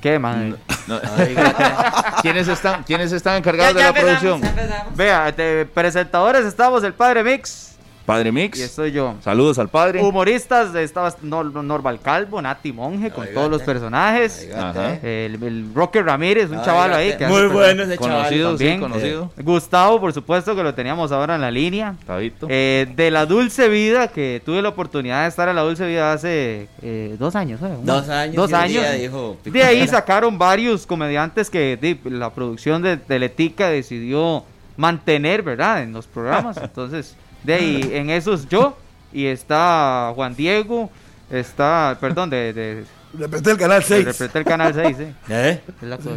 ¿Qué? No, Oígate. ¿Quiénes están, ¿Quiénes están encargados de la empezamos, producción? empezamos. Vea, de presentadores estamos el Padre Mix Padre Mix. y estoy yo. Saludos al padre. Humoristas estaba Nor- Norval Calvo, Nati Monje, con Oígate. todos los personajes. Ajá. El, el Rocker Ramírez, un Oígate. chaval ahí que Muy bueno ese chaval. Conocido, sí, también. conocido. Gustavo, por supuesto, que lo teníamos ahora en la línea. Tabito. Eh, de la Dulce Vida, que tuve la oportunidad de estar en la Dulce Vida hace eh, dos años. ¿eh? Dos años. Dos años. día dijo De ahí sacaron varios comediantes que la producción de Teletica decidió mantener, ¿verdad? En los programas. Entonces, de ahí, en esos yo, y está Juan Diego, está, perdón, de, de, Representé el canal 6. representé el Canal 6, ¿eh? ¿Eh? Es la cosa.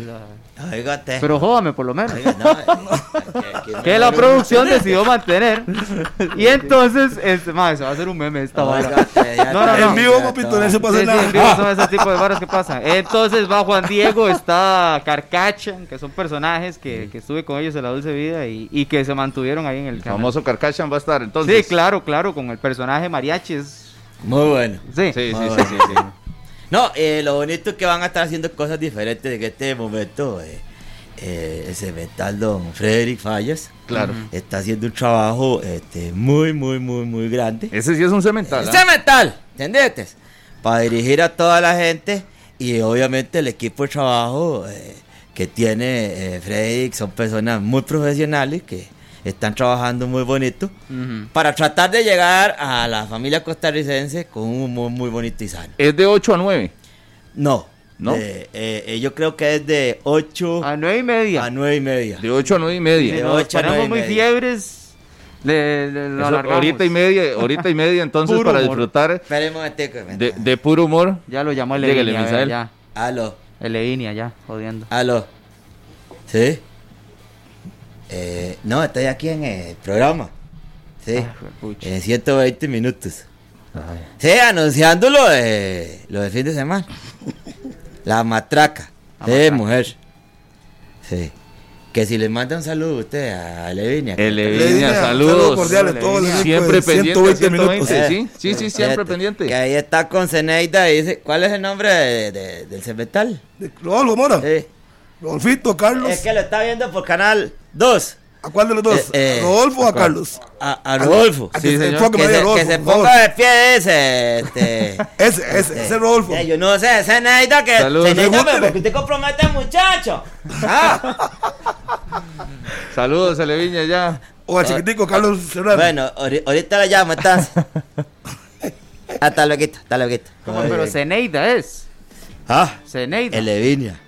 Oígate. Pero jódame por lo menos. Oiga, no, eh, que- la producción decidió mantener. Y entonces, este, madre, se va a hacer un meme esta vara. No, no, no. En vivo, papito, no se puede Sí, hacer sí, en vivo nada. son ese tipo de varas que pasan. Entonces va Juan Diego, está Carcacha, que son personajes que, que estuve con ellos en la Dulce Vida y, y que se mantuvieron ahí en el El canal. famoso Carcachan va a estar entonces. Sí, claro, claro, con el personaje mariachi. es- Muy bueno. Sí. Sí, sí, bueno. sí, sí. No, eh, lo bonito es que van a estar haciendo cosas diferentes en este momento. Eh, eh, el cemental don Frederick Fallas Claro. está haciendo un trabajo este, muy, muy, muy, muy grande. Ese sí es un cemental. ¿ah? Cemental, ¿entendés? Para dirigir a toda la gente y obviamente el equipo de trabajo eh, que tiene eh, Frederick son personas muy profesionales que están trabajando muy bonito para tratar de llegar a la familia costarricense con un humor muy bonito y sano. ¿Es de 8 a 9? No. ¿No? Eh, eh, yo creo que es de 8 A nueve y media. a 9 y media. De 8 a 9 y media. de nos ocho a nueve ponemos y muy media. fiebres, le, le- lo Eso, ahorita y media, ahorita y media entonces Puro para humor. disfrutar Espere un momentico. de, de puro humor. Ya lo llamó Elevinia, vea, Misael. ya. Aló, Elevinia, ya, jodiendo. aló. ¿Sí? Eh, no, estoy aquí en el programa. Sí. Ah, juepucha. En 120 minutos. Sí, anunciando lo de, lo de fin de semana. La matraca. La sí, matraca. mujer. Sí. Que si le manda un saludo a usted a Levinia. Levinia, saludos. saludos cordiales, todo el equipo Siempre pendiente. 120 120 minutos. Sí, Eh, sí, sí, eh, siempre pendiente. Que ahí está con Zeneida y dice, ¿cuál es el nombre de- de- del cemental? De Rodolfo Mora. Sí. Rodolfito, Carlos. Es que lo está viendo por canal 2. ¿A cuál de los dos? Eh, eh, ¿A Rodolfo o a ¿a? Carlos? A, a Rodolfo. A Sí, que se señor. Que se, a Rodolfo, que se ponga de pie ese. Este, Ese, ese, ese Rodolfo. Yo no sé, Zeneida que. Saludos. Pregúntele. porque usted compromete al muchacho. Ah, Saludos, Eleviña, ya. O al chiquitico Carlos Serrano. bueno, ahori- ahorita la llamo entonces. Hasta luego, hasta luego. ¿Cómo? Pero Zeneida es. Ah, Zeneida. Elevinia.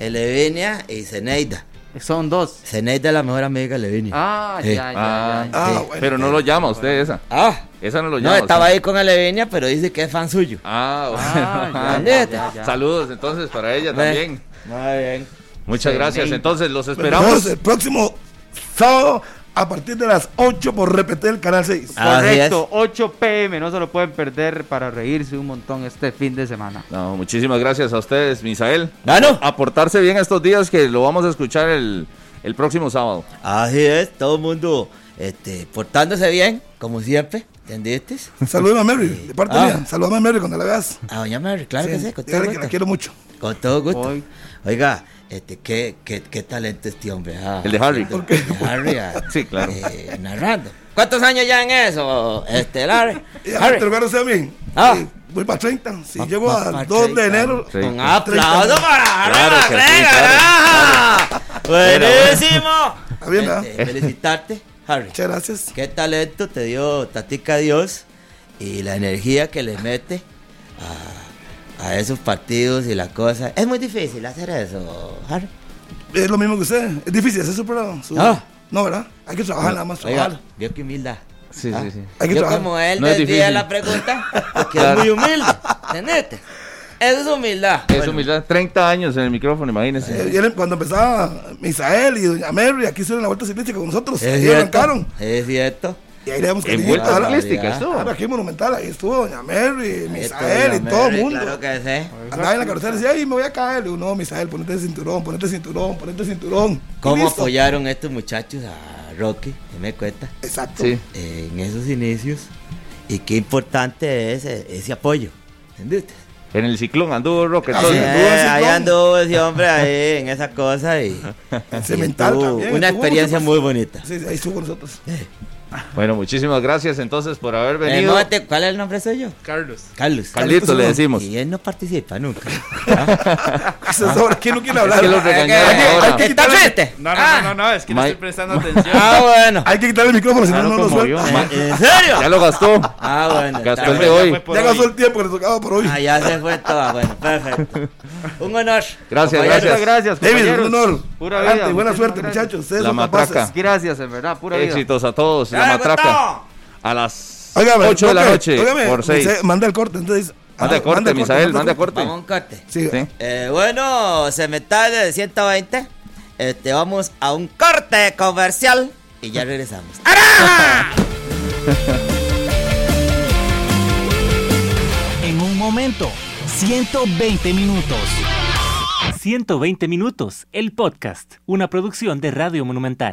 Elevinia y Zeneida. Son dos. Zeneida es la mejor amiga de Elevinia. Ah, Sí. ya, ya, Ah, ya. Ah, Sí. bueno. Pero no lo llama usted esa. Ah, Esa no lo no, llama. estaba usted. ahí con Elevinia, pero dice que es fan suyo. Ah, Ah, bueno. ya, ya, ya, ya. Saludos entonces para ella también. Muy bien. Muchas Sí, gracias. Entonces los Nos esperamos. vemos el próximo sábado a partir de las 8 por repetir el canal 6. Ah. Correcto, 8 pm, no se lo pueden perder para reírse un montón este fin de semana. No, muchísimas gracias a ustedes, Misael. Gano. Aportarse bien estos días que lo vamos a escuchar el, el próximo sábado. Así es, todo el mundo este, portándose bien, como siempre. ¿Entendiste? Saludos a Mary, de parte Ah. mía. Saludos a Mary cuando la veas. A doña Mary, claro que sí, con todo que gusto. la quiero mucho. Con todo gusto. Hoy. Oiga, este, ¿qué, qué, qué talento este hombre. ah, El de Harry. haciendo- de Harry, ah, Sí, claro. eh, narrando. ¿Cuántos años ya en eso, este, Larry? Harry. te lo voy a mí. Ah. Eh, Voy para 30. Si Va- llego va al pa' 2 de 30. enero. Sí. Un aplauso para Harry Claro sí, claro. Buenísimo. Este, felicitarte, Harry. Muchas gracias. Qué talento te dio Tatica Dios y la energía que le mete a, a esos partidos y la cosa. Es muy difícil hacer eso, Harry. Es lo mismo que usted. Es difícil hacer su programa. su- Ah. No, ¿verdad? Hay que trabajar nada más. Oiga, Trabajar. vio qué humildad. Sí, Ah, sí, sí. Hay que Yo trabajar. como él No desvía la pregunta porque es muy humilde. ¿Entendés? Eso es humildad. Es Bueno, humildad. 30 años en el micrófono, imagínense. Eh, y cuando empezaba Misael y Doña Mary, aquí hicieron la vuelta ciclística con nosotros. Es Ahí cierto. arrancaron. Es cierto. Y ahí le damos En cariñito. vuelta Ahora- ciclística estuvo. Ahora aquí en Monumental, ahí estuvo Doña Mary, Misael y todo el mundo. Claro que sí. Andaba en la carretera y decía, ay, me voy a caer. Le digo, no, Misael, ponete el cinturón, ponete el cinturón, ponete el cinturón. ¿Cómo apoyaron estos muchachos a Rocky? Que me cuenta. Exacto. Sí. En esos inicios. Y qué importante es ese, ese apoyo. ¿Entendiste? En el ciclón anduvo Roque. Ah, sí. Anduvo ese ahí anduvo ese hombre ahí en esa cosa y, y también, una experiencia muy bonita. Sí, sí, ahí estuvo con nosotros. Bueno, muchísimas gracias entonces por haber Eh, venido. momento, ¿Cuál es el nombre suyo? Carlos. Carlos. Carlito le decimos. Y él no participa nunca. Es ahora, ¿quién no quiere hablar? que lo Hay que- regañaron hay que- que. No, no, Ah. no, no, no, es que no estoy prestando atención. Ah, bueno. Hay que quitarle el micrófono, si no, Claro, no lo suelta. Eh, ¿En serio? Ya lo gastó. Ah, bueno. Gastó el de hoy. Ya gastó el tiempo que le tocaba por hoy. Ah, ya se fue todo. Bueno, perfecto. Un honor. Gracias. Muchas gracias, David, un honor. Pura vida, buena suerte, gracias. muchachos. La matraca. Gracias, en verdad, pura vida. Éxitos a todos. La ¡Ya, matraca. A las Óigame, 8 de la noche por 6. Misael, Manda el corte, entonces. Manda ah, corte, Misael, manda corte. Vamos a un corte. Sí. Sí. Eh, bueno, se me de 120. Este, vamos a un corte comercial y ya regresamos. En un momento, 120 minutos. 120 minutos, el podcast, una producción de Radio Monumental.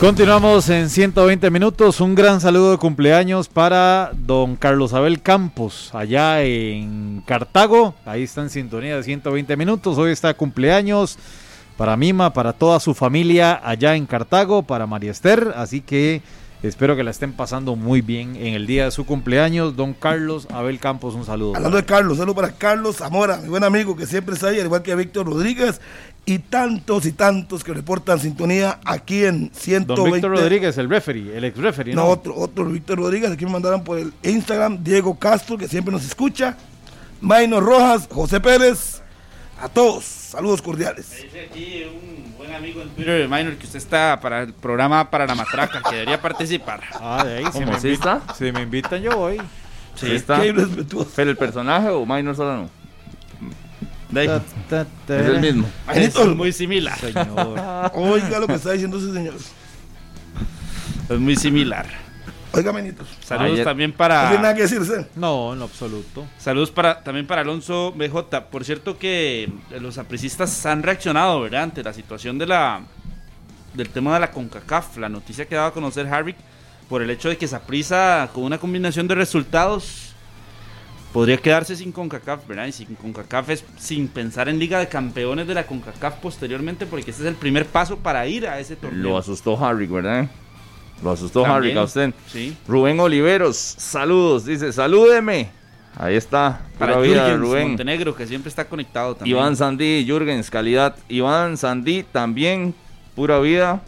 Continuamos en 120 minutos. Un gran saludo de cumpleaños para don Carlos Abel Campos, allá en Cartago. Ahí está en sintonía de 120 minutos. Hoy está cumpleaños para Mima, para toda su familia allá en Cartago, para María Esther. Así que espero que la estén pasando muy bien en el día de su cumpleaños. Don Carlos Abel Campos, un saludo. Hablando de Carlos, saludo para Carlos Zamora, mi buen amigo que siempre está ahí, al igual que Víctor Rodríguez y tantos y tantos que reportan sintonía aquí en 120. Don Víctor Rodríguez, el referee, el ex referee. No, otro, otro Víctor Rodríguez, aquí me mandaron por el Instagram, Diego Castro, que siempre nos escucha, Maino Rojas, José Pérez, a todos, saludos cordiales. Me dice aquí un buen amigo en Twitter de Minor que usted está para el programa para la matraca, que debería participar. Ah, de ahí, si ¿Cómo me, sí invitan, está? si me invitan yo voy. Sí está. Qué irrespetuoso. ¿Pero el personaje o Minor Solano? De ahí. Ta, ta, ta. Es el mismo. Es muy similar. Señor. Oiga lo que está diciendo ese señor. Es muy similar. Oiga, menitos. Saludos Ayer- también No tiene nada para que decirse. No, en lo absoluto. saludos para también para Alonso BJ. Por cierto que los apricistas han reaccionado, ¿verdad? Ante la situación de la del tema de la CONCACAF, la noticia que daba a conocer Harvick por el hecho de que Saprissa con una combinación de resultados podría quedarse sin CONCACAF, ¿verdad? Y sin CONCACAF es sin pensar en Liga de Campeones de la CONCACAF posteriormente, porque este es el primer paso para ir a ese torneo. Lo asustó Harry, ¿verdad? Lo asustó Harry a usted. Sí. Rubén Oliveros, saludos, dice, salúdeme. Ahí está, Para pura vida, Jürgens Rubén. Montenegro, que siempre está conectado también. Iván Sandí, Jürgens, calidad. Iván Sandí también, pura vida.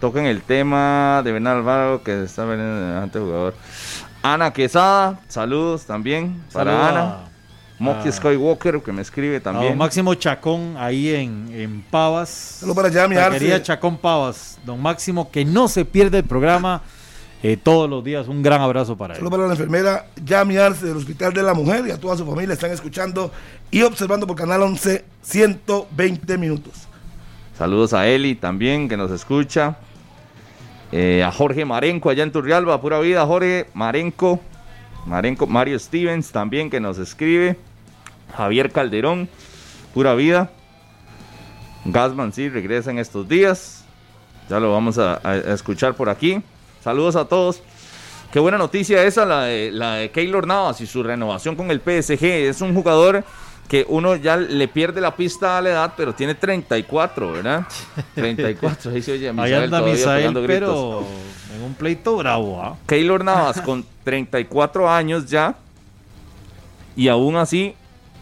Toquen el tema de Bernal Álvaro, que está vendiendo ante jugador. Ana Quesada, saludos también para Ana. Moki a- Skywalker, que me escribe también. don Máximo Chacón ahí en, en Pavas. Saludos para Yami Taquería Arce. Chacón Pavas. Don Máximo, que no se pierde el programa eh, todos los días. Un gran abrazo para él. Saludos para la enfermera Yami Arce del Hospital de la Mujer y a toda su familia están escuchando y observando por Canal 11 120 minutos. Saludos a Eli también, que nos escucha. Eh, a Jorge Marenco allá en Turrialba, pura vida, Jorge Marenco. Marenco, Mario Stevens también que nos escribe. Javier Calderón, pura vida. Gasman sí regresa en estos días. Ya lo vamos a, escuchar por aquí. Saludos a todos. Qué buena noticia esa, la de, la de Keylor Navas y su renovación con el PSG. Es un jugador que uno ya le pierde la pista a la edad, pero tiene 34, ¿verdad? 34, ahí se oye a Ahí Misael anda Misael, pero en un pleito bravo. ¿ah? Keylor Navas con 34 años ya y aún así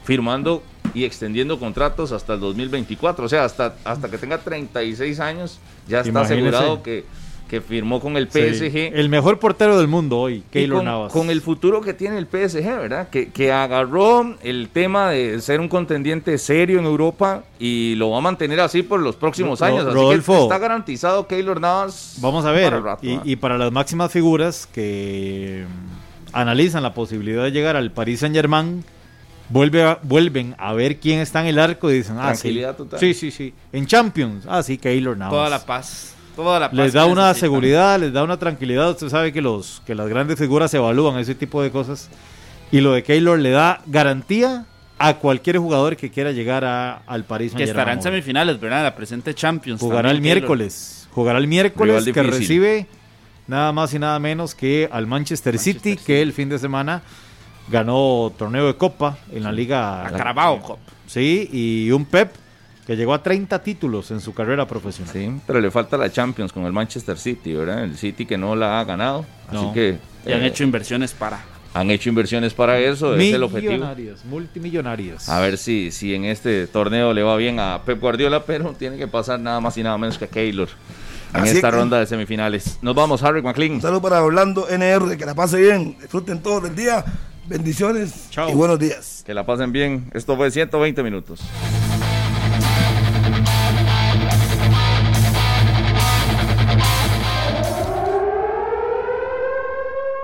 firmando y extendiendo contratos hasta el 2024, o sea, hasta, hasta que tenga 36 años ya está Imagínese. asegurado que, que firmó con el Sí, PSG. El mejor portero del mundo hoy, Keylor con, Navas. con el futuro que tiene el PSG, ¿verdad? Que, que agarró el tema de ser un contendiente serio en Europa y lo va a mantener así por los próximos años. Así Rodolfo. que está garantizado Keylor Navas. Vamos a ver, para rato, y, y para las máximas figuras que mm, analizan la posibilidad de llegar al Paris Saint Germain, vuelve a- vuelven a ver quién está en el arco y dicen, ah, sí, Tranquilidad total. sí, sí, sí, en Champions, ah, sí, Keylor Navas. Toda la paz. Toda la paz les da una necesitan. seguridad, les da una tranquilidad. Usted sabe que los que las grandes figuras se evalúan ese tipo de cosas. Y lo de Keylor le da garantía a cualquier jugador que quiera llegar a- al Paris Que estará en semifinales, ¿verdad? La presente Champions. Jugará el Keylor. miércoles. Jugará el miércoles que recibe nada más y nada menos que al Manchester, City, que el fin de semana ganó torneo de copa en la liga. La Carabao Cup. Sí, y un Pep que llegó a 30 títulos en su carrera profesional. Sí, pero le falta la Champions con el Manchester City, ¿verdad? El City que no la ha ganado. Así No. que Y han eh, hecho inversiones para. han hecho inversiones para eso, es el objetivo. Millonarias, multimillonarias. A ver si, si en este torneo le va bien a Pep Guardiola, pero tiene que pasar nada más y nada menos que a Keylor en Así esta que- ronda de semifinales. Nos vamos, Harry McLean. Un saludo para Orlando NR, que la pase bien, disfruten todo el día, bendiciones Chao. y buenos días. Que la pasen bien. Esto fue 120 minutos.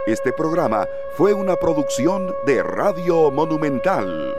Este programa fue una producción de Radio Monumental.